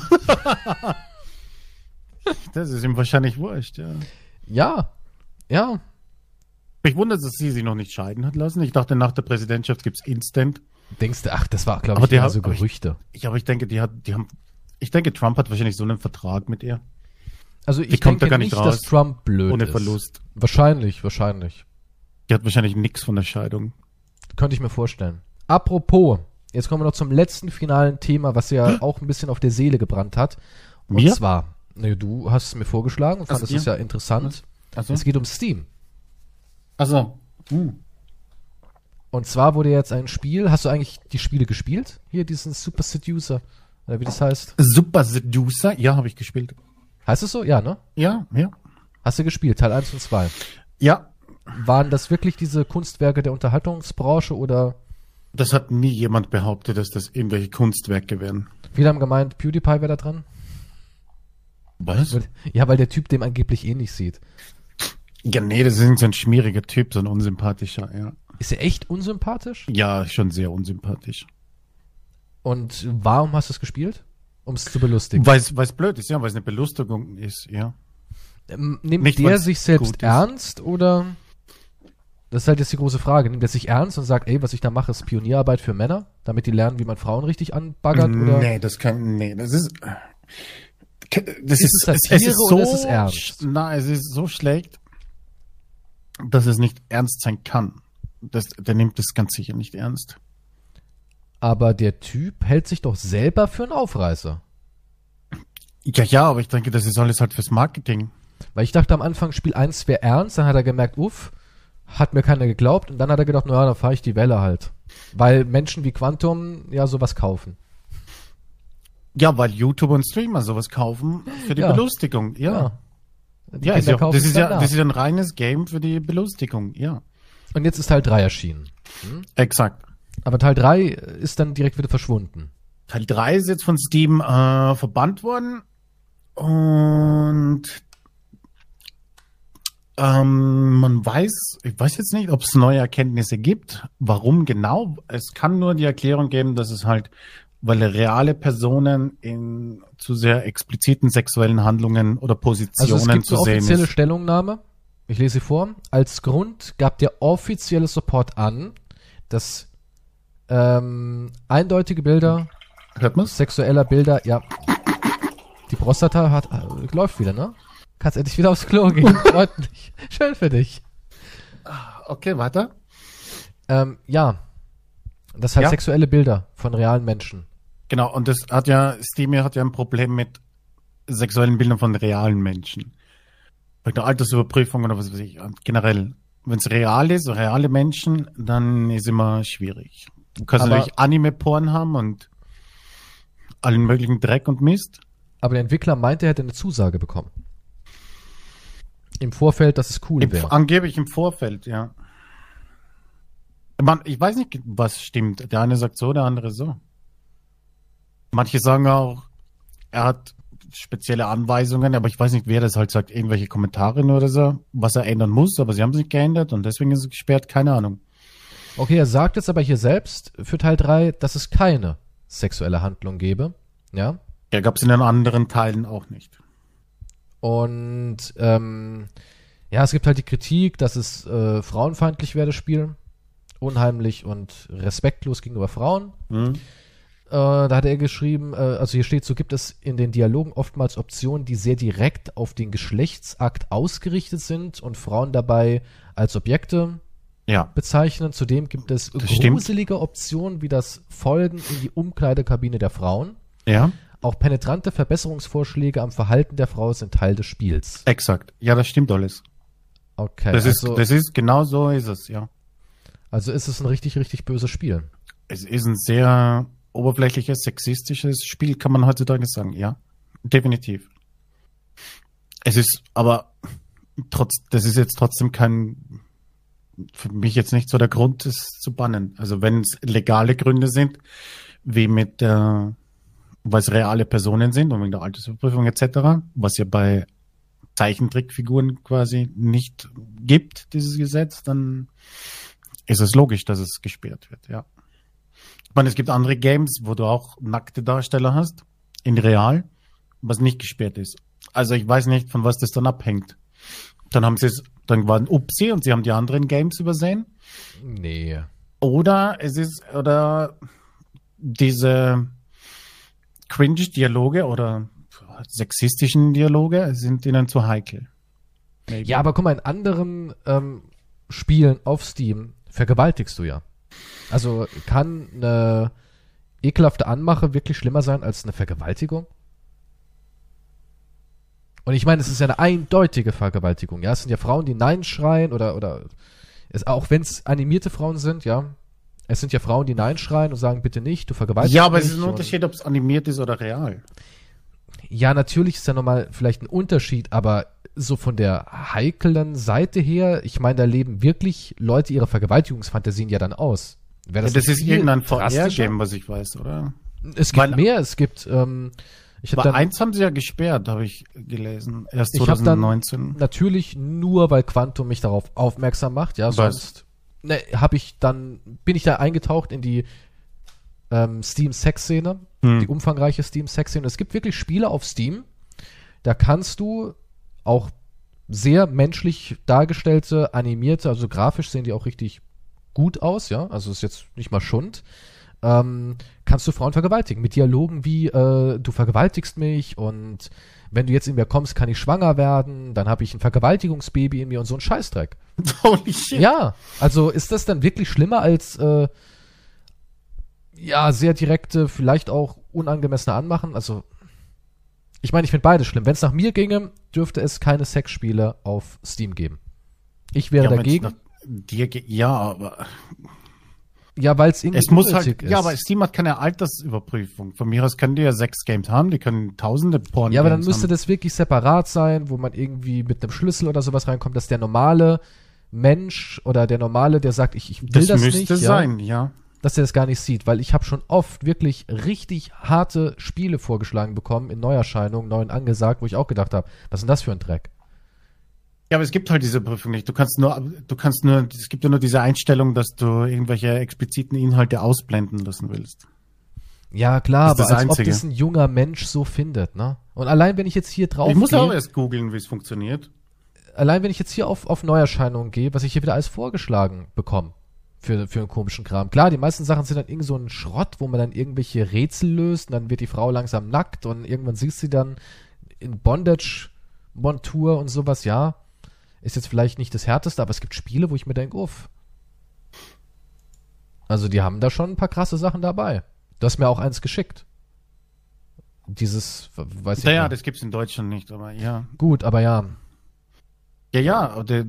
das ist ihm wahrscheinlich wurscht, ja. Ja, ja. Mich wundert, dass sie sich noch nicht scheiden hat lassen. Ich dachte, nach der Präsidentschaft gibt es Instant. Denkst du, ach, das war, glaube ich, eher so Gerüchte. Ich, ich, aber ich denke, die hat, die haben, ich denke, Trump hat wahrscheinlich so einen Vertrag mit ihr. Also ich die denke da gar nicht, raus, dass Trump blöd ohne ist. Verlust. Wahrscheinlich, wahrscheinlich. Die hat wahrscheinlich nichts von der Scheidung. Könnte ich mir vorstellen. Apropos, jetzt kommen wir noch zum letzten finalen Thema, was ja hm? auch ein bisschen auf der Seele gebrannt hat. Und mir? zwar, ne, du hast es mir vorgeschlagen und fandest es ja interessant. Also? Es geht um Steam. Also. Hm. Und zwar wurde jetzt ein Spiel, hast du eigentlich die Spiele gespielt? Hier, diesen Super Seducer, oder wie das heißt? Super Seducer? Ja, habe ich gespielt. Heißt es so? Ja, ne? Ja, ja. Hast du gespielt, Teil 1 und 2? Ja. Waren das wirklich diese Kunstwerke der Unterhaltungsbranche oder? Das hat nie jemand behauptet, dass das irgendwelche Kunstwerke wären. Viele haben gemeint, PewDiePie wäre da dran. Was? Ja, weil der Typ dem angeblich ähnlich sieht. Ja, nee, das ist so ein schmieriger Typ, so ein unsympathischer, ja. Ist er echt unsympathisch? Ja, schon sehr unsympathisch. Und warum hast du es gespielt? Um es zu belustigen. Weil es blöd ist, ja, weil es eine Belustigung ist, ja. Ähm, nimmt Nicht, der sich selbst ernst oder? Das ist halt jetzt die große Frage. Nimmt er sich ernst und sagt, ey, was ich da mache, ist Pionierarbeit für Männer, damit die lernen, wie man Frauen richtig anbaggert? Oder? Nee, das kann, nee, das ist, das ist, ist, es, es ist so, ist es ernst? Nein, es ist so schlecht, dass es nicht ernst sein kann. Das, der nimmt es ganz sicher nicht ernst. Aber der Typ hält sich doch selber für einen Aufreißer. Ja, ja, aber ich denke, das ist alles halt fürs Marketing. Weil ich dachte am Anfang, Spiel 1 wäre ernst, dann hat er gemerkt, uff, hat mir keiner geglaubt und dann hat er gedacht, naja, dann fahre ich die Welle halt. Weil Menschen wie Quantum ja sowas kaufen. Ja, weil YouTube und Streamer sowas kaufen für die ja. Belustigung, ja. Ja, ja ist ja das, ist ja, das ist ein reines Game für die Belustigung, ja. Und jetzt ist Teil 3 erschienen. Hm? Exakt. Aber Teil 3 ist dann direkt wieder verschwunden. Teil 3 ist jetzt von Steam äh, verbannt worden. Und ähm, man weiß, ich weiß jetzt nicht, ob es neue Erkenntnisse gibt. Warum genau? Es kann nur die Erklärung geben, dass es halt, weil reale Personen in zu sehr expliziten sexuellen Handlungen oder Positionen also es gibt zu sehen offizielle ist. Stellungnahme. Ich lese sie vor. Als Grund gab der offizielle Support an, dass ähm, eindeutige Bilder Hört man? sexueller Bilder, ja. Die Prostata hat, äh, läuft wieder, ne? Kannst endlich wieder aufs Klo gehen. Freut mich. Schön für dich. Okay, weiter. Ähm, ja. Das heißt ja. sexuelle Bilder von realen Menschen. Genau, und das hat ja, Steam hat ja ein Problem mit sexuellen Bildern von realen Menschen. Bei der Altersüberprüfung oder was weiß ich. Generell, wenn es real ist, reale Menschen, dann ist immer schwierig. Du kannst aber, natürlich Anime-Porn haben und allen möglichen Dreck und Mist. Aber der Entwickler meinte, er hätte eine Zusage bekommen. Im Vorfeld, dass es cool wäre. Angeblich im Vorfeld, ja. Man, ich weiß nicht, was stimmt. Der eine sagt so, der andere so. Manche sagen auch, er hat spezielle Anweisungen, aber ich weiß nicht, wer das halt sagt, irgendwelche Kommentare oder so, was er ändern muss, aber sie haben sich geändert und deswegen ist es gesperrt, keine Ahnung. Okay, er sagt jetzt aber hier selbst für Teil 3, dass es keine sexuelle Handlung gäbe. Ja. Ja, gab es in den anderen Teilen auch nicht. Und ähm, ja, es gibt halt die Kritik, dass es äh, frauenfeindlich wäre, das Spiel. Unheimlich und respektlos gegenüber Frauen. Mhm. Äh, da hat er geschrieben, äh, also hier steht, so gibt es in den Dialogen oftmals Optionen, die sehr direkt auf den Geschlechtsakt ausgerichtet sind und Frauen dabei als Objekte ja. bezeichnen. Zudem gibt es das gruselige stimmt. Optionen wie das Folgen in die Umkleidekabine der Frauen. Ja. Auch penetrante Verbesserungsvorschläge am Verhalten der Frau sind Teil des Spiels. Exakt. Ja, das stimmt alles. Okay. Das also, ist, das ist, genau so ist es, ja. Also ist es ein richtig, richtig böses Spiel. Es ist ein sehr oberflächliches, sexistisches Spiel, kann man heutzutage sagen, ja. Definitiv. Es ist aber trotz, das ist jetzt trotzdem kein, für mich jetzt nicht so der Grund, es zu bannen. Also wenn es legale Gründe sind, wie mit äh, weil es reale Personen sind und wegen der Altersüberprüfung etc., was ja bei Zeichentrickfiguren quasi nicht gibt, dieses Gesetz, dann ist es logisch, dass es gesperrt wird, ja. Ich meine, es gibt andere Games, wo du auch nackte Darsteller hast, in real, was nicht gesperrt ist. Also ich weiß nicht, von was das dann abhängt. Dann haben sie es, dann waren Upsi und sie haben die anderen Games übersehen. Nee. Oder es ist, oder diese Cringe-Dialoge oder sexistischen Dialoge sind ihnen zu heikel. Maybe. Ja, aber guck mal, in anderen ähm, Spielen auf Steam vergewaltigst du ja. Also kann eine ekelhafte Anmache wirklich schlimmer sein als eine Vergewaltigung? Und ich meine, es ist ja eine eindeutige Vergewaltigung, ja. Es sind ja Frauen, die Nein schreien oder, oder es, auch wenn es animierte Frauen sind, ja. Es sind ja Frauen, die Nein schreien und sagen, bitte nicht, du vergewaltigst Ja, aber es ist ein Unterschied, ob es animiert ist oder real. Ja, natürlich ist ja nochmal vielleicht ein Unterschied, aber so von der heiklen Seite her, ich meine, da leben wirklich Leute ihre Vergewaltigungsfantasien ja dann aus. das, ja, das ist irgendein VR-Game, was ich weiß, oder? Es gibt Weil, mehr, es gibt, ähm, ich hab Aber dann, eins haben sie ja gesperrt, habe ich gelesen. Erst 2019. Ich dann natürlich nur, weil Quantum mich darauf aufmerksam macht, ja, sonst ne, habe ich dann, bin ich da eingetaucht in die ähm, Steam-Sex-Szene, hm. die umfangreiche Steam-Sex-Szene. Es gibt wirklich Spiele auf Steam, da kannst du auch sehr menschlich dargestellte, animierte, also grafisch sehen die auch richtig gut aus, ja, also ist jetzt nicht mal Schund. Ähm, kannst du Frauen vergewaltigen mit Dialogen wie äh, du vergewaltigst mich und wenn du jetzt in mir kommst, kann ich schwanger werden, dann habe ich ein Vergewaltigungsbaby in mir und so ein Scheißdreck. Holy shit. Ja, also ist das dann wirklich schlimmer als äh, ja, sehr direkte, vielleicht auch unangemessene Anmachen? Also Ich meine, ich finde beides schlimm. Wenn es nach mir ginge, dürfte es keine Sexspiele auf Steam geben. Ich wäre ja, dagegen. Dir, ja, aber ja, weil es irgendwie es muss halt, ist. Ja, aber Steam hat keine Altersüberprüfung. Von mir aus können die ja sechs Games haben, die können tausende Porn Ja, aber dann müsste haben. das wirklich separat sein, wo man irgendwie mit einem Schlüssel oder sowas reinkommt, dass der normale Mensch oder der normale, der sagt, ich, ich will das, das müsste nicht. müsste sein, ja. ja. Dass er das gar nicht sieht, weil ich habe schon oft wirklich richtig harte Spiele vorgeschlagen bekommen in Neuerscheinungen, neuen angesagt, wo ich auch gedacht habe, was ist denn das für ein Dreck? Ja, aber es gibt halt diese Prüfung nicht. Du kannst nur, du kannst nur, es gibt ja nur diese Einstellung, dass du irgendwelche expliziten Inhalte ausblenden lassen willst. Ja, klar, aber als Einzige. ob das ein junger Mensch so findet, ne? Und allein wenn ich jetzt hier drauf Ich muss gehe, auch erst googeln, wie es funktioniert. Allein wenn ich jetzt hier auf, auf Neuerscheinungen gehe, was ich hier wieder alles vorgeschlagen bekomme für, für einen komischen Kram. Klar, die meisten Sachen sind dann irgend so ein Schrott, wo man dann irgendwelche Rätsel löst und dann wird die Frau langsam nackt und irgendwann siehst du sie dann in Bondage-Montur und sowas, ja. Ist jetzt vielleicht nicht das härteste, aber es gibt Spiele, wo ich mir denke, uff. Also die haben da schon ein paar krasse Sachen dabei. Du hast mir auch eins geschickt. Dieses, weiß ich nicht. Ja, das gibt's in Deutschland nicht, aber ja. Gut, aber ja. Ja, ja, der,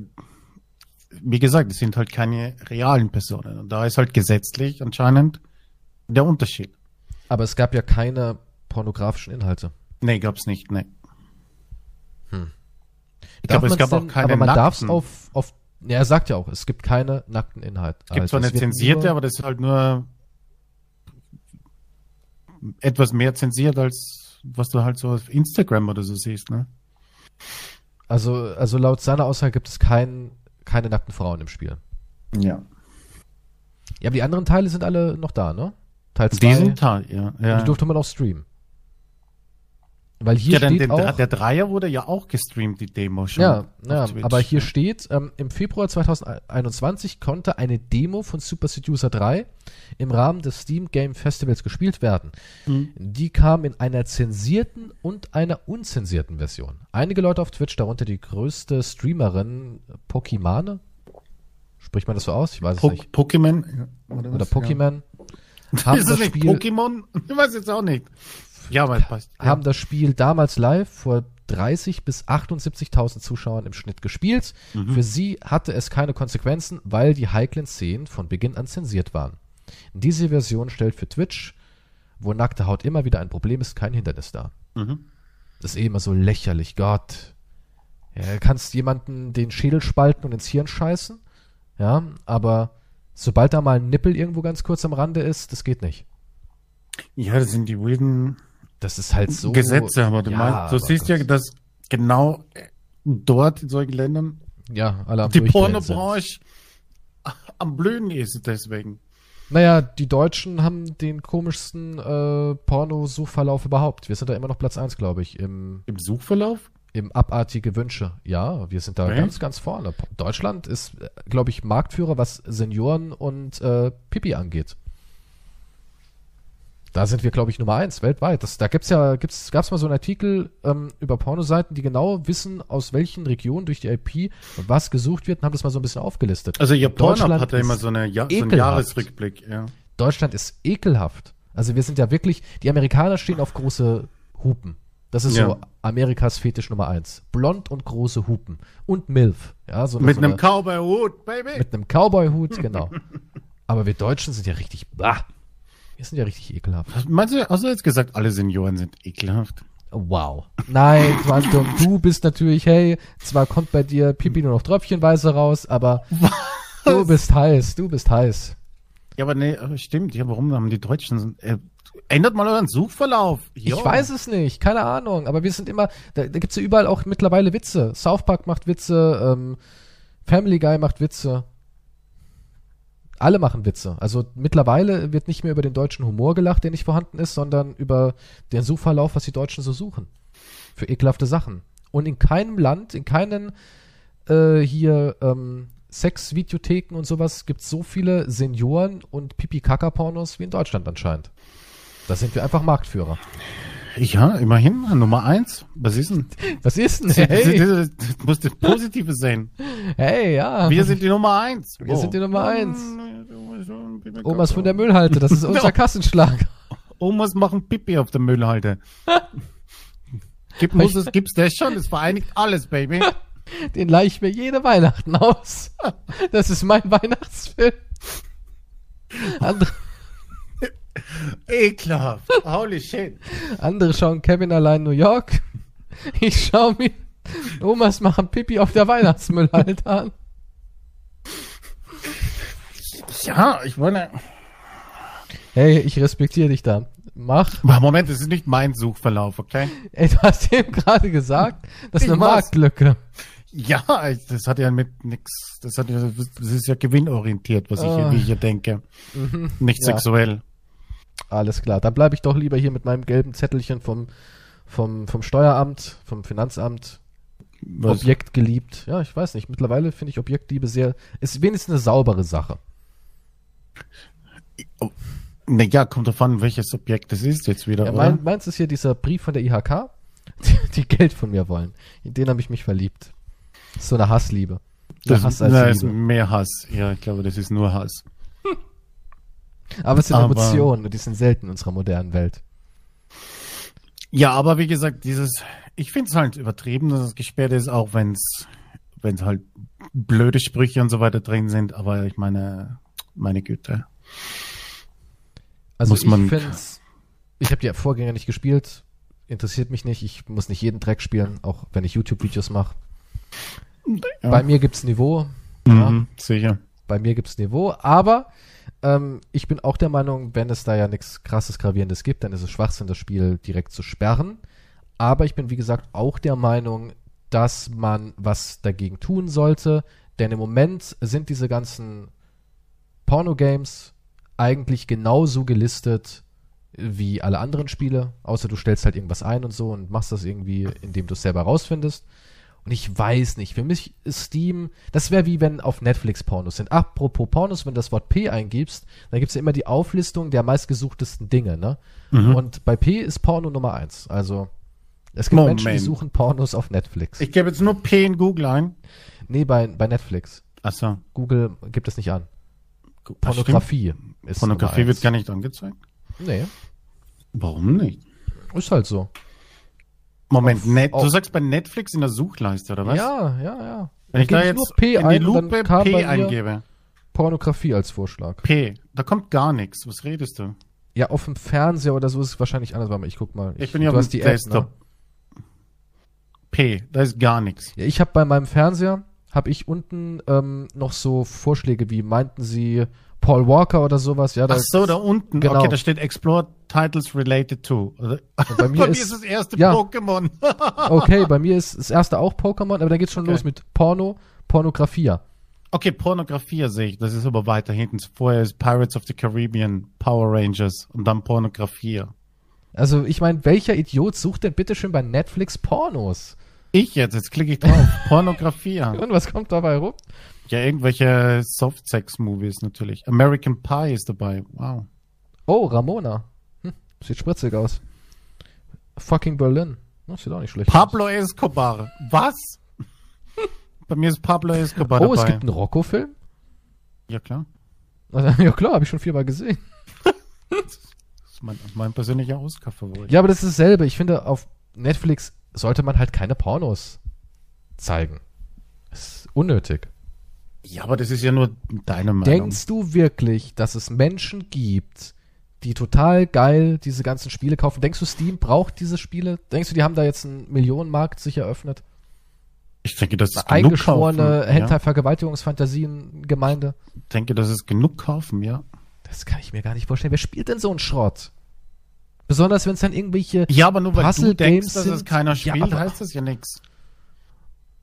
wie gesagt, es sind halt keine realen Personen. Und da ist halt gesetzlich anscheinend der Unterschied. Aber es gab ja keine pornografischen Inhalte. Nee, gab's nicht, nee. Hm. Ich glaube, es gab denn, auch keine Aber man darf es auf, auf, ja, er sagt ja auch, es gibt keine nackten Inhalte. Es gibt also, zwar eine zensierte, nur, aber das ist halt nur etwas mehr zensiert als was du halt so auf Instagram oder so siehst, ne? Also, also laut seiner Aussage gibt es kein, keine nackten Frauen im Spiel. Ja. Ja, aber die anderen Teile sind alle noch da, ne? Teil 2. Diesen Teil, ja. ja. Die durfte man auch streamen. Weil hier ja, steht den, auch, der Dreier wurde ja auch gestreamt, die Demo schon. Ja, ja aber hier steht, ähm, im Februar 2021 konnte eine Demo von Super Seducer 3 im Rahmen des Steam Game Festivals gespielt werden. Mhm. Die kam in einer zensierten und einer unzensierten Version. Einige Leute auf Twitch, darunter die größte Streamerin Pokimane, spricht man das so aus? Ich weiß po es nicht. Pokémon? Oder, oder Pokémon. Ja. Haben ist das, das nicht Spiel, Pokémon? Ich weiß jetzt auch nicht. Ja, aber passt. Haben das Spiel damals live vor 30 bis 78.000 Zuschauern im Schnitt gespielt. Mhm. Für sie hatte es keine Konsequenzen, weil die heiklen Szenen von Beginn an zensiert waren. Diese Version stellt für Twitch, wo nackte Haut immer wieder ein Problem ist, kein Hindernis dar. Mhm. Das ist eh immer so lächerlich. Gott. Ja, kannst jemanden den Schädel spalten und ins Hirn scheißen. Ja, aber sobald da mal ein Nippel irgendwo ganz kurz am Rande ist, das geht nicht. Ja, das sind die wilden das ist halt so. Gesetze, aber du ja, meinst, du siehst ja, dass genau dort in solchen Ländern ja, alle die Pornobranche am Blühen ist deswegen. Naja, die Deutschen haben den komischsten äh, Porno-Suchverlauf überhaupt. Wir sind da immer noch Platz 1, glaube ich. Im, Im Suchverlauf? Im abartige Wünsche. Ja, wir sind da okay. ganz, ganz vorne. Deutschland ist, glaube ich, Marktführer, was Senioren und äh, Pipi angeht. Da sind wir, glaube ich, Nummer eins weltweit. Das, da gibt's ja, gibt's, gab's mal so einen Artikel ähm, über Pornoseiten, die genau wissen, aus welchen Regionen durch die IP was gesucht wird und haben das mal so ein bisschen aufgelistet. Also ihr Pornhub hat ja immer so, eine ja so einen Jahresrückblick. Ja. Deutschland ist ekelhaft. Also wir sind ja wirklich, die Amerikaner stehen auf große Hupen. Das ist ja. so Amerikas Fetisch Nummer eins. Blond und große Hupen. Und Milf. Ja, so mit so einem Cowboy-Hut, Baby. Mit einem Cowboy-Hut, genau. Aber wir Deutschen sind ja richtig, bah, wir sind ja richtig ekelhaft. Meinst du, hast du jetzt gesagt, alle Senioren sind ekelhaft? Wow. Nein, Quantum, du bist natürlich, hey, zwar kommt bei dir Pipi nur noch tröpfchenweise raus, aber Was? du bist heiß, du bist heiß. Ja, aber nee, stimmt. Ja, warum haben die Deutschen, äh, ändert mal euren Suchverlauf. Jo. Ich weiß es nicht, keine Ahnung, aber wir sind immer, da, da gibt's ja überall auch mittlerweile Witze. South Park macht Witze, ähm, Family Guy macht Witze. Alle machen Witze. Also mittlerweile wird nicht mehr über den deutschen Humor gelacht, der nicht vorhanden ist, sondern über den Suchverlauf, was die Deutschen so suchen. Für ekelhafte Sachen. Und in keinem Land, in keinen äh, hier ähm, Sex-Videotheken und sowas gibt es so viele Senioren und Pipi-Kaka-Pornos wie in Deutschland anscheinend. Da sind wir einfach Marktführer. Ja, immerhin, Nummer eins. Was ist denn? Was ist denn? Hey. Das, muss das Positive sein. Hey, ja. Wir sind die Nummer eins. Wir oh. sind die Nummer eins. Omas von der Müllhalde, das ist unser Kassenschlag. Omas machen Pipi auf der Müllhalde. Gibt, muss es, gibt's das schon? Das vereinigt alles, Baby. Den leih ich mir jede Weihnachten aus. Das ist mein Weihnachtsfilm. Andere, Ekelhaft. Holy shit. Andere schauen Kevin allein New York. Ich schaue mir Omas machen Pipi auf der Weihnachtsmüllhalde an. Ja, ich meine. Hey, ich respektiere dich da. Mach. Moment, das ist nicht mein Suchverlauf, okay? Ey, du hast eben gerade gesagt, das ist eine? Marktlücke. Ja, das hat ja mit nix, das hat ja, das ist ja gewinnorientiert, was ich, hier, wie ich hier denke. Mhm. Nicht ja. sexuell. Alles klar, dann bleibe ich doch lieber hier mit meinem gelben Zettelchen vom, vom, vom Steueramt, vom Finanzamt. Was? Objekt geliebt. Ja, ich weiß nicht. Mittlerweile finde ich Objektliebe sehr, ist wenigstens eine saubere Sache. Naja, kommt davon, welches Objekt es ist jetzt wieder, ja, mein, Meins ist hier dieser Brief von der IHK, die, die Geld von mir wollen. In den habe ich mich verliebt. so eine Hassliebe. Das Hass als na, Liebe. ist mehr Hass. Ja, ich glaube, das ist nur Hass. Aber es sind aber, Emotionen und die sind selten in unserer modernen Welt. Ja, aber wie gesagt, dieses, ich finde es halt übertrieben, dass es gesperrt ist, auch wenn es wenn es halt blöde Sprüche und so weiter drin sind, aber ich meine, meine Güte. Also muss ich finde ich habe die Vorgänger nicht gespielt, interessiert mich nicht, ich muss nicht jeden Dreck spielen, auch wenn ich YouTube-Videos mache. Ja. Bei mir gibt's Niveau. Mhm, ja. Sicher. Bei mir gibt's Niveau, aber ähm, ich bin auch der Meinung, wenn es da ja nichts krasses Gravierendes gibt, dann ist es Schwachsinn, das Spiel direkt zu sperren. Aber ich bin, wie gesagt, auch der Meinung, dass man was dagegen tun sollte, denn im Moment sind diese ganzen Porno-Games eigentlich genauso gelistet wie alle anderen Spiele, außer du stellst halt irgendwas ein und so und machst das irgendwie, indem du es selber rausfindest. Und ich weiß nicht, für mich ist Steam, das wäre wie wenn auf Netflix Pornos sind. Apropos Pornos, wenn du das Wort P eingibst, dann gibt es ja immer die Auflistung der meistgesuchtesten Dinge, ne? Mhm. Und bei P ist Porno Nummer eins. Also, es gibt Moment. Menschen, die suchen Pornos auf Netflix. Ich gebe jetzt nur P in Google ein. Nee, bei, bei Netflix. Ach so. Google gibt es nicht an. Pornografie ist Pornografie wird gar nicht angezeigt? Nee. Warum nicht? Ist halt so. Moment, Net, du sagst bei Netflix in der Suchleiste, oder was? Ja, ja, ja. Wenn ich da jetzt P in die Lupe P eingebe. Pornografie als Vorschlag. P, da kommt gar nichts. Was redest du? Ja, auf dem Fernseher oder so ist es wahrscheinlich anders. Warte mal, ich guck mal. Ich, ich bin ja auf dem Desktop. Ne? P, da ist gar nichts. Ja, ich habe bei meinem Fernseher habe ich unten ähm, noch so Vorschläge wie meinten Sie Paul Walker oder sowas. Ja, da Ach so, da unten. Genau. Okay, da steht Explore Titles related to. Und bei mir, bei ist, ist das erste ja, Pokémon. okay, bei mir ist das erste auch Pokémon, aber da geht's schon okay. los mit Porno, Pornografia. Okay, Pornografia sehe ich. Das ist aber weiter hinten. Vorher ist Pirates of the Caribbean, Power Rangers und dann Pornografia. Also, ich meine, welcher Idiot sucht denn bitte schön bei Netflix Pornos? Ich jetzt, jetzt klicke ich drauf. Pornografia. Und was kommt dabei rum? Ja, irgendwelche Soft-Sex-Movies natürlich. American Pie ist dabei. Wow. Oh, Ramona. Hm, sieht spritzig aus. Fucking Berlin. Das sieht auch nicht schlecht Pablo aus. Escobar. Was? Bei mir ist Pablo Escobar oh, dabei. Oh, es gibt einen Rocco-Film? Ja, klar. ja, klar, habe ich schon viermal gesehen. das ist mein, mein persönlicher Oscar-Favorit. Ja, aber das ist dasselbe. Ich finde, auf Netflix sollte man halt keine Pornos zeigen. Das ist unnötig. Ja, aber das ist ja nur deine Meinung. Denkst du wirklich, dass es Menschen gibt, die total geil diese ganzen Spiele kaufen? Denkst du, Steam braucht diese Spiele? Denkst du, die haben da jetzt einen Millionenmarkt sich eröffnet? Ich denke, das ist eingeschworene Hentai-Vergewaltigungsfantasien-Gemeinde. Ich denke, das ist genug kaufen, ja. Das kann ich mir gar nicht vorstellen. Wer spielt denn so einen Schrott? Besonders wenn es dann irgendwelche Ja, aber nur weil du denkst, dass es keiner spielt, ja, heißt das ja nichts.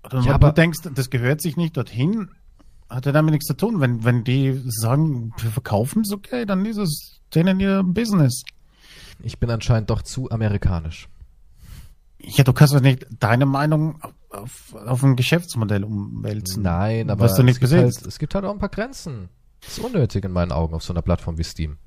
Oder ja, aber du denkst, das gehört sich nicht dorthin, hat ja damit nichts zu tun. Wenn, wenn die sagen, wir verkaufen es okay, dann ist es denen ihr Business. Ich bin anscheinend doch zu amerikanisch. Ja, du kannst doch nicht deine Meinung auf, auf ein Geschäftsmodell umwälzen. Nein, aber was du nicht es, gibt halt, es gibt halt auch ein paar Grenzen. Das ist unnötig in meinen Augen auf so einer Plattform wie Steam.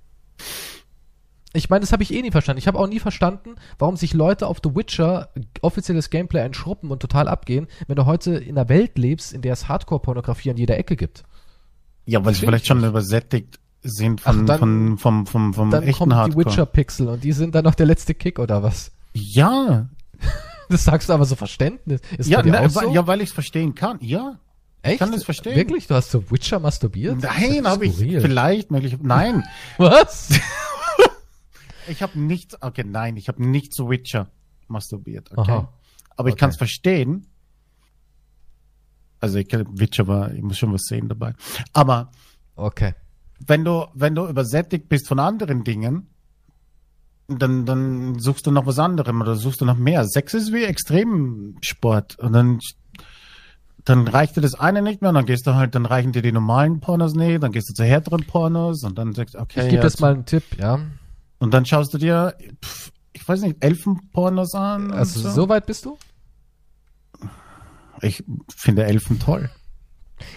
Ich meine, das habe ich eh nie verstanden. Ich habe auch nie verstanden, warum sich Leute auf The Witcher offizielles Gameplay einschruppen und total abgehen, wenn du heute in einer Welt lebst, in der es Hardcore-Pornografie an jeder Ecke gibt. Ja, weil sie vielleicht schon übersättigt sind von, Ach, dann, von, vom, vom, vom dann echten kommt Hardcore. die Witcher-Pixel und die sind dann noch der letzte Kick oder was? Ja. Das sagst du aber so Verständnis. Ist ja, ne, so? ja, weil ich es verstehen kann. Ja. Echt? Ich kann das verstehen. Wirklich? Du hast so Witcher masturbiert? Nein, habe ich vielleicht möglich. Nein. Was? ich habe nicht. Okay, nein, ich habe nicht so Witcher masturbiert. Okay. Aha. Aber ich okay. kann es verstehen. Also ich kann Witcher war, ich muss schon was sehen dabei. Aber okay. Wenn du wenn du übersättigt bist von anderen Dingen, dann, dann suchst du noch was anderes oder suchst du noch mehr. Sex ist wie Extremsport und dann, dann reicht dir das eine nicht mehr und dann gehst du halt, dann reichen dir die normalen Pornos nicht, dann gehst du zu härteren Pornos und dann sagst du, okay. Ich gebe jetzt mal einen Tipp, ja. Und dann schaust du dir, pff, ich weiß nicht, Elfenpornos an. Also so. so weit bist du? Ich finde Elfen toll.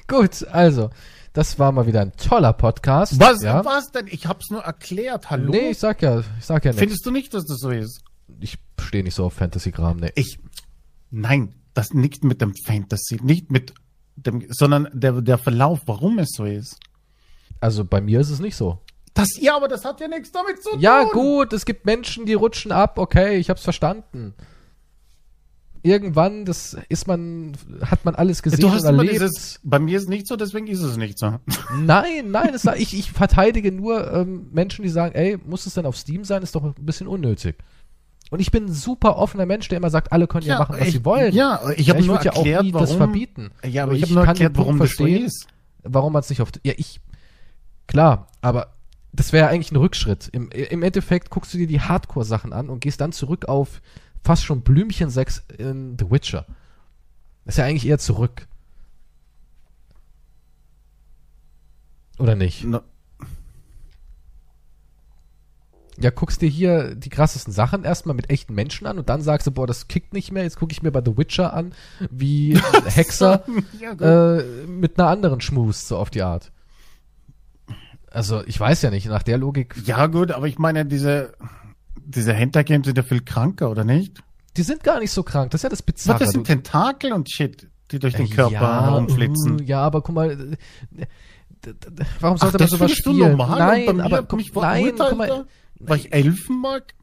Gut, also, das war mal wieder ein toller Podcast. Was, ja. was denn? Ich hab's nur erklärt, hallo? Nee, ich sag ja, ich sag ja nicht. Findest du nicht, dass das so ist? Ich stehe nicht so auf Fantasy-Kram, ne. Ich, nein, das nicht mit dem Fantasy, nicht mit dem, sondern der, der Verlauf, warum es so ist. Also bei mir ist es nicht so. Das, ja, aber das hat ja nichts damit zu tun. Ja, gut, es gibt Menschen, die rutschen ab, okay, ich hab's verstanden irgendwann, das ist man, hat man alles gesehen du hast erlebt. Dieses, bei mir ist es nicht so, deswegen ist es nicht so. Nein, nein, das, ich, ich verteidige nur ähm, Menschen, die sagen, ey, muss es denn auf Steam sein? Ist doch ein bisschen unnötig. Und ich bin ein super offener Mensch, der immer sagt, alle können ja, ja machen, was ich, sie wollen. Ja, ich habe ja, nur erklärt, ja auch nie warum, das verbieten. Ja, aber ich, ich habe nur erklärt, warum verstehen, das so ist. Warum man es nicht auf, ja, ich, klar, aber das wäre eigentlich ein Rückschritt. Im, Im Endeffekt guckst du dir die Hardcore-Sachen an und gehst dann zurück auf fast schon Blümchensex in The Witcher. ist ja eigentlich eher zurück. Oder nicht? No. Ja, guckst dir hier die krassesten Sachen erstmal mit echten Menschen an und dann sagst du, boah, das kickt nicht mehr. Jetzt gucke ich mir bei The Witcher an, wie Hexer ja, äh, mit einer anderen Schmus, so auf die Art. Also, ich weiß ja nicht, nach der Logik. Ja, gut, aber ich meine, diese, diese Hentai-Games sind ja viel kranker, oder nicht? Die sind gar nicht so krank. Das ist ja das Bizarre. Das sind Tentakel und Shit, die durch den Körper ja, herumflitzen. Uh, ja, aber guck mal, äh, warum sollte Ach, man sowas spielen? Nein, aber guck, nein, guck mal, weil ich Elfen mag.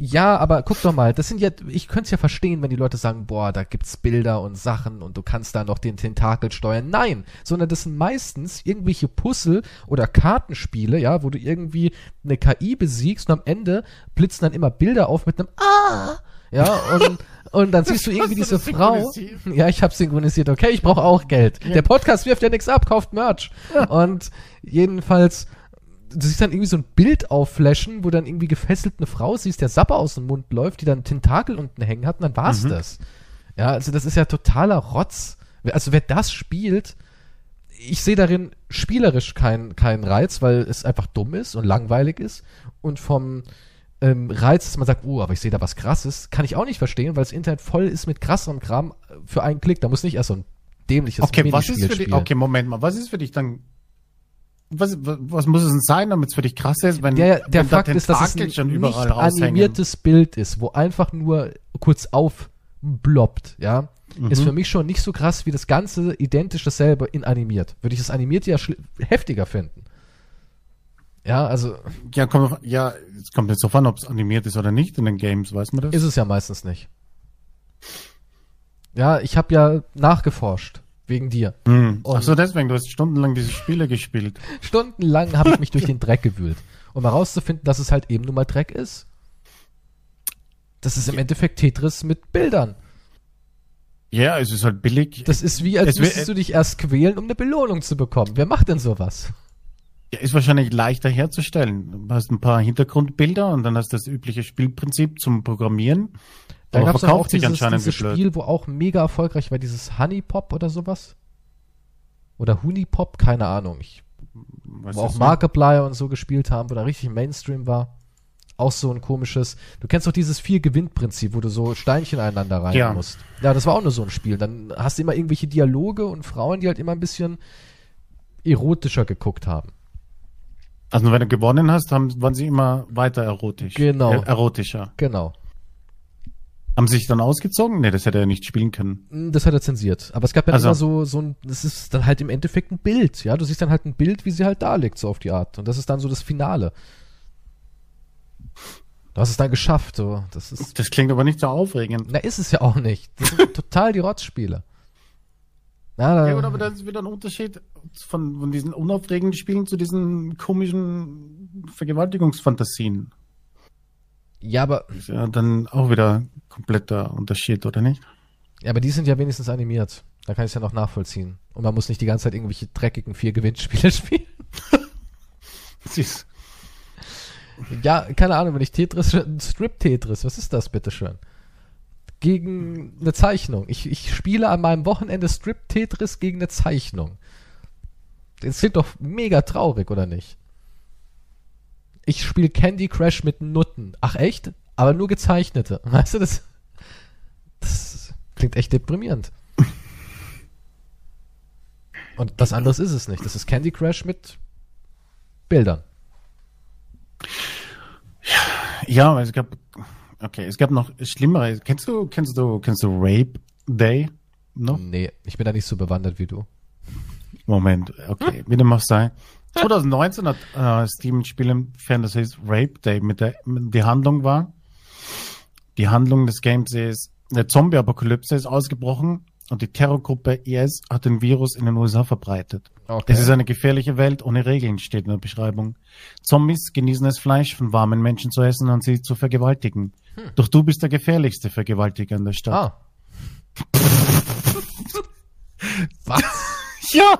Ja, aber guck doch mal, das sind ja, ich könnte es ja verstehen, wenn die Leute sagen, boah, da gibt's Bilder und Sachen und du kannst da noch den Tentakel steuern. Nein, sondern das sind meistens irgendwelche Puzzle oder Kartenspiele, ja, wo du irgendwie eine KI besiegst und am Ende blitzen dann immer Bilder auf mit einem Ah! Ja, und, und dann siehst du irgendwie diese Frau. Ja, ich habe synchronisiert. Okay, ich brauche auch Geld. Ja. Der Podcast wirft ja nichts ab, kauft Merch. Ja. Und jedenfalls du siehst dann irgendwie so ein Bild aufflashen, wo dann irgendwie gefesselt eine Frau siehst, der Sapper aus dem Mund läuft, die dann Tentakel unten hängen hat und dann war's mhm. das. Ja, also das ist ja totaler Rotz. Also wer das spielt, ich sehe darin spielerisch keinen keinen Reiz, weil es einfach dumm ist und langweilig ist und vom ähm, Reiz, dass man sagt, oh, aber ich sehe da was krasses, kann ich auch nicht verstehen, weil das Internet voll ist mit krasserem Kram für einen Klick. Da muss nicht erst so ein dämliches okay, was ist für dich, Okay, Moment mal, was ist für dich dann was, was muss es denn sein, damit es für dich krass ist, wenn, der, der wenn Fakt da ist, dass es ein schon überall nicht animiertes Bild ist, wo einfach nur kurz aufbloppt, ja, mhm. ist für mich schon nicht so krass wie das ganze identisch dasselbe in animiert. Würde ich das animierte ja heftiger finden. Ja, also. Ja, kommt, ja, es kommt jetzt darauf an, ob es animiert ist oder nicht in den Games, weiß man das? Ist es ja meistens nicht. Ja, ich habe ja nachgeforscht. Wegen dir. Mhm. Ach so, deswegen, du hast stundenlang diese Spiele gespielt. Stundenlang habe ich mich durch den Dreck gewühlt. Um herauszufinden, dass es halt eben nur mal Dreck ist. Das ist im Endeffekt Tetris mit Bildern. Ja, es ist halt billig. Das ist wie, als es müsstest du dich erst quälen, um eine Belohnung zu bekommen. Wer macht denn sowas? Ja, ist wahrscheinlich leichter herzustellen. Du hast ein paar Hintergrundbilder und dann hast du das übliche Spielprinzip zum Programmieren. Da gab es auch dieses, dieses Spiel, wo auch mega erfolgreich war, dieses Honeypop oder sowas. Oder Honeypop, keine Ahnung. Ich, wo auch Markiplier und so gespielt haben, wo da richtig Mainstream war. Auch so ein komisches. Du kennst doch dieses Vier-Gewinn-Prinzip, wo du so Steinchen einander rein ja. musst. Ja, das war auch nur so ein Spiel. Dann hast du immer irgendwelche Dialoge und Frauen, die halt immer ein bisschen erotischer geguckt haben. Also wenn du gewonnen hast, haben, waren sie immer weiter erotisch. Genau. Er erotischer. Genau. Haben sie sich dann ausgezogen? Nee, das hätte er nicht spielen können. Hm, das hat er zensiert. Aber es gab ja also. immer so, so ein, das ist dann halt im Endeffekt ein Bild, ja. Du siehst dann halt ein Bild, wie sie halt da liegt, so auf die Art. Und das ist dann so das Finale. Du hast es dann geschafft, so. Das ist. Das klingt aber nicht so aufregend. Na, ist es ja auch nicht. Das sind total die Rotzspiele. Ja, ja gut, aber das ist wieder ein Unterschied von, von diesen unaufregenden Spielen zu diesen komischen Vergewaltigungsfantasien. Ja, aber. Ist ja dann auch wieder kompletter Unterschied, oder nicht? Ja, aber die sind ja wenigstens animiert. Da kann ich es ja noch nachvollziehen. Und man muss nicht die ganze Zeit irgendwelche dreckigen vier Gewinnspiele spielen. Süß. Ja, keine Ahnung, wenn ich Tetris, Strip-Tetris, was ist das bitteschön? Gegen eine Zeichnung. Ich, ich spiele an meinem Wochenende Strip-Tetris gegen eine Zeichnung. Das klingt doch mega traurig, oder nicht? Ich spiele Candy Crush mit Nutten. Ach echt? Aber nur gezeichnete. Weißt du, das, das klingt echt deprimierend. Und was anderes ist es nicht. Das ist Candy Crush mit Bildern. Ja, es gab, okay, es gab noch schlimmere. Kennst du, kennst du, kennst du Rape Day noch? Nee, ich bin da nicht so bewandert wie du. Moment, okay, wie dem auch sei. 2019 hat äh, Steam ein Spiel entfernt, das heißt Rape Day, mit der die Handlung war. Die Handlung des Games ist, eine Zombie-Apokalypse ist ausgebrochen und die Terrorgruppe IS hat den Virus in den USA verbreitet. Okay. Es ist eine gefährliche Welt ohne Regeln, steht in der Beschreibung. Zombies genießen das Fleisch von warmen Menschen zu essen und sie zu vergewaltigen. Hm. Doch du bist der gefährlichste Vergewaltiger in der Stadt. Ah. Was? Ja!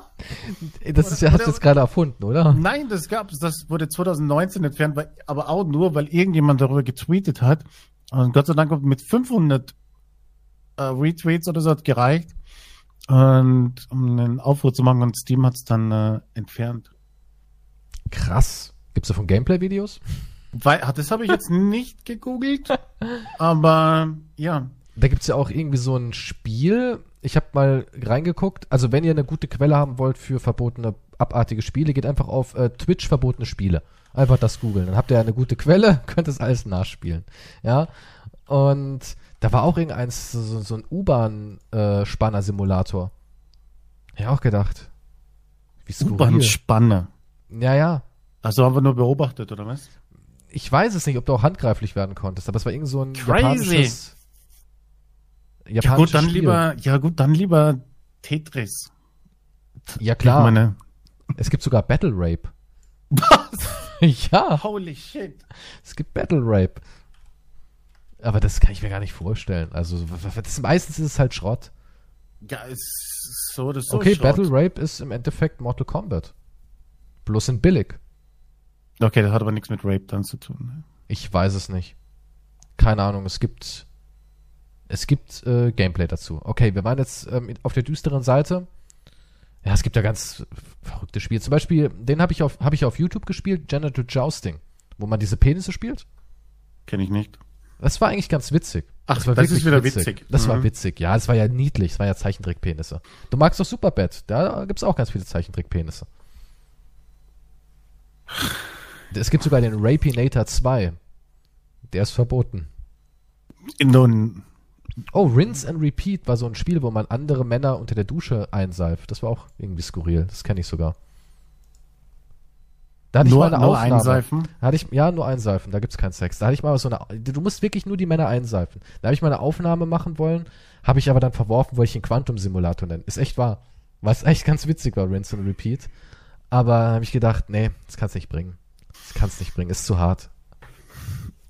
Das ist ja, hast du jetzt gerade erfunden, oder? Nein, das gab's, das wurde 2019 entfernt, weil, aber auch nur, weil irgendjemand darüber getweetet hat. Und Gott sei Dank mit 500 äh, Retweets oder so hat gereicht. Und um einen Aufruf zu machen und Steam hat es dann äh, entfernt. Krass. Gibt's davon Gameplay-Videos? Das habe ich jetzt nicht gegoogelt, aber ja. Da gibt's ja auch irgendwie so ein Spiel. Ich habe mal reingeguckt. Also wenn ihr eine gute Quelle haben wollt für verbotene, abartige Spiele, geht einfach auf äh, Twitch verbotene Spiele. Einfach das googeln. Dann habt ihr eine gute Quelle, könnt es alles nachspielen. Ja. Und da war auch irgendein so, so ein U-Bahn-Spanner-Simulator. Äh, ja, auch gedacht. U-Bahn-Spanne. Ja, ja. Also haben wir nur beobachtet, oder was? Ich weiß es nicht, ob du auch handgreiflich werden konntest, aber es war irgend so ein Crazy. japanisches, japanisches ja gut, dann Spiel. lieber, ja gut, dann lieber Tetris. Ja klar. Meine... Es gibt sogar Battle Rape. Was? ja. Holy shit. Es gibt Battle Rape. Aber das kann ich mir gar nicht vorstellen. Also, das, meistens ist es halt Schrott. Ja, ist so das so. Okay, Schrott. Battle Rape ist im Endeffekt Mortal Kombat. Bloß in billig. Okay, das hat aber nichts mit Rape dann zu tun. Ne? Ich weiß es nicht. Keine Ahnung. Es gibt es gibt äh, Gameplay dazu. Okay, wir waren jetzt ähm, auf der düsteren Seite. Ja, es gibt ja ganz verrückte Spiele. Zum Beispiel, den habe ich auf habe ich auf YouTube gespielt, Genital Jousting, wo man diese Penisse spielt. Kenne ich nicht. Das war eigentlich ganz witzig. Ach, das, war das ist wieder witzig. witzig. Das mhm. war witzig, ja. Es war ja niedlich. Es war ja Zeichentrickpenisse. Du magst doch Superbad. Da gibt's auch ganz viele Zeichentrickpenisse. Es gibt sogar den Rapinator 2. Der ist verboten. In nun. Oh, Rinse and Repeat war so ein Spiel, wo man andere Männer unter der Dusche einseift. Das war auch irgendwie skurril. Das kenne ich sogar. Da hatte nur, ich mal eine nur Aufnahme. einseifen? Da hatte ich, ja, nur einseifen, da gibt's keinen Sex. Da hatte ich mal so eine, du musst wirklich nur die Männer einseifen. Da habe ich mal eine Aufnahme machen wollen, habe ich aber dann verworfen, wollte ich einen Quantum-Simulator nennen. Ist echt wahr. Was echt ganz witzig war, Rinse and Repeat. Aber habe ich gedacht, nee, das kannst nicht bringen. Das kannst nicht bringen, ist zu hart.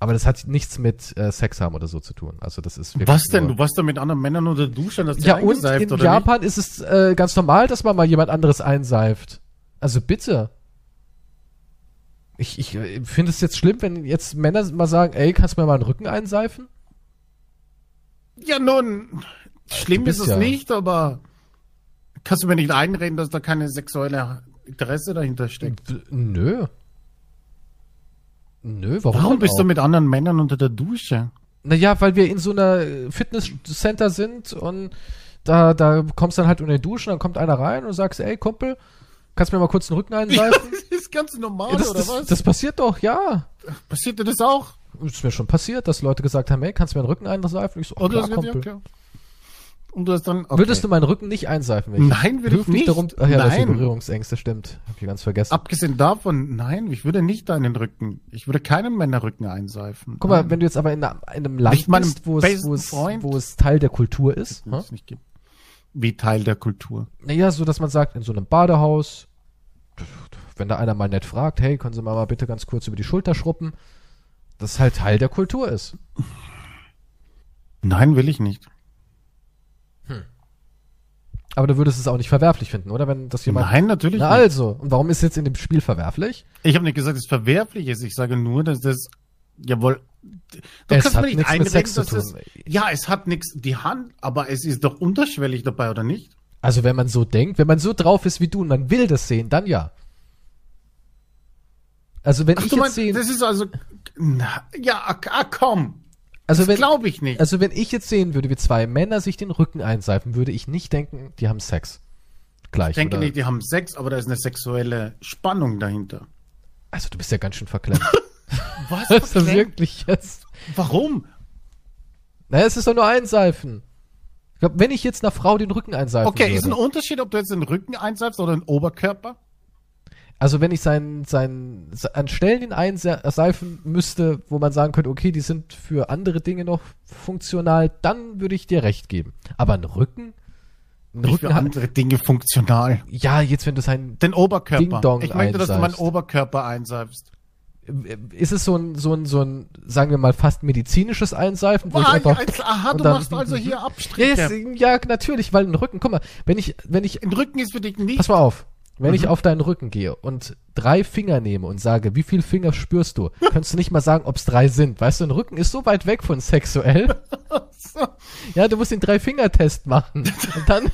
Aber das hat nichts mit äh, Sex haben oder so zu tun. Also das ist Was denn? Du warst da mit anderen Männern unter Duschen, dass Ja, und in Japan nicht? ist es äh, ganz normal, dass man mal jemand anderes einseift. Also bitte ich, ich äh, finde es jetzt schlimm, wenn jetzt Männer mal sagen, ey, kannst du mir mal einen Rücken einseifen? Ja, nun, schlimm ist es ja. nicht, aber kannst du mir nicht einreden, dass da keine sexuelle Interesse dahinter steckt? Nö. Nö, warum? Warum bist auch? du mit anderen Männern unter der Dusche? Naja, weil wir in so einer Fitnesscenter sind und da, da kommst dann halt unter die Dusche, dann kommt einer rein und sagst, ey, Kumpel, Kannst du mir mal kurz den Rücken einseifen? Ja, das ist ganz normal, ja, das, oder das, was? Das passiert doch, ja. Passiert dir das auch? Das ist mir schon passiert, dass Leute gesagt haben, hey, kannst du mir den Rücken einseifen? Ich so, oh, klar, Kumpel. Ja, Und du hast dann, okay. Würdest du meinen Rücken nicht einseifen? Wenn nein, würde ich nicht. Darum, ach ja, nein. Berührungsängste, stimmt. Hab ich ganz vergessen. Abgesehen davon, nein, ich würde nicht deinen Rücken, ich würde keinen Männerrücken einseifen. Guck mal, wenn du jetzt aber in, einem Land bist, wo es, wo, es, wo es Teil der Kultur ist. Hm? Nicht gibt. Wie Teil der Kultur? Naja, so dass man sagt, in so einem Badehaus, wenn da einer mal nett fragt, hey, können Sie mal, mal bitte ganz kurz über die Schulter schruppen, das halt Teil der Kultur ist. Nein, will ich nicht. Aber du würdest es auch nicht verwerflich finden, oder? Wenn das jemand. Nein, natürlich Na nicht. also. Und warum ist es jetzt in dem Spiel verwerflich? Ich habe nicht gesagt, dass es verwerflich ist. Ich sage nur, dass das. Jawohl. Du es kannst hat mir nicht einreden, dass es. Ja, es hat nichts die Hand, aber es ist doch unterschwellig dabei, oder nicht? Also wenn man so denkt, wenn man so drauf ist wie du und man will das sehen, dann ja. Also wenn Ach, ich jetzt sehen, das ist also na, ja, ah, ah komm. Also das glaube ich nicht. Also wenn ich jetzt sehen würde, wie zwei Männer sich den Rücken einseifen, würde ich nicht denken, die haben Sex. Gleich. Ich denke oder? nicht, die haben Sex, aber da ist eine sexuelle Spannung dahinter. Also du bist ja ganz schön verklemmt. Was? ist das wirklich jetzt? Warum? Naja, es ist doch nur einseifen. Ich glaube, wenn ich jetzt einer Frau den Rücken einseifen Okay, würde, ist ein Unterschied, ob du jetzt den Rücken einseifst oder den Oberkörper? Also wenn ich sein, sein, an Stellen ihn einseifen müsste, wo man sagen könnte, okay, die sind für andere Dinge noch funktional, dann würde ich dir recht geben. Aber ein Rücken? Ein Nicht Rücken für andere Dinge funktional. Ja, jetzt wenn du sein Den Oberkörper. ich möchte, dass du meinen Oberkörper einseifst. Ist es so ein, so ein, so ein, sagen wir mal, fast medizinisches Einseifen? Wo ah, ich einfach, jetzt, aha, du dann, machst also hier Abstriche. Yes, ja, natürlich, weil ein Rücken, guck mal, wenn ich, wenn ich. Ein Rücken ist für dich nicht. Pass mal auf. Wenn mhm. ich auf deinen Rücken gehe und drei Finger nehme und sage, wie viele Finger spürst du, kannst du nicht mal sagen, ob es drei sind. Weißt du, ein Rücken ist so weit weg von sexuell. ja, du musst den Drei-Finger-Test machen. Und dann.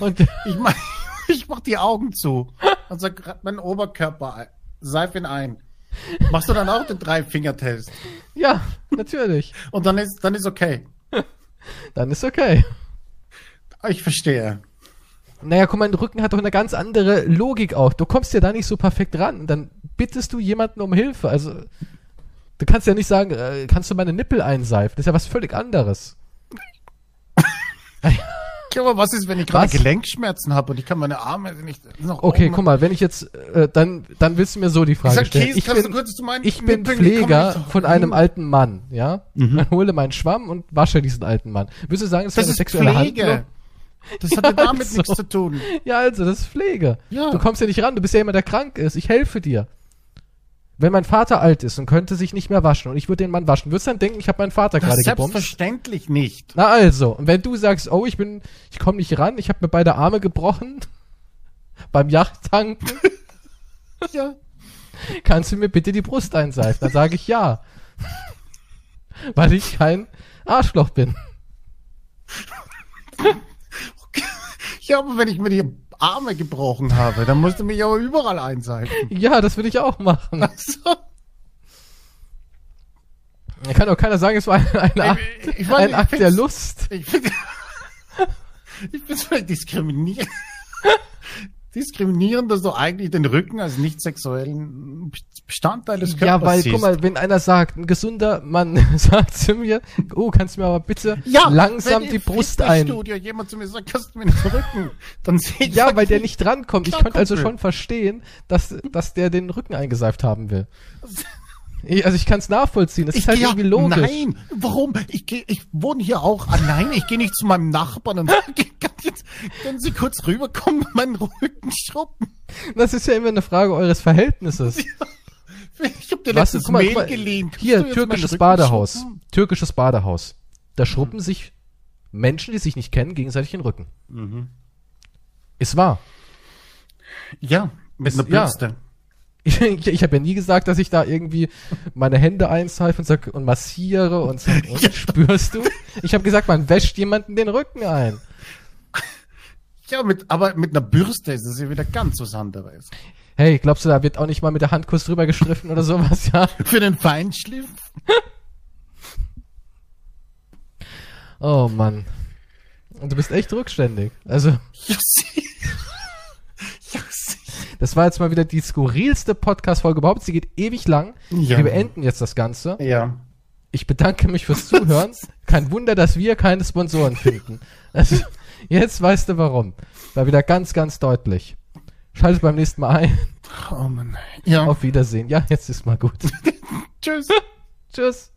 und, ich mach, ich mach die Augen zu und sag meinen Oberkörper, seif ihn ein. Machst du dann auch den Drei-Finger-Test? Ja, natürlich. und dann ist, dann ist okay. dann ist okay. Ich verstehe. Naja, guck mal, der Rücken hat doch eine ganz andere Logik auch. Du kommst ja da nicht so perfekt ran. Dann bittest du jemanden um Hilfe. Also, du kannst ja nicht sagen, äh, kannst du meine Nippel einseifen? Das ist ja was völlig anderes. Ja, aber was ist, wenn ich gerade Gelenkschmerzen habe und ich kann meine Arme nicht noch Okay, guck mal, wenn ich jetzt äh, dann dann willst du mir so die Frage sag, stellen. ich bin, kurz, ich bin Pfleger von einem alten Mann, ja? Mhm. Dann hole meinen Schwamm und wasche diesen alten Mann. Würdest du sagen, das, das ist eine sexuelle Pflege. Handlung? Das hat ja damit also. nichts zu tun. Ja, also, das ist Pflege. Ja. Du kommst ja nicht ran, du bist ja jemand, der krank ist. Ich helfe dir. Wenn mein Vater alt ist und könnte sich nicht mehr waschen und ich würde den Mann waschen, würdest du dann denken, ich habe meinen Vater gerade gebombt? Selbstverständlich nicht. Na also, und wenn du sagst, oh, ich bin, ich komme nicht ran, ich habe mir beide Arme gebrochen beim Yachttanken. ja. Kannst du mir bitte die Brust einseifen? Dann sage ich ja. Weil ich kein Arschloch bin. Ja, aber wenn ich mir die Arme gebrochen habe, dann musst du mich aber überall einseifen. Ja, das würde ich auch machen. Ach so. Da kann doch keiner sagen, es war ein, ein Akt, ich, ich ein Akt der Lust. Ich finde ich es vielleicht diskriminierend diskriminieren, dass du eigentlich den Rücken als nicht sexuellen Bestandteil des Körpers Ja, weil, siehst. guck mal, wenn einer sagt, ein gesunder Mann sagt zu mir, oh, kannst du mir aber bitte ja, langsam die Brust ein. Studio jemand zu mir sagt, kannst du mir den Rücken, dann sehe ich. Ja, weil der nicht drankommt. Ich könnte also schon verstehen, dass, dass der den Rücken eingeseift haben will. Also ich kann es nachvollziehen. Das ich ist halt irgendwie logisch. Nein, warum? Ich gehe, ich wohne hier auch. Ah, nein, ich gehe nicht zu meinem Nachbarn und jetzt, können Sie kurz rüberkommen und meinen Rücken schrubben. Das ist ja immer eine Frage eures Verhältnisses. Ja, ich hab dir guck mal, Mail mal, Hier, türkisches Badehaus. Türkisches Badehaus. Da schrubben mhm. sich Menschen, die sich nicht kennen, gegenseitig den Rücken. Mhm. Ist wahr. Ja, mit einer Bürste. Ja. Ich, ich habe ja nie gesagt, dass ich da irgendwie meine Hände einseife und, sag, und massiere und, sag, und ja. spürst du? Ich habe gesagt, man wäscht jemanden den Rücken ein. Ja, mit, aber mit einer Bürste ist es ja wieder ganz was anderes. Hey, glaubst du, da wird auch nicht mal mit der Hand kurz drüber gestriffen oder sowas, ja? Für den Feinschliff? oh Mann. Und du bist echt rückständig. Also. Das war jetzt mal wieder die skurrilste Podcast-Folge überhaupt. Sie geht ewig lang. Ja. Wir beenden jetzt das Ganze. Ja. Ich bedanke mich fürs Zuhören. Kein Wunder, dass wir keine Sponsoren finden. Also, jetzt weißt du warum. War wieder ganz, ganz deutlich. Schaltet beim nächsten Mal ein. Oh Mann. Ja. Auf Wiedersehen. Ja, jetzt ist mal gut. Tschüss. Tschüss.